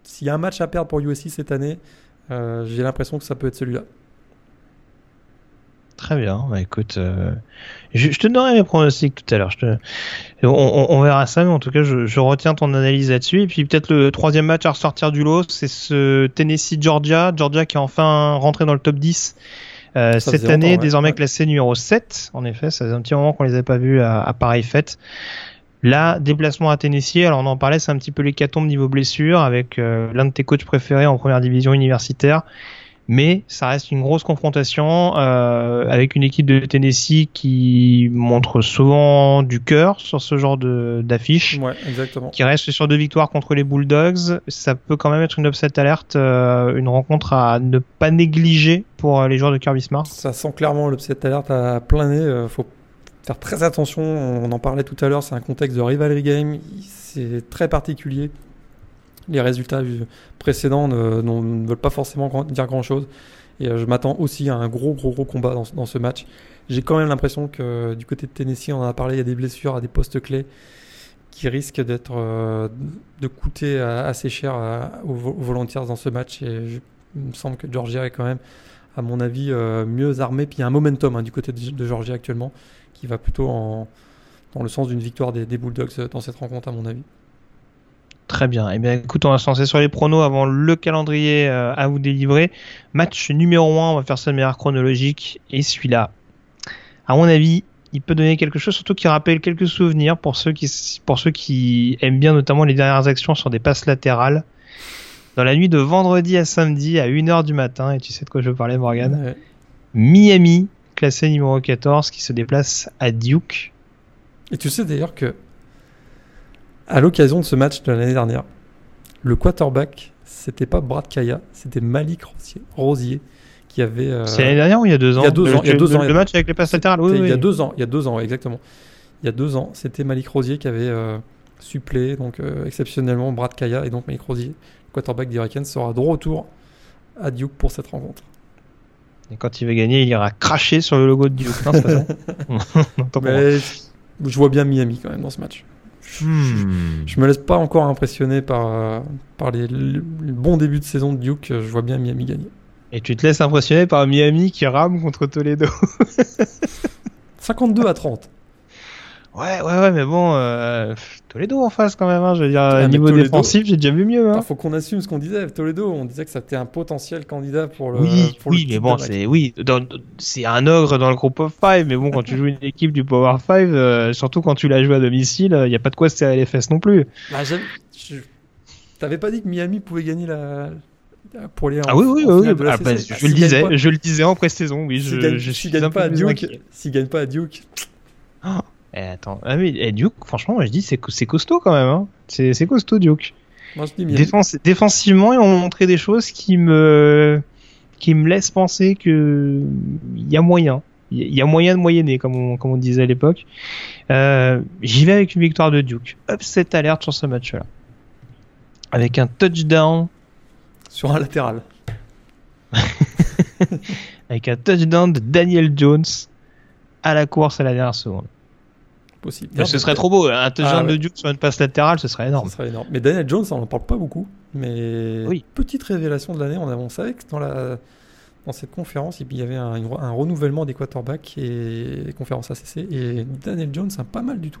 s'il y a un match à perdre pour USC cette année, j'ai l'impression que ça peut être celui-là. Très bien, bah écoute, euh, je, je te donnerai mes pronostics tout à l'heure. te- On, on- on verra ça, mais en tout cas, je, je retiens ton analyse là-dessus. Et puis peut-être le troisième match à ressortir du lot, c'est ce Tennessee-Georgia. Georgia qui est enfin rentré dans le top 10 euh, cette année, ouais. désormais classé numéro 7. En effet, ça faisait un petit moment qu'on les avait pas vus à, à pareille fête. Là, déplacement à Tennessee, alors on en parlait, c'est un petit peu l'hécatombe niveau blessure avec euh, l'un de tes coachs préférés en première division universitaire. Mais ça reste une grosse confrontation euh, avec une équipe de Tennessee qui montre souvent du cœur sur ce genre de d'affiche, Ouais, exactement. qui reste sur deux victoires contre les Bulldogs. Ça peut quand même être une upset alerte, euh, une rencontre à ne pas négliger pour euh, les joueurs de Kirby Smart. Ça sent clairement l'upset alert à plein nez. faut faire très attention. On en parlait tout à l'heure. C'est un contexte de rivalry game. C'est très particulier. Les résultats précédents ne, veulent pas forcément dire grand chose. Et euh, je m'attends aussi à un gros, gros, gros combat dans, ce- match. J'ai quand même l'impression que du côté de Tennessee, on en a parlé, il y a des blessures à des postes clés qui risquent d'être euh, de coûter euh, assez cher à- aux, vo- aux Volunteers dans ce match. Et il me semble que Georgia est quand même à mon avis, mieux armé. Puis il y a un momentum hein, du côté de, Georgia actuellement qui va plutôt en, dans le sens d'une victoire des, Bulldogs dans cette rencontre, à mon avis. Très bien. Eh bien, écoute, on va se lancer sur les pronos avant le calendrier euh, à vous délivrer. Match numéro 1, on va faire ça de manière chronologique. Et celui-là, à mon avis, il peut donner quelque chose, surtout qui rappelle quelques souvenirs pour ceux qui, pour ceux qui aiment bien notamment les dernières actions sur des passes latérales. Dans la nuit de vendredi à samedi à 1h du matin, et tu sais de quoi je veux parler, Morgane Ouais. Miami, classé numéro 14, qui se déplace à Duke. Et tu sais d'ailleurs que, à l'occasion de ce match de l'année dernière, le quarterback, c'était pas Brad Kaya, c'était Malik Rosier, qui avait. euh, C'est l'année dernière ou il y a deux ans il y a deux Le- ans, il y a le- deux ans. Le match avec les passes latérales, oui, C'était Il y a deux ans, il y a deux ans, exactement. Il y a deux ans, c'était Malik Rosier qui avait euh, supplé, donc euh, exceptionnellement Brad Kaya, et donc Malik Rosier, quarterback des Hurricanes, sera de retour à Duke pour cette rencontre. Et quand il va gagner, il ira cracher sur le logo de Duke. Non, pas moi. Mais je vois bien Miami quand même dans ce match. Hmm. Je me laisse pas encore impressionner par, euh, par les, le le bon début de saison de Duke. Je vois bien Miami gagner. Et tu te laisses impressionner par Miami qui rame contre Toledo. 52 à 30. Ouais, ouais, ouais, mais bon, euh, Toledo en face quand même. Hein, je veux dire, Ah, mais niveau Toledo- défensif, j'ai déjà vu mieux. Hein. Il faut qu'on assume ce qu'on disait. Toledo, on disait que c'était un potentiel candidat pour le. Oui, pour le oui, mais titre bon, c'est oui, c'est un ogre dans le groupe of five, mais bon, quand tu joues une équipe du Power Five, euh, surtout quand tu la joues à domicile, il n'y a pas de quoi se serrer les fesses non plus. Bah, T'avais pas dit que Miami pouvait gagner la. Pour les. Ah oui, oui, oui, oui. Ah, bah, Bah, je le disais, pas- je le disais en pré-saison, oui, je, S'ils gagnent, un peu pas à Duke, s'ils gagnent pas à Duke, Eh, attends, ah oui, eh, Duke, franchement, moi, je dis c'est c'est costaud quand même, hein. C'est costaud Duke. moi je dis. Défense, défensivement, ils ont montré des choses qui me qui me laissent penser que il y a moyen. Il y- a moyen de moyenner, comme on, comme on disait à l'époque. Euh, J'y vais avec une victoire de Duke. Upset alerte sur ce match-là. Avec un touchdown, Sur un latéral. avec un touchdown de Daniel Jones à la course à la dernière seconde. Possible. Ce serait trop beau, un touchdown Ah ouais. de Duke sur une passe latérale, ce serait énorme. Ce serait énorme. Mais Daniel Jones, on n'en parle pas beaucoup. Mais Oui. petite révélation de l'année, on, a- on savait que dans, la, dans cette conférence, il y avait un, un renouvellement des quarterbacks et conférence ACC. Et Daniel Jones, c'est pas mal du tout.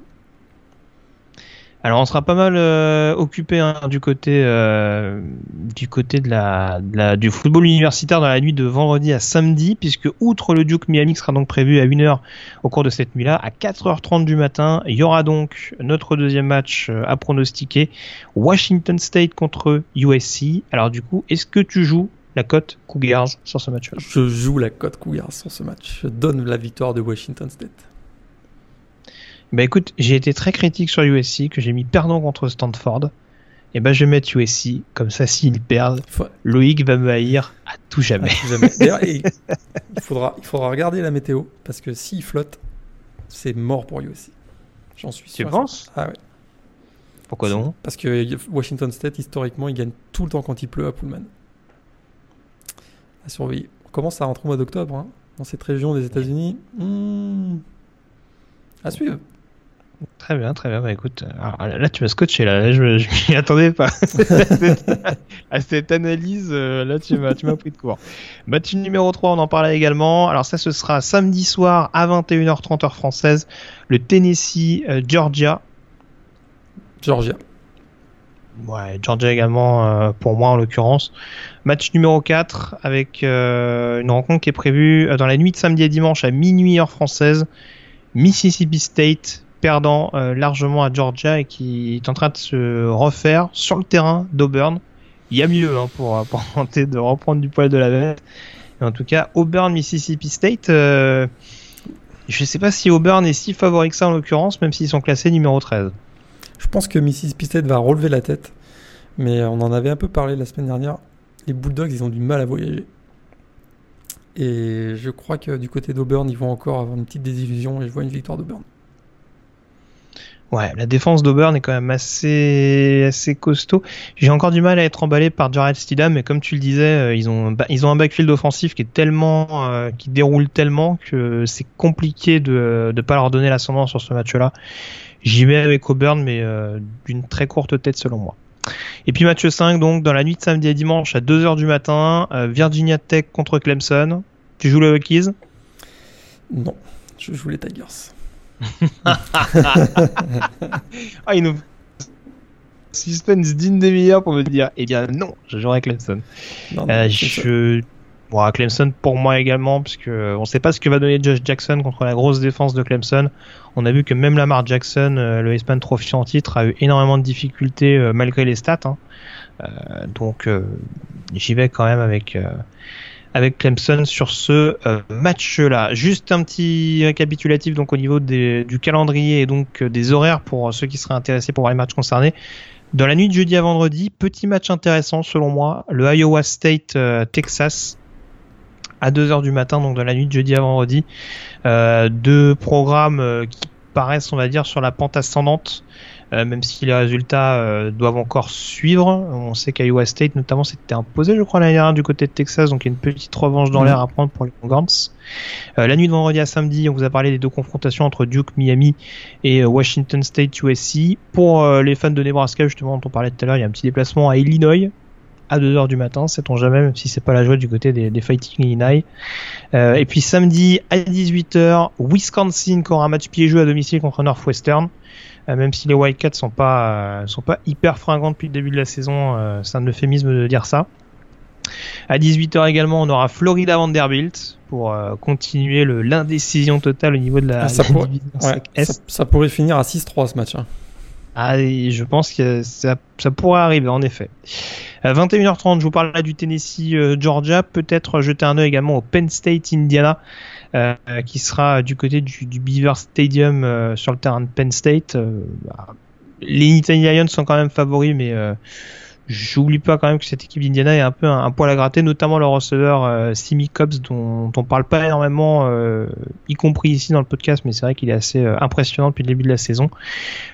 Alors on sera pas mal euh, occupé hein, du côté euh, du football universitaire dans la nuit de vendredi à samedi puisque outre le Duke Miami qui sera donc prévu à 1h au cours de cette nuit-là à 4h30 du matin, il y aura donc notre deuxième match euh, à pronostiquer Washington State contre USC. Alors du coup, est-ce que tu joues la cote Cougars sur ce match-là? Je joue la cote Cougars sur ce match. Je donne la victoire de Washington State. Bah écoute, j'ai été très critique sur USC que j'ai mis perdant contre Stanford. Et ben je vais mettre USC comme ça s'ils perdent, faut- Loïc va me haïr à tout jamais. Il, faudra, il faudra regarder la météo parce que s'il flotte, c'est mort pour aussi. J'en suis Tu sûr. penses? Ah ouais. Pourquoi donc? Parce que Washington State, historiquement, il gagne tout le temps quand il pleut à Pullman. À surveiller. On commence à rentrer au mois d'octobre hein, dans cette région des États-Unis. Hmm. À suivre. Très bien, très bien. Bah écoute, alors, là tu m'as scotché là, Là, je, je m'y attendais pas à cette analyse. euh, Là tu m'as, tu m'as pris de court. Match numéro 3, on en parlait également. Alors ça, ce sera samedi soir à 21h30 heure française, le Tennessee euh, Georgia. Georgia. Ouais, Georgia également euh, pour moi en l'occurrence. Match numéro 4 avec euh, une rencontre qui est prévue euh, dans la nuit de samedi à dimanche à minuit heure française. Mississippi State perdant euh, largement à Georgia et qui est en train de se refaire sur le terrain d'Auburn. Il y a mieux hein, pour, pour tenter de reprendre du poil de la bête. En tout cas, Auburn, Mississippi State, euh, je sais pas si Auburn est si favori que ça en l'occurrence, même s'ils sont classés numéro 13. Je pense que Mississippi State va relever la tête. Mais on en avait un peu parlé la semaine dernière. Les Bulldogs, ils ont du mal à voyager. Et je crois que du côté d'Auburn, ils vont encore avoir une petite désillusion. Et je vois une victoire d'Auburn. Ouais, la défense d'Auburn est quand même assez, assez costaud. J'ai encore du mal à être emballé par Jared Stidham, mais comme tu le disais, euh, ils ont, ils ont un backfield offensif qui est tellement, euh, qui déroule tellement que c'est compliqué de, de pas leur donner l'ascendant sur ce match-là. J'y vais avec Auburn, mais euh, d'une très courte tête selon moi. Et puis match 5, donc dans la nuit de samedi à dimanche à 2h du matin, euh, Virginia Tech contre Clemson. Tu joues le Hokies Non, je joue les Tigers. Ah, il nous suspense digne des meilleurs pour me dire, eh bien non, je jouerai Clemson. Non, non, Euh, je... Bon, Clemson pour moi également, parce que on sait pas ce que va donner Josh Jackson contre la grosse défense de Clemson. On a vu que même Lamar Jackson, euh, le Heisman Trophy en titre, a eu énormément de difficultés euh, malgré les stats. hein. Donc j'y vais quand même avec avec Clemson sur ce match-là. Juste un petit récapitulatif donc au niveau du calendrier et donc des horaires pour ceux qui seraient intéressés pour voir les matchs concernés. Dans la nuit de jeudi à vendredi, petit match intéressant selon moi, le Iowa State Texas à 2h du matin, donc dans la nuit de jeudi à vendredi. Euh, deux programmes qui paraissent, on va dire, sur la pente ascendante. Euh, même si les résultats euh, doivent encore suivre. On sait qu'Iowa State, notamment, s'était imposé, je crois, l'année dernière du côté de Texas, donc il y a une petite revanche dans mhm. l'air à prendre pour les Longhorns. Euh, la nuit de vendredi à samedi, on vous a parlé des deux confrontations entre Duke, Miami et Washington State, USC. Pour les fans de Nebraska, justement, dont on parlait tout à l'heure, il y a un petit déplacement à Illinois à 2h du matin, sait-on jamais, même si c'est pas la joie du côté des, des Fighting Illinois. Euh, et puis samedi à 18h, Wisconsin qui aura un match piégeux à domicile contre Northwestern. Euh, même si les Wildcats sont pas euh, sont pas hyper fringants depuis le début de la saison, euh, c'est un euphémisme de dire ça. À 18h également, on aura Florida Vanderbilt pour continuer l'indécision totale au niveau de la, ah, ça, ça, pourrait finir à 6-3 ce match. Hein. Ah, je pense que ça, ça pourrait arriver en effet. À 21h30, je vous parle là du Tennessee Georgia, peut-être jeter un œil également au Penn State Indiana euh, qui sera du côté du, Beaver Stadium euh, sur le terrain de Penn State. Euh, bah, les Italians sont quand même favoris, mais J'oublie pas quand même que cette équipe d'Indiana est un peu un, poil à gratter, notamment le receveur euh, Simi Cobbs dont, on parle pas énormément, euh, y compris ici dans le podcast, mais c'est vrai qu'il est assez impressionnant depuis le début de la saison.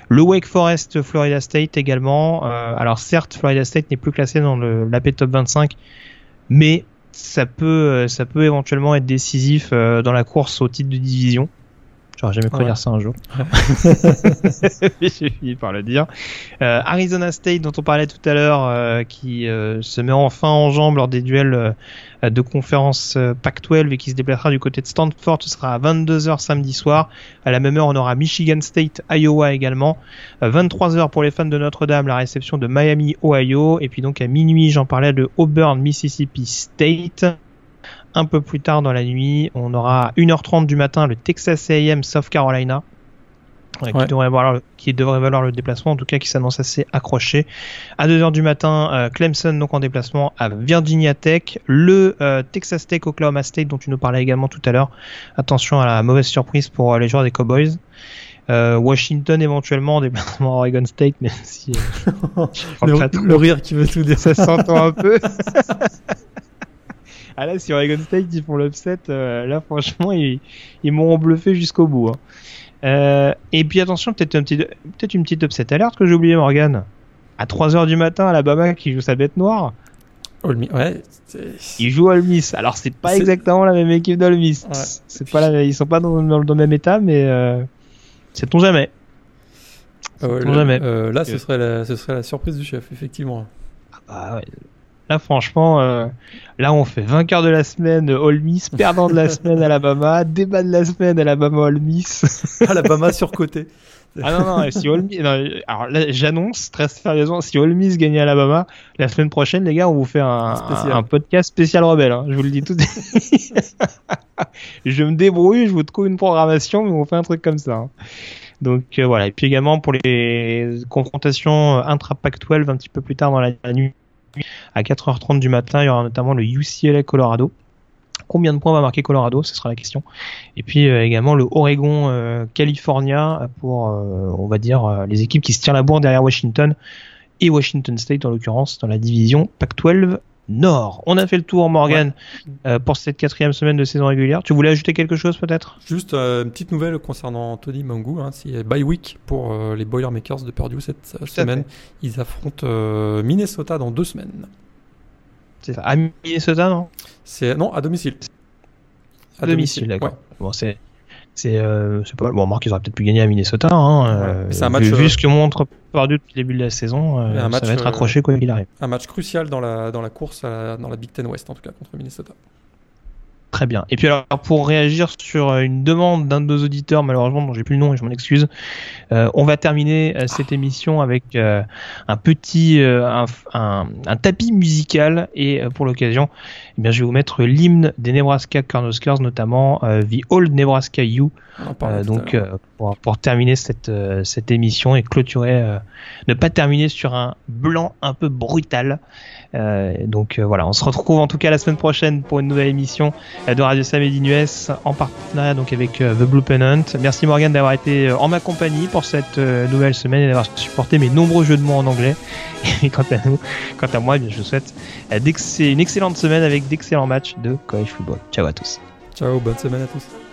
Le Wake Forest Florida State également. alors certes, Florida State n'est plus classé dans l'AP Top 25, mais ça peut, euh, ça peut éventuellement être décisif euh, dans la course au titre de division. J'aurais jamais dire ça un jour. J'ai fini par le dire. Euh, Arizona State, dont on parlait tout à l'heure, euh, qui euh, se met enfin en jambe lors des duels de conférence Pac-12 et qui se déplacera du côté de Stanford. Ce sera à 22h samedi soir. À la même heure, on aura Michigan State, Iowa également. 23h pour les fans de Notre-Dame, la réception de Miami, Ohio. Et puis donc à minuit, j'en parlais de Auburn, Mississippi State un peu plus tard dans la nuit, on aura 1h30 du matin le Texas A&M South Carolina. Qui, devrait valoir, qui devrait valoir le déplacement, en tout cas qui s'annonce assez accroché. À 2h du matin, euh, Clemson donc en déplacement à Virginia Tech. Le euh, Texas Tech Oklahoma State dont tu nous parlais également tout à l'heure. Attention à la mauvaise surprise pour euh, les joueurs des Cowboys. Washington éventuellement en déplacement à Oregon State, mais si le, le, rire qui veut tout dire, ça s'entend un peu. Ah là, si Oregon State ils font l'upset, euh, là franchement ils, ils m'ont bluffé jusqu'au bout. Hein. Euh, et puis attention, peut-être un petit, peut-être une petite upset alerte que j'ai oublié Morgan. À 3h du matin, Alabama qui joue sa bête noire. ouais. Il joue Ole Miss. Alors c'est pas exactement la même équipe d'Ole Miss. C'est pas la... ils sont pas dans, le même état, mais euh... sait-on jamais. Euh, jamais. Euh, là, ce serait, la, ce serait la surprise du chef, effectivement. Ah bah ouais. Là, franchement, euh, là, on fait vainqueur de la semaine All Miss, perdant de la semaine Alabama, débat de la semaine Alabama All Miss. Alabama surcoté. ah non, non, si All Miss, alors là, j'annonce très sérieusement, si All Miss gagne Alabama, la semaine prochaine, les gars, on vous fait un, un, podcast spécial rebelle, hein, je vous le dis tout de suite. je me débrouille, je vous trouve une programmation, mais on fait un truc comme ça. Hein. Donc euh, voilà, et puis également pour les confrontations intra-Pac-12 un petit peu plus tard dans la nuit à 4h30 du matin, il y aura notamment le UCLA Colorado. Combien de points va marquer Colorado? Ce sera la question. Et puis euh, également le Oregon euh, California pour, euh, on va dire, les équipes qui se tirent la bourre derrière Washington et Washington State en l'occurrence dans la division Pac-12 Nord. On a fait le tour, Morgan, euh, pour cette quatrième semaine de saison régulière. Tu voulais ajouter quelque chose peut-être? Juste euh, une petite nouvelle concernant Tony Mangou. Hein, c'est bye week pour euh, les Boilermakers de Purdue cette semaine. Ils affrontent Minnesota dans deux semaines. C'est ça. À Minnesota, non? C'est non à domicile. À, domicile, d'accord. Bon, c'est c'est euh, pas mal. Bon, Marc, ils auraient peut-être pu gagner à Minnesota. Hein, euh, c'est un match. Vu, ce que montre Purdue depuis le début de la saison, euh, ça va être accroché quoi qu'il arrive. Un match crucial dans la, dans la course dans la Big Ten West, en tout cas, contre Minnesota. Très bien. Et puis alors pour réagir sur une demande d'un de nos auditeurs, malheureusement dont j'ai plus le nom et je m'en excuse, euh, on va terminer euh, cette émission avec euh, un petit un, un, un, tapis musical et pour l'occasion, eh bien je vais vous mettre l'hymne des Nebraska Cornhuskers, notamment The Old Nebraska You. donc pour, pour, terminer cette cette émission et clôturer, ne pas terminer sur un blanc un peu brutal. Euh, donc euh, voilà, on se retrouve en tout cas la semaine prochaine pour une nouvelle émission de Radio Samedi US en partenariat donc avec euh, The Blue Pennant. Merci Morgan d'avoir été en ma compagnie pour cette nouvelle semaine et d'avoir supporté mes nombreux jeux de mots en anglais. Et quant à nous, quant à moi, eh je vous souhaite une excellente semaine avec d'excellents matchs de college football. Ciao à tous. Ciao, bonne semaine à tous.